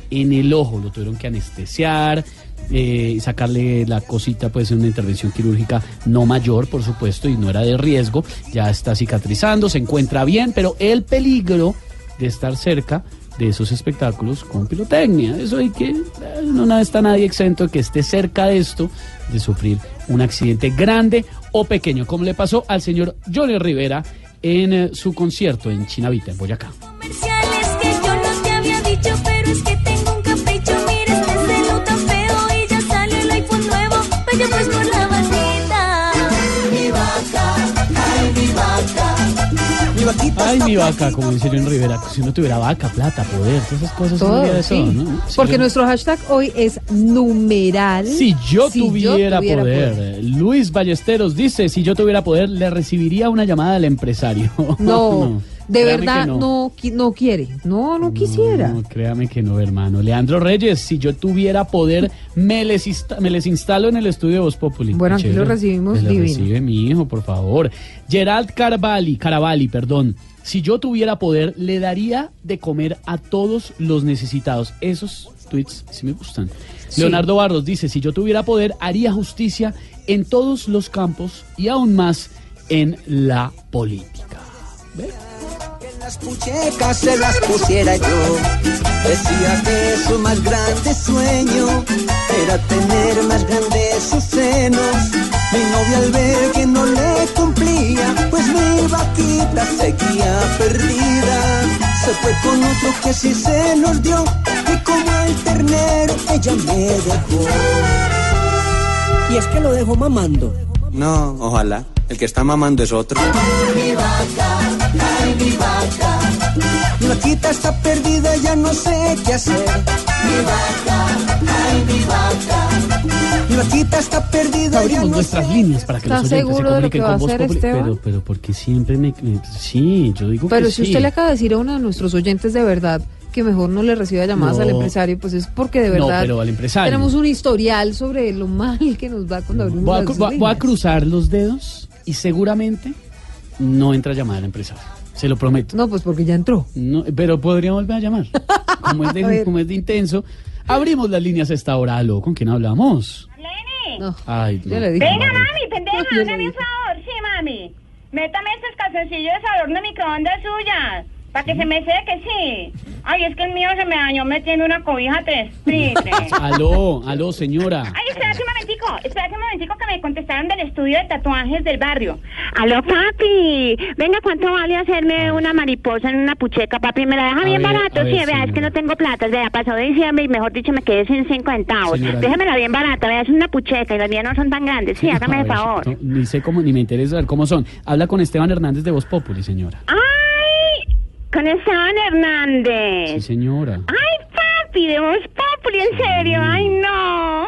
S20: en el ojo. Lo tuvieron que anestesiar, eh, sacarle la cosita, pues una intervención quirúrgica no mayor, por supuesto, y no era de riesgo. Ya está cicatrizando, se encuentra bien, pero el peligro de estar cerca de esos espectáculos con pirotecnia. Eso hay que, eh, no está nadie exento de que esté cerca de esto, de sufrir un accidente grande o pequeño, como le pasó al señor Johnny Rivera en eh, su concierto en Chinavita, en Boyacá.
S51: Ay, mi vaca,
S20: como dice John Rivera, si uno tuviera vaca, plata, poder, todas esas cosas,
S4: Todo,
S20: de
S4: sí.
S20: todo, ¿no? Si
S4: Porque
S20: yo-
S4: nuestro hashtag hoy es numeral.
S20: Si yo
S4: Si yo
S20: tuviera,
S4: tuviera
S20: poder.
S4: poder.
S20: Luis Ballesteros dice, si yo tuviera poder, le recibiría una llamada al empresario. [laughs]
S4: No, de
S20: créame
S4: verdad no. qui- no quiere. No, no quisiera.
S20: No, créame que no, hermano. Leandro Reyes, si yo tuviera poder, me les, insta- me les instalo en el estudio de Voz Populi.
S4: Bueno,
S20: Qué
S4: aquí lo
S20: chévere.
S4: recibimos
S20: Me lo
S4: divino.
S20: recibe mi hijo, por favor. Gerald Carvalli, Caravalli, perdón. Si yo tuviera poder, le daría de comer a todos los necesitados. Esos tweets sí me gustan.
S4: Sí.
S20: Leonardo Barros dice, si yo tuviera poder, haría justicia en todos los campos y aún más en la política.
S64: Las puchecas se las pusiera yo. Decía que su más grande sueño era tener más grandes sus senos. Mi novia al ver que no le cumplía, pues mi vaquita seguía perdida. Se fue con otro que sí se los dio y como el ternero ella me dejó.
S65: Y es que lo dejó mamando.
S64: No, ojalá. El que está mamando es otro.
S51: Mi vaca, mi vaca.
S64: Mi vaquita está perdida, ya no sé qué hacer.
S51: Mi vaca, ay mi vaca.
S64: Mi vaquita está perdida, ya
S20: Abrimos
S64: no
S20: nuestras
S64: sé.
S20: líneas para que los
S4: ¿Estás
S20: oyentes se
S4: seguro de lo que va
S20: con
S4: a hacer. Esteban?
S20: Pero, pero porque siempre me, me- Sí, yo digo
S4: Pero
S20: que
S4: si
S20: sí.
S4: usted le acaba de decir a uno de nuestros oyentes de verdad que mejor no le reciba llamadas
S20: No.
S4: al empresario, pues es porque de
S20: No,
S4: verdad
S20: pero al empresario.
S4: tenemos un historial sobre lo mal que nos va cuando abrimos
S20: Voy a,
S4: las
S20: voy a- voy a
S4: líneas.
S20: cruzar los dedos y seguramente no entra llamada al empresario. Se lo prometo.
S4: No, pues porque ya entró.
S20: No, pero podría volver a llamar. Como es, [laughs] de, como es de intenso. Abrimos las líneas a esta hora. Aló, ¿con quién hablamos?
S4: No.
S20: Ay, no.
S4: Dije.
S66: Venga,
S20: Madre.
S66: mami, pendeja, hágame un favor. Sí, mami. Métame estos calzoncillos al horno de microondas suyas. Para que se me seque, sí. Ay, es que el mío se me dañó metiendo una cobija tres. [laughs]
S20: Aló, aló, señora.
S66: Ay, espérate un momentico, espérate un momentico que me contestaron del estudio de tatuajes del barrio. Aló, papi. Venga, ¿cuánto vale hacerme una mariposa en una pucheca, papi? ¿Me la deja
S20: A
S66: bien
S20: ver,
S66: barato?
S20: ver,
S66: sí, vea, es que no tengo plata. Vea, pasó de diciembre y mejor dicho me quedé sin cinco centavos.
S20: Señora.
S66: Déjamela bien barata, vea, es una pucheca y las mías no son tan grandes. Sí, hágame el favor.
S20: no, ni sé cómo, ni me interesa saber cómo son. Habla con Esteban Hernández de Voz Populi, señora.
S66: ¡Ay! Con Esteban Hernández.
S20: Sí, señora.
S66: ¡Ay, papi! De Voz Populi, en serio. ¡Ay, no!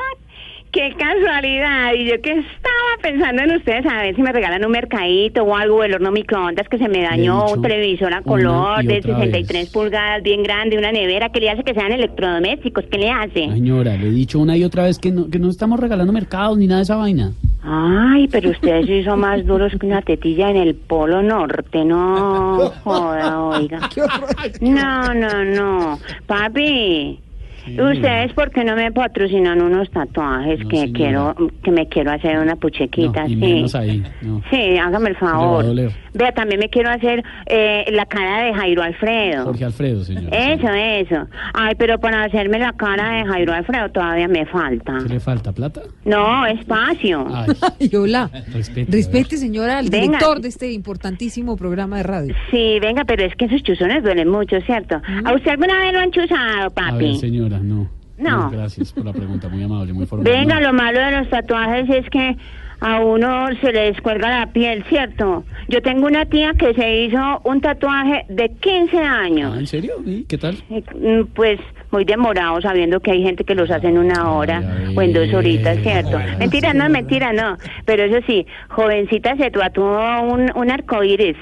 S66: ¡Qué casualidad! Y yo que estaba pensando en ustedes a ver si me regalan un mercadito o algo del horno microondas que se me dañó, un televisor a color de
S20: otra
S66: 63 pulgadas, bien grande, una nevera. ¿Qué le hace que sean electrodomésticos? ¿Qué le hace?
S20: Señora, le he dicho una y otra vez que no, que no estamos regalando mercados ni nada de esa vaina.
S66: Ay, pero ustedes sí son más duros que una tetilla en el Polo Norte, no [laughs] joda, oiga. [laughs] No, no, no. Papi,
S62: Ustedes, ¿por qué no me patrocinan unos tatuajes que quiero, que me quiero hacer una puchequita?
S20: Y
S62: sí.
S20: menos ahí. No.
S62: Sí, hágame el
S20: a
S62: favor. Vea, también me quiero hacer eh, la cara de Jairo Alfredo.
S20: Jorge Alfredo, señor.
S62: Eso, eso. Ay, pero para hacerme la cara de Jairo Alfredo todavía me falta.
S20: ¿Qué le falta? ¿Plata?
S62: No, espacio.
S4: Ay, [laughs] hola.
S20: Respete.
S4: Respete, señora, al
S62: Venga.
S4: director de este importantísimo programa de radio.
S62: Sí, venga, pero es que esos chuzones duelen mucho, ¿cierto? ¿A usted alguna vez lo han chuzado,
S20: A
S62: papi?
S20: ver, señora, no.
S62: No.
S20: Gracias por la pregunta, muy amable, muy formal.
S62: Venga, lo malo de los tatuajes es que a uno se le descuelga la piel, ¿cierto? Yo tengo una tía que se hizo un tatuaje de 15 años.
S20: Ah, ¿En serio? ¿Y qué tal?
S62: Mm, Pues muy demorado, sabiendo que hay gente que los hace en una hora o en dos horitas, ¿cierto? Mentira, no, mentira, no. Pero eso sí, jovencita se tatuó un, un arcoíris.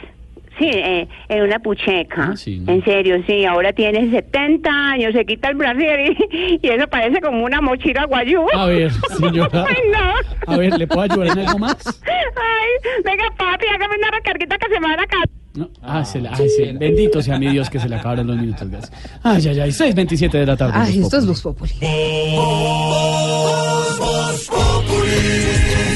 S62: Sí, eh, en una pucheca. En serio, sí. Ahora tiene 70 años, se quita el brasier y, y eso parece como una mochila guayú.
S20: A ver, [laughs] señora.
S62: Ay, no.
S20: A ver, ¿le puedo ayudar en algo más?
S62: Ay, venga, papi, hágame una recarguita que se me va a la casa.
S20: No. Ah, se le- ay, sí. Bendito sea mi Dios que se le acabaron los minutos. Gracias. Ay, ay, ay. 6.27 de la tarde.
S4: Ay, esto es
S20: Populi.
S4: Voz Populi.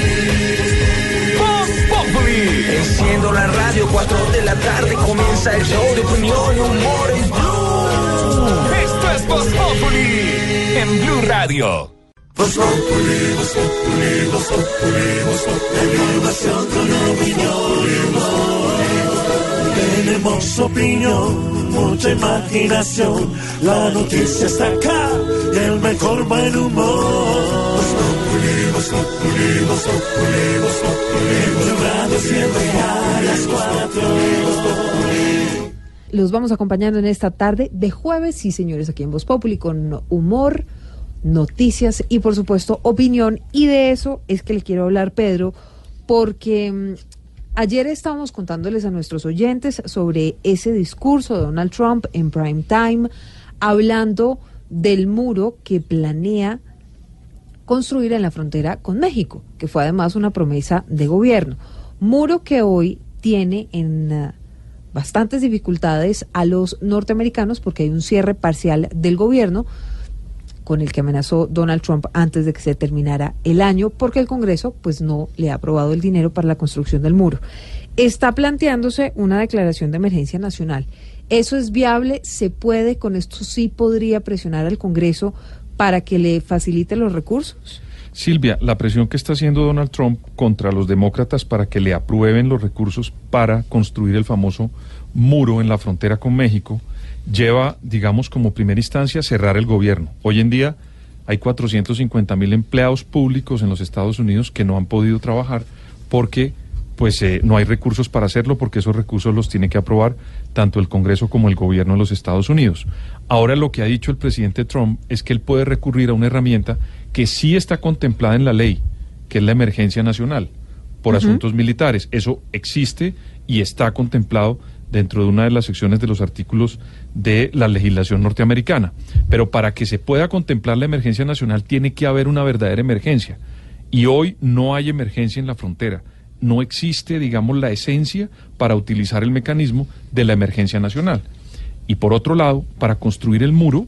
S52: Enciendo la radio, 4 de la tarde comienza el show de opinión y humor en Blue.
S67: Esto es Voz en Blue Radio.
S52: Voz Populi, Voz Populi, Voz Populi, Voz Populi. Información con opinión.
S1: Tenemos opinión, mucha imaginación. La noticia está acá y el mejor buen humor.
S4: Los vamos acompañando en esta tarde de jueves, sí señores, aquí en Voz Populi con humor, noticias y por supuesto opinión. Y de eso es que le quiero hablar, Pedro, porque mm, ayer estábamos contándoles a nuestros oyentes sobre ese discurso de Donald Trump en prime time, hablando del muro que planea construir en la frontera con México, que fue además una promesa de gobierno. Muro que hoy tiene en eh, bastantes dificultades a los norteamericanos porque hay un cierre parcial del gobierno con el que amenazó Donald Trump antes de que se terminara el año porque el Congreso pues no le ha aprobado el dinero para la construcción del muro. Está planteándose una declaración de emergencia nacional. ¿Eso es viable? ¿Se puede? ¿Con esto sí podría presionar al Congreso para que le facilite los recursos?
S6: Silvia, la presión que está haciendo Donald Trump contra los demócratas para que le aprueben los recursos para construir el famoso muro en la frontera con México lleva, digamos, como primera instancia cerrar el gobierno. Hoy en día hay 450 mil empleados públicos en los Estados Unidos que no han podido trabajar porque pues eh, no hay recursos para hacerlo porque esos recursos los tiene que aprobar tanto el Congreso como el gobierno de los Estados Unidos. Ahora lo que ha dicho el presidente Trump es que él puede recurrir a una herramienta que sí está contemplada en la ley, que es la emergencia nacional por asuntos militares. Eso existe y está contemplado dentro de una de las secciones de los artículos de la legislación norteamericana. Pero para que se pueda contemplar la emergencia nacional tiene que haber una verdadera emergencia. Y hoy no hay emergencia en la frontera. No existe, digamos, la esencia para utilizar el mecanismo de la emergencia nacional. Y por otro lado, para construir el muro,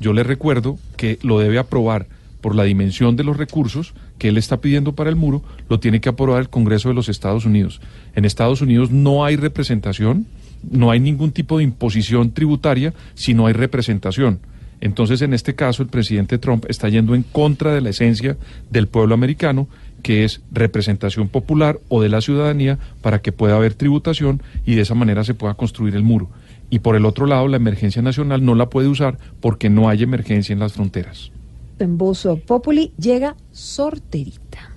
S6: yo le recuerdo que lo debe aprobar por la dimensión de los recursos que él está pidiendo para el muro, lo tiene que aprobar el Congreso de los Estados Unidos. En Estados Unidos no hay representación, no hay ningún tipo de imposición tributaria si no hay representación. Entonces, en este caso, el presidente Trump está yendo en contra de la esencia del pueblo americano, que es representación popular o de la ciudadanía para que pueda haber tributación y de esa manera se pueda construir el muro. Y por el otro lado, la emergencia nacional no la puede usar porque no hay emergencia en las fronteras.
S4: En Voz Populi llega Sorterita.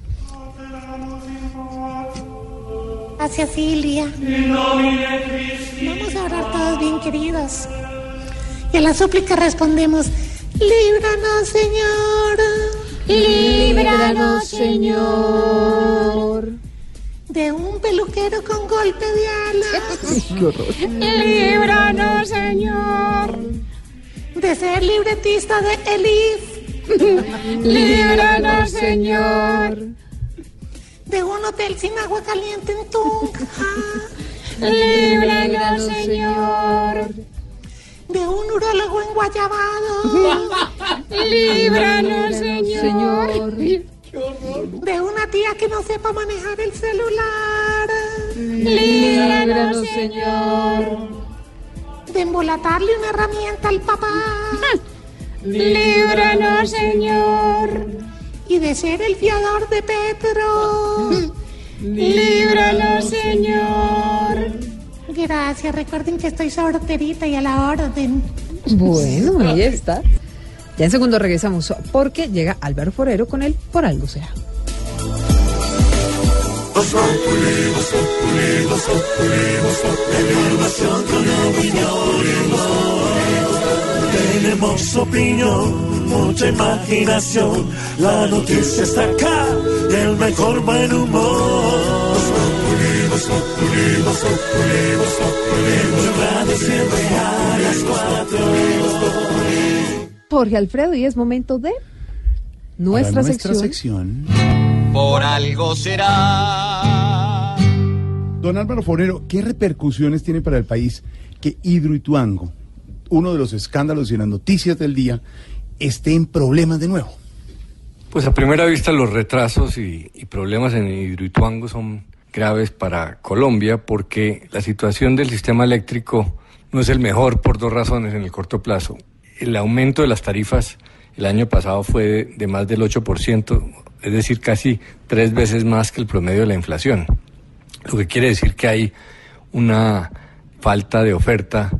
S68: Hacia Silvia. Vamos a orar todos bien queridos. Y a la súplica respondemos, líbranos Señor.
S4: Líbranos, Señor.
S68: De un peluquero con golpe de alas. [laughs] Líbranos Señor. De ser libretista de Elif. [laughs] Líbranos Señor. De un hotel sin agua caliente en Tunja. Líbranos Señor.
S69: De un urólogo en Guayabado. [laughs]
S4: Líbranos, Señor.
S69: De una tía que no sepa manejar el celular.
S4: Líbranos, Señor.
S69: De embolatarle una herramienta al papá. [laughs]
S4: Líbranos, Señor.
S69: Y de ser el fiador de Petro. [laughs]
S4: Líbranos, Señor.
S69: Gracias, recuerden que estoy sorterita y a la orden.
S4: Bueno, [laughs] ahí está. Ya en segundo regresamos porque llega Álvaro Forero con él por algo será.
S1: Tenemos opinión, mucha imaginación. La noticia está acá y el mejor buen humor. Siempre a las cuatro.
S4: Jorge Alfredo y es momento de nuestra,
S3: Para nuestra
S4: sección.
S3: sección.
S52: Por algo será.
S3: Don Álvaro Forero, ¿qué repercusiones tiene para el país que Hidroituango, uno de los escándalos y las noticias del día, esté en problemas de nuevo?
S53: Pues a primera vista los retrasos y, y problemas en Hidroituango son graves para Colombia porque la situación del sistema eléctrico no es el mejor por dos razones en el corto plazo. El aumento de las tarifas el año pasado fue de, más del 8%, es decir, casi tres veces más que el promedio de la inflación. Lo que quiere decir que hay una falta de oferta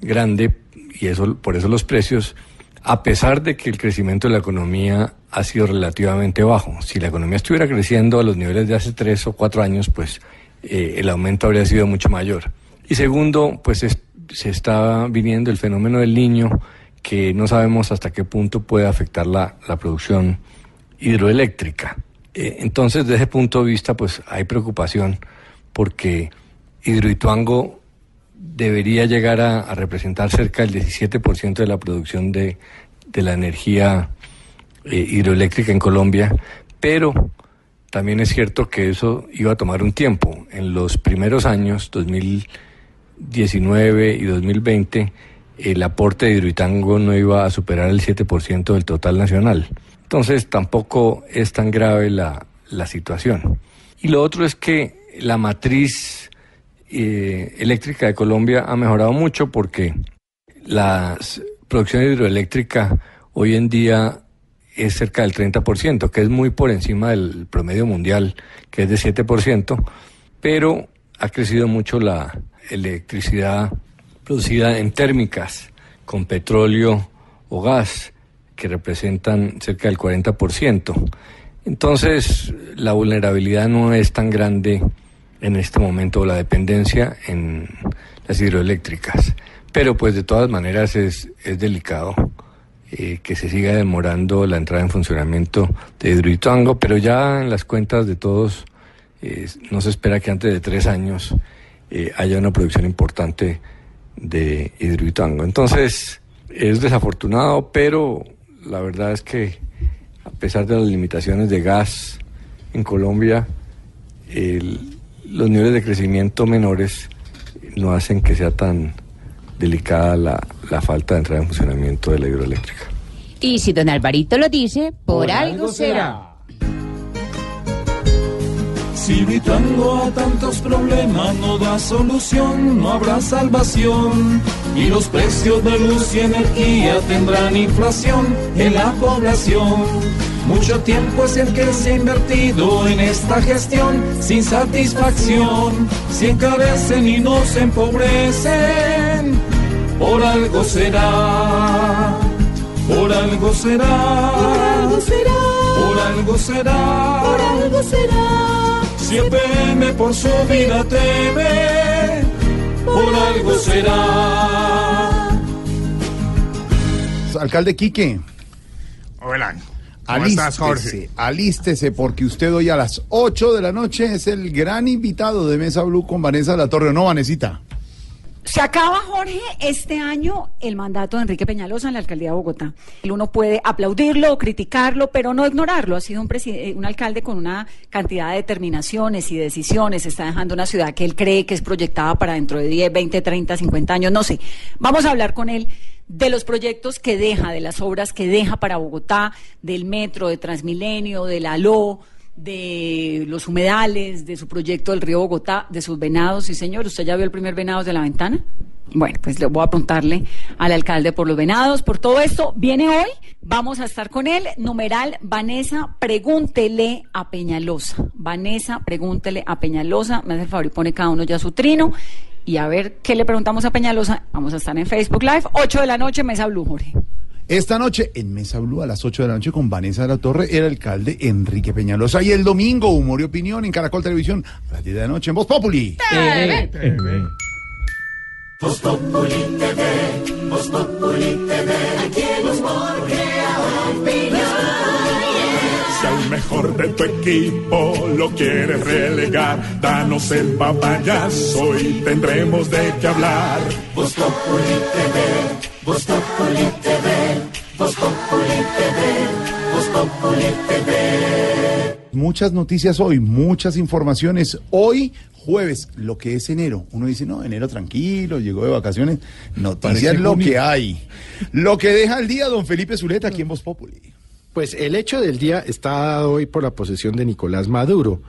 S53: grande y eso por eso los precios a pesar de que el crecimiento de la economía ha sido relativamente bajo. Si la economía estuviera creciendo a los niveles de hace tres o cuatro años, pues eh, el aumento habría sido mucho mayor. Y segundo, pues es- se está viniendo el fenómeno del niño que no sabemos hasta qué punto puede afectar la, la producción hidroeléctrica. Eh, entonces, desde ese punto de vista, pues hay preocupación porque Hidroituango debería llegar a, representar cerca del 17% de la producción de, de la energía eh, hidroeléctrica en Colombia, pero también es cierto que eso iba a tomar un tiempo. En los primeros años, 2019 y 2020, el aporte de Hidroituango no iba a superar el 7% del total nacional. Entonces tampoco es tan grave la, la situación. Y lo otro es que la matriz eh, eléctrica de Colombia ha mejorado mucho porque la producción hidroeléctrica hoy en día es cerca del 30%, que es muy por encima del promedio mundial, que es de 7%, pero ha crecido mucho la electricidad producida en térmicas con petróleo o gas, que representan cerca del 40%. Entonces, la vulnerabilidad no es tan grande en este momento, la dependencia en las hidroeléctricas. Pero pues de todas maneras es, es delicado eh, que se siga demorando la entrada en funcionamiento de Hidroituango, pero ya en las cuentas de todos no se espera que antes de tres años eh, haya una producción importante de Hidroituango. Entonces, es desafortunado, pero la verdad es que a pesar de las limitaciones de gas en Colombia, el- los niveles de crecimiento menores no hacen que sea tan delicada la, la falta de entrada en funcionamiento de la hidroeléctrica.
S5: Y si don Alvarito lo dice, por, algo será.
S63: Si Hidroituango a tantos problemas no da solución, no habrá salvación. Y los precios de luz y energía tendrán inflación en la población. Mucho tiempo es el que se ha invertido en esta gestión sin satisfacción. Si encarecen y no se empobrecen, por algo será. Por algo será.
S70: Por algo será.
S63: Por algo será.
S70: Por algo será.
S63: Si EPM por su vida teme, por algo será.
S3: Alcalde Quique.
S55: Hola. ¿Cómo estás, Jorge?
S3: Alístese, alístese, porque usted hoy a las 8 de la noche es el gran invitado de Mesa Blue con Vanessa de la Torre, ¿o ¿no, Vanesita?
S58: Se acaba, Jorge, este año el mandato de Enrique Peñalosa en la alcaldía de Bogotá. El Uno puede aplaudirlo, criticarlo, pero no ignorarlo. Ha sido un, preside- un alcalde con una cantidad de determinaciones y decisiones. Está dejando una ciudad que él cree que es proyectada para dentro de 10, 20, 30, 50 años, no sé. Vamos a hablar con él de los proyectos que deja, de las obras que deja para Bogotá, del metro, de Transmilenio, de la LO, de los humedales, de su proyecto del río Bogotá, de sus venados. Sí, señor, ¿usted ya vio el primer venado de la ventana? Bueno, pues le voy a apuntarle al alcalde por los venados, por todo esto. Viene hoy, vamos a estar con él. Numeral, Vanessa, pregúntele a Peñalosa. Vanessa, pregúntele a Peñalosa. Me hace el favor y pone cada uno ya su trino. Y a ver qué le preguntamos a Peñalosa. Vamos a estar en Facebook Live, 8 de la noche, Mesa Blue, Jorge.
S3: Esta noche en Mesa Blue a las 8 de la noche con Vanessa de la Torre, el alcalde Enrique Peñalosa. Y el domingo, humor y opinión en Caracol Televisión a las 10 de la noche en Voz Populi.
S71: Voz Populi TV, Voz Populi TV, aquí el humor crea opinión.
S63: Si al mejor de tu equipo lo quieres relegar, danos el papayazo y tendremos de qué hablar.
S71: Voz Populi TV, Voz Populi TV, Voz Populi TV, Voz Populi TV.
S3: Muchas noticias hoy, muchas informaciones. Hoy, jueves, lo que es enero. Uno dice, no, enero tranquilo, llegó de vacaciones. Noticias
S41: Parece
S3: lo que hay. Lo que deja el día don Felipe Zuleta aquí en Voz Populi.
S41: Pues el hecho del día está dado hoy por la posesión de Nicolás Maduro,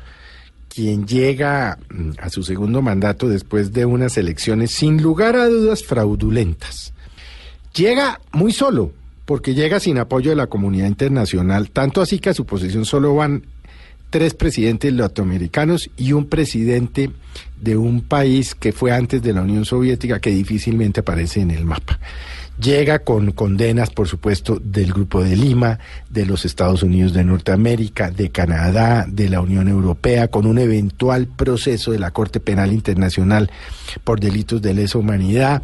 S41: quien llega mm, a su segundo mandato después de unas elecciones sin lugar a dudas fraudulentas. Llega muy solo, porque llega sin apoyo de la comunidad internacional, tanto así que a su posesión solo van tres presidentes latinoamericanos y un presidente de un país que fue antes de la Unión Soviética que difícilmente aparece en el mapa. Llega con condenas, por supuesto, del Grupo de Lima, de los Estados Unidos de Norteamérica, de Canadá, de la Unión Europea, con un eventual proceso de la Corte Penal Internacional por delitos de lesa humanidad,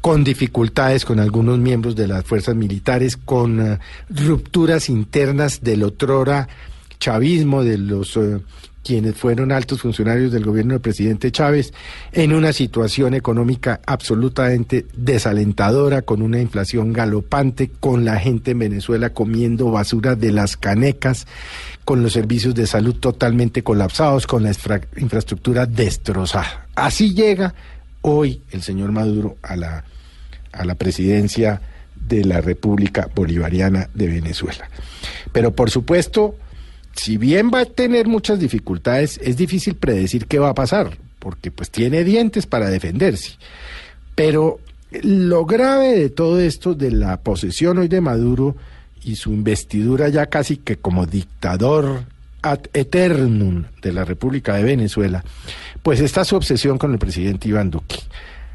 S41: con dificultades con algunos miembros de las fuerzas militares, con eh, rupturas internas del otrora chavismo, de los eh, quienes fueron altos funcionarios del gobierno del presidente Chávez, en una situación económica absolutamente desalentadora, con una inflación galopante, con la gente en Venezuela comiendo basura de las canecas, con los servicios de salud totalmente colapsados, con la infra- infraestructura destrozada. Así llega hoy el señor Maduro a la, a la presidencia de la República Bolivariana de Venezuela. Pero por supuesto, si bien va a tener muchas dificultades, es difícil predecir qué va a pasar, porque pues tiene dientes para defenderse. Pero lo grave de todo esto, de la posesión hoy de Maduro y su investidura ya casi que como dictador ad eternum de la República de Venezuela, pues está su obsesión con el presidente Iván Duque.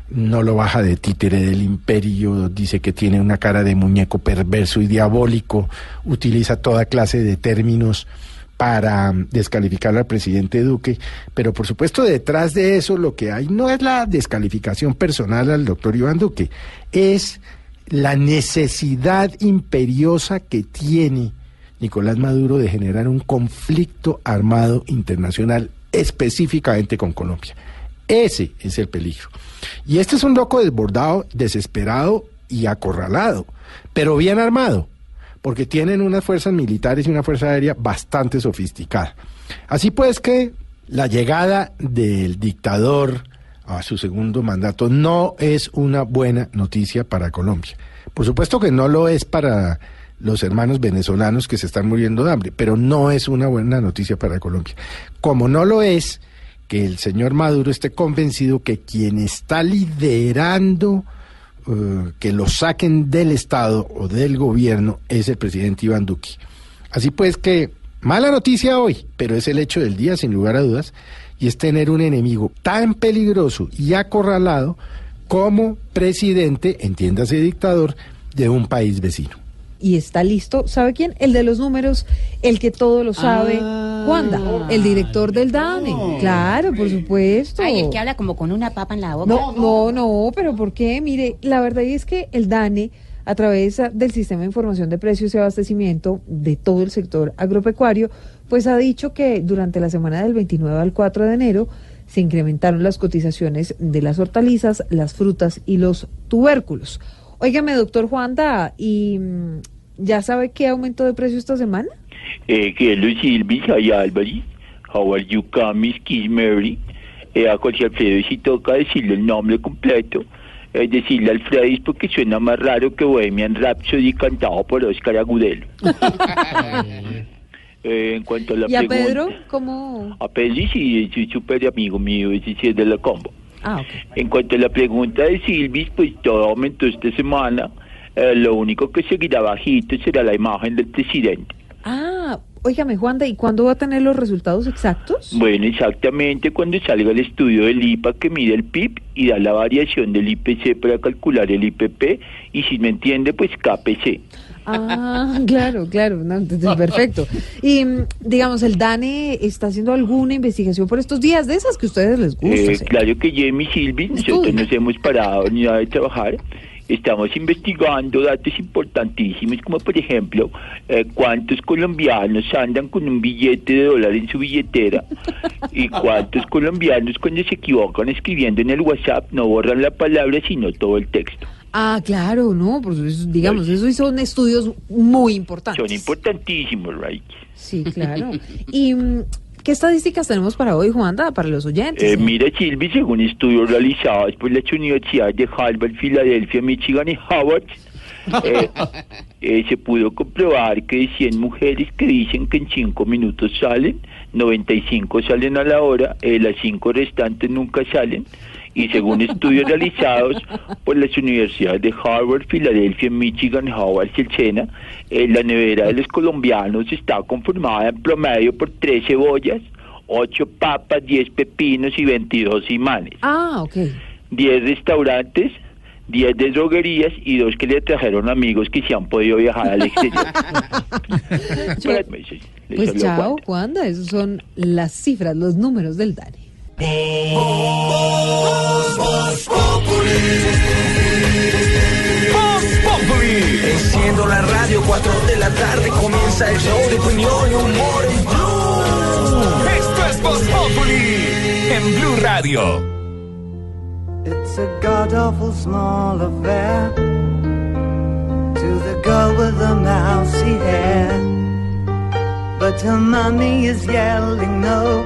S41: No lo baja de títere del imperio, dice que tiene una cara de muñeco perverso y diabólico, utiliza toda clase de términos para descalificar al presidente Duque, pero por supuesto detrás de eso lo que hay no es la descalificación personal al doctor Iván Duque, es la necesidad imperiosa que tiene Nicolás Maduro de generar un conflicto armado internacional específicamente con Colombia. Ese es el peligro. Y este es un loco desbordado, desesperado y acorralado, pero bien armado, porque tienen unas fuerzas militares y una fuerza aérea bastante sofisticada. Así pues que la llegada del dictador a su segundo mandato no es una buena noticia para Colombia. Por supuesto que no lo es para los hermanos venezolanos que se están muriendo de hambre, pero no es una buena noticia para Colombia. Como no lo es que el señor Maduro esté convencido que quien está liderando eh, que lo saquen del Estado o del gobierno es el presidente Iván Duque. Así pues que, mala noticia hoy, pero es el hecho del día sin lugar a dudas, y es tener un enemigo tan peligroso y acorralado como presidente, entiéndase dictador, de un país vecino.
S4: Y está listo, ¿sabe quién? El de los números, el que todo lo sabe. Wanda, el director del DANE. Claro, por supuesto.
S72: Ay, el que habla como con una papa en la boca.
S4: No, no, no, pero ¿por qué? Mire, la verdad es que el DANE, a través del Sistema de Información de Precios y Abastecimiento de todo el sector agropecuario, pues ha dicho que durante la semana del 29 al 4 de enero se incrementaron las cotizaciones de las hortalizas, las frutas y los tubérculos. Óigame, doctor Juanda, ¿y mm, ya sabe qué aumento de precio esta semana?
S73: Eh, hello Silvi, soy Álvarez. How are you, Miss Kiss Mary? Eh, a Jorge Alfredo, si toca decirle el nombre completo, eh, decirle Alfredis porque suena más raro que Bohemian Rhapsody cantado por Oscar Agudelo. [laughs] Eh, en cuanto a la
S4: ¿Y a
S73: pregunta-
S4: Pedro? ¿Cómo?
S73: A Pedro sí, es súper amigo mío, es de la combo.
S4: Ah.
S73: En cuanto a la pregunta de Silvis, pues todo aumentó esta semana. Eh, lo único que seguirá bajito será la imagen del presidente.
S4: Ah, óigame, Juanda, ¿y cuándo va a tener los resultados exactos?
S73: Bueno, exactamente cuando salga el estudio del IPA que mide el PIB y da la variación del IPC para calcular el IPP y si me entiende, pues KPC.
S4: Ah, claro, claro, no, entonces, perfecto. Y mm, digamos, el DANE está haciendo alguna investigación por estos días de esas que a ustedes les gusta.
S73: Eh, claro que Jamie Silvis, nosotros nos hemos parado ni nada de trabajar. Estamos investigando datos importantísimos, como por ejemplo, eh, cuántos colombianos andan con un billete de dólar en su billetera y cuántos colombianos cuando se equivocan escribiendo en el WhatsApp no borran la palabra sino todo el texto.
S4: Ah, claro, no, pues eso, digamos, eso son estudios muy importantes.
S73: Son importantísimos, right?
S4: Sí, claro. ¿Y mm, qué estadísticas tenemos para hoy, Juanda, para los oyentes?
S73: Eh, mira, Silvi, según estudios realizados por las universidades de Harvard, Filadelfia, Michigan y Howard, [laughs] eh, eh, se pudo comprobar que de 100 mujeres que dicen que en 5 minutos salen, 95 salen a la hora, eh, las 5 restantes nunca salen. Y según estudios realizados por las universidades de Harvard, Filadelfia, Michigan, Howard y el Sena, eh, la nevera de los colombianos está conformada en promedio por 3 cebollas, 8 papas, 10 pepinos y 22 imanes.
S4: Ah, ok.
S73: 10 restaurantes, 10 de droguerías y dos que le trajeron amigos que se han podido viajar al exterior. [laughs] Les
S4: Pues chao,
S73: Juan.
S4: Juanda, esas son las cifras, los números del DANE.
S52: Voz Populi. Enciendo la radio, 4 de la tarde comienza el show de opinión y humor en Blue.
S74: Esto es Voz Populi en Blue Radio.
S75: It's a god awful small affair to the girl with the mousy hair. But her mommy is yelling no,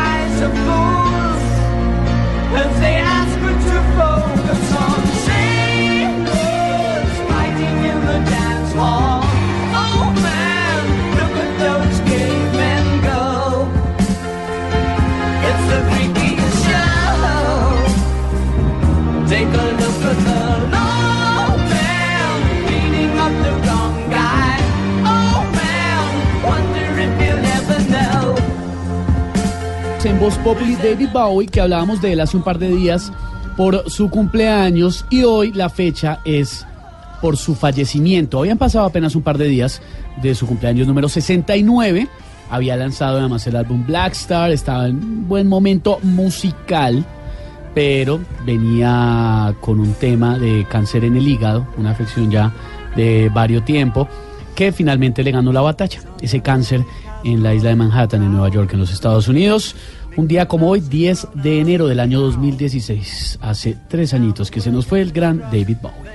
S75: hall.
S20: En Voz Populi, David Bowie, que hablábamos de él hace un par de días por su cumpleaños y hoy la fecha es por su fallecimiento. Habían pasado apenas un par de días de su cumpleaños número 69. Había lanzado además el álbum Black Star, estaba en un buen momento musical, pero venía con un tema de cáncer en el hígado, una afección ya de varios tiempo, que finalmente le ganó la batalla. Ese cáncer en la isla de Manhattan, en Nueva York, en los Estados Unidos. Un día como hoy, 10 de enero del año 2016, hace tres añitos que se nos fue el gran David Bowie.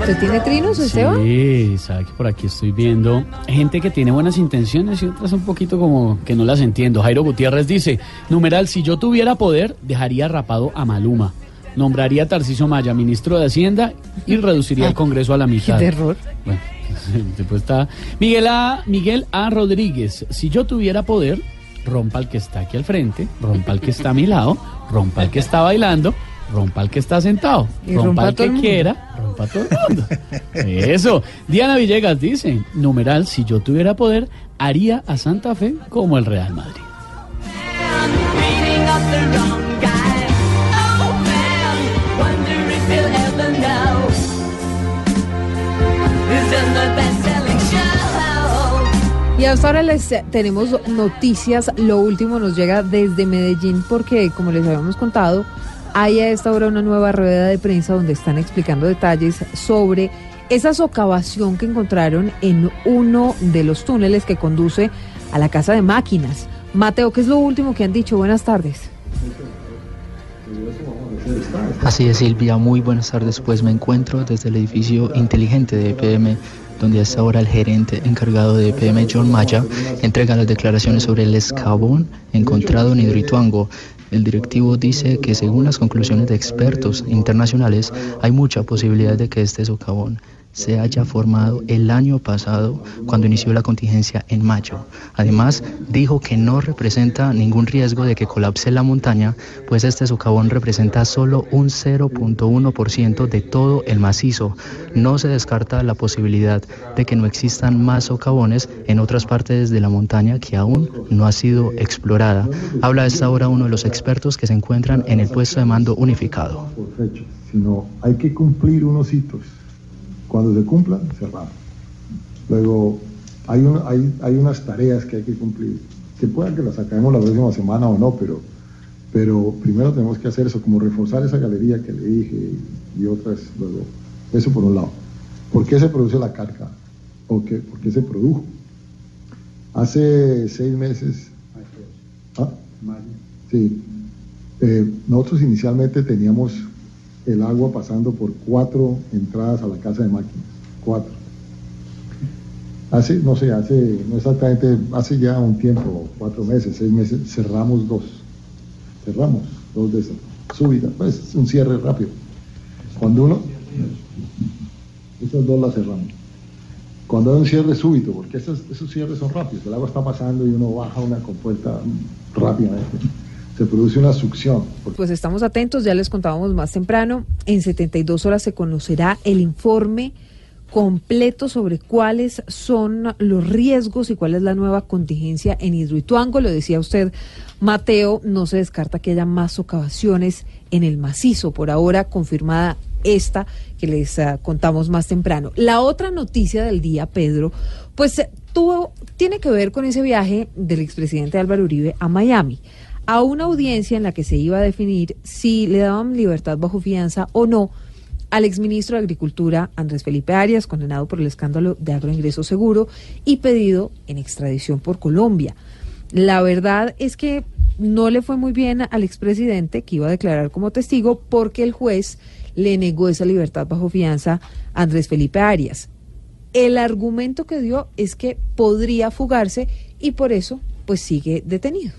S4: ¿Usted tiene trinos, Esteban?
S20: Sí, sabe que por aquí estoy viendo gente que tiene buenas intenciones y otras un poquito como que no las entiendo. Jairo Gutiérrez dice, numeral, si yo tuviera poder, dejaría rapado a Maluma. Nombraría a Tarciso Maya ministro de Hacienda y reduciría el Congreso a la mitad.
S4: terror.
S20: Bueno, [laughs] después está Miguel A. Miguel A. Rodríguez. Si yo tuviera poder, rompa al que está aquí al frente, rompa al que está a mi lado, rompa al que está bailando, rompa al que está sentado,
S4: Y
S20: rompa,
S4: rompa
S20: al que
S4: mundo.
S20: quiera, rompa a todo el mundo. Eso. Diana Villegas dice, numeral, si yo tuviera poder, haría a Santa Fe como el Real Madrid.
S4: Y hasta ahora les tenemos noticias. Lo último nos llega desde Medellín porque, como les habíamos contado, hay a esta hora una nueva rueda de prensa donde están explicando detalles sobre esa socavación que encontraron en uno de los túneles que conduce a la casa de máquinas. Mateo, ¿qué es lo último que han dicho? Buenas tardes.
S76: Así es, Silvia. Muy buenas tardes. Pues me encuentro desde el edificio inteligente de EPM, donde hasta ahora el gerente encargado de EPM, John Maya, entrega las declaraciones sobre el escabón encontrado en Hidroituango. El directivo dice que según las conclusiones de expertos internacionales, hay mucha posibilidad de que este socavón se haya formado el año pasado cuando inició la contingencia en mayo. Además, dijo que no representa ningún riesgo de que colapse la montaña, pues este socavón representa solo un 0.1% de todo el macizo. No se descarta la posibilidad de que no existan más socavones en otras partes de la montaña que aún no ha sido explorada. Habla a esta hora uno de los expertos que se encuentran en el puesto de mando unificado.
S75: hay que cumplir unos hitos. Cuando se cumplan, cerramos. Luego, hay, un- hay, hay unas tareas que hay que cumplir, que pueda que las acabemos la próxima semana o no, pero, pero primero tenemos que hacer eso, como reforzar esa galería que le dije y, y otras, luego, eso por un lado. ¿Por qué se produce la carga? ¿O qué, ¿Por qué se produjo? Hace seis meses, ¿ah? Sí. Eh, nosotros inicialmente teníamos el agua pasando por cuatro entradas a la casa de máquinas. Cuatro. Hace, no sé, hace, no exactamente, hace ya un tiempo, cuatro meses, seis meses, cerramos dos. Cerramos dos de esas. Súbita, pues es un cierre rápido. Cuando uno, esas dos las cerramos. Cuando hay un cierre súbito, porque esos, esos cierres son rápidos, el agua está pasando y uno baja una compuerta rápidamente, se produce una succión.
S4: Pues estamos atentos, ya les contábamos más temprano. En 72 horas se conocerá el informe completo sobre cuáles son los riesgos y cuál es la nueva contingencia en Hidroituango. Lo decía usted, Mateo, no se descarta que haya más socavaciones en el macizo. Por ahora confirmada esta que les ah, contamos más temprano. La otra noticia del día, Pedro, pues eh, tuvo, tiene que ver con ese viaje del expresidente Álvaro Uribe a Miami a una audiencia en la que se iba a definir si le daban libertad bajo fianza o no al exministro de Agricultura Andrés Felipe Arias, condenado por el escándalo de agroingreso seguro y pedido en extradición por Colombia. La verdad es que no le fue muy bien al expresidente que iba a declarar como testigo porque el juez le negó esa libertad bajo fianza a Andrés Felipe Arias. El argumento que dio es que podría fugarse y por eso pues sigue detenido.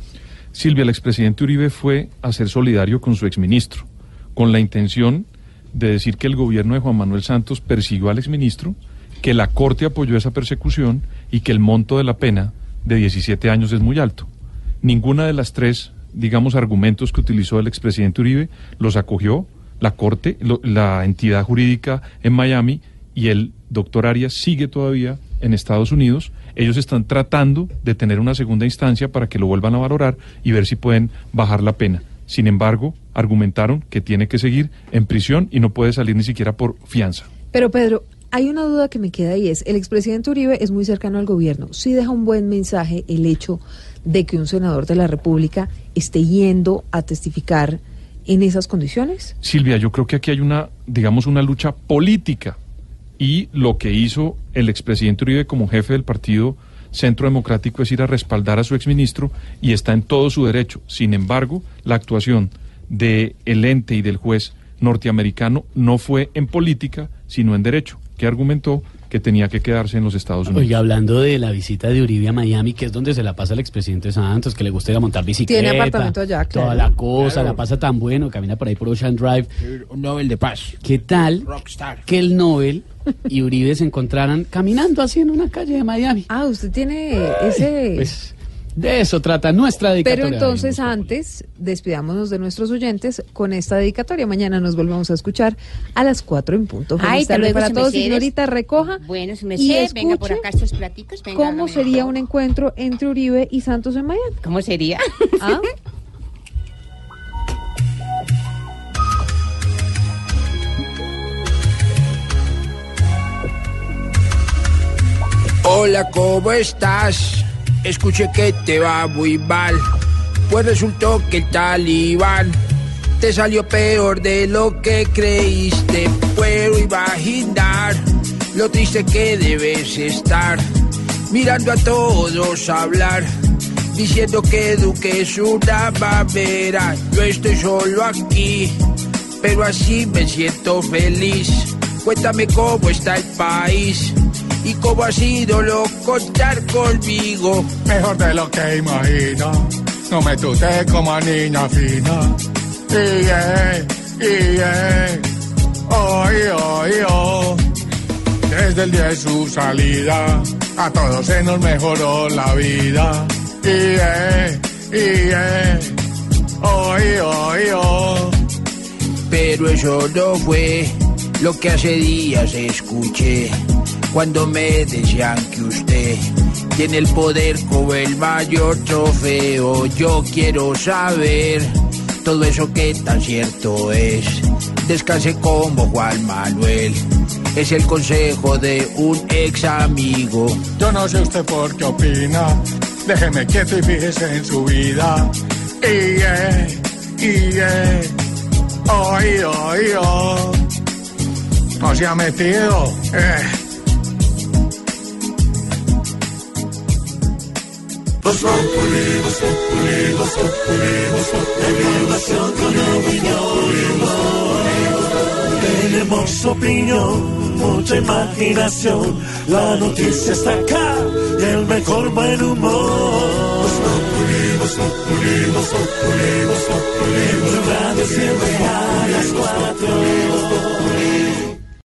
S6: Silvia, el expresidente Uribe fue a ser solidario con su exministro, con la intención de decir que el gobierno de Juan Manuel Santos persiguió al exministro, que la Corte apoyó esa persecución y que el monto de la pena de 17 años es muy alto. Ninguna de las tres, digamos, argumentos que utilizó el expresidente Uribe los acogió la Corte, la entidad jurídica en Miami y el doctor Arias sigue todavía en Estados Unidos. Ellos están tratando de tener una segunda instancia para que lo vuelvan a valorar y ver si pueden bajar la pena. Sin embargo, argumentaron que tiene que seguir en prisión y no puede salir ni siquiera por fianza.
S4: Pero Pedro, hay una duda que me queda y es, el expresidente Uribe es muy cercano al gobierno. Sí deja un buen mensaje el hecho de que un senador de la República esté yendo a testificar en esas condiciones.
S6: Silvia, yo creo que aquí hay una, digamos, una lucha política y lo que hizo el expresidente Uribe como jefe del partido Centro Democrático es ir a respaldar a su exministro y está en todo su derecho. Sin embargo, la actuación del ente y del juez norteamericano no fue en política, sino en derecho, que argumentó que tenía que quedarse en los Estados Unidos.
S20: Oiga, hablando de la visita de Uribe a Miami, que es donde se la pasa el expresidente Santos, que le gusta ir a montar bicicleta.
S4: Tiene apartamento allá, claro.
S20: Toda la cosa,
S4: Claro.
S20: la pasa tan bueno, camina por ahí por Ocean Drive.
S77: Un Nobel de Paz.
S20: ¿Qué tal
S77: Rockstar.
S20: que el Nobel y Uribe se encontraran caminando así en una calle de Miami?
S4: Ah, usted tiene ese...
S20: Pues De eso trata nuestra dedicatoria.
S4: Pero entonces antes, despidámonos de nuestros oyentes con esta dedicatoria. Mañana nos volvemos a escuchar a las 4 en punto. Feliz
S72: Ay, luego,
S4: para todos, señorita, recoja.
S72: Bueno, su
S4: y
S72: merced, venga por acá estos platicos. Venga,
S4: ¿Cómo sería un encuentro entre Uribe y Santos en Miami?
S72: ¿Cómo sería? [laughs]
S4: ¿Ah?
S77: Hola, ¿cómo estás? Escuché que te va muy mal. Pues resultó que el talibán te salió peor de lo que creíste. Puedo imaginar lo triste que debes estar. Mirando a todos hablar, diciendo que Duque es una mamera. Yo estoy solo aquí, pero así me siento feliz. Cuéntame cómo está el país y cómo ha sido lo contar conmigo.
S55: Mejor de lo que imagino. No me tuté como niña fina. Y yeah, y yeah. Oy, oy, oh. Desde el día de su salida, a todos se nos mejoró la vida. Y yeah, y yeah. Oy, oy, oh.
S77: Pero eso no fue lo que hace días escuché cuando me decían que usted tiene el poder como el mayor trofeo. Yo quiero saber todo eso que tan cierto es. Descanse como Juan Manuel. Es el consejo de un ex amigo.
S55: Yo no sé usted por qué opina. Déjeme quieto y fíjese en su vida. Y yeah, y yeah. Oy, oy, oh. No se ha metido. Eh.
S1: Voz Populi, Voz Populi, Voz Populi, Voz Populi, Información con. Tenemos opinión, mucha imaginación. La noticia está acá y el mejor buen humor. Voz Populi, Voz Populi. Radio siempre a las cuatro.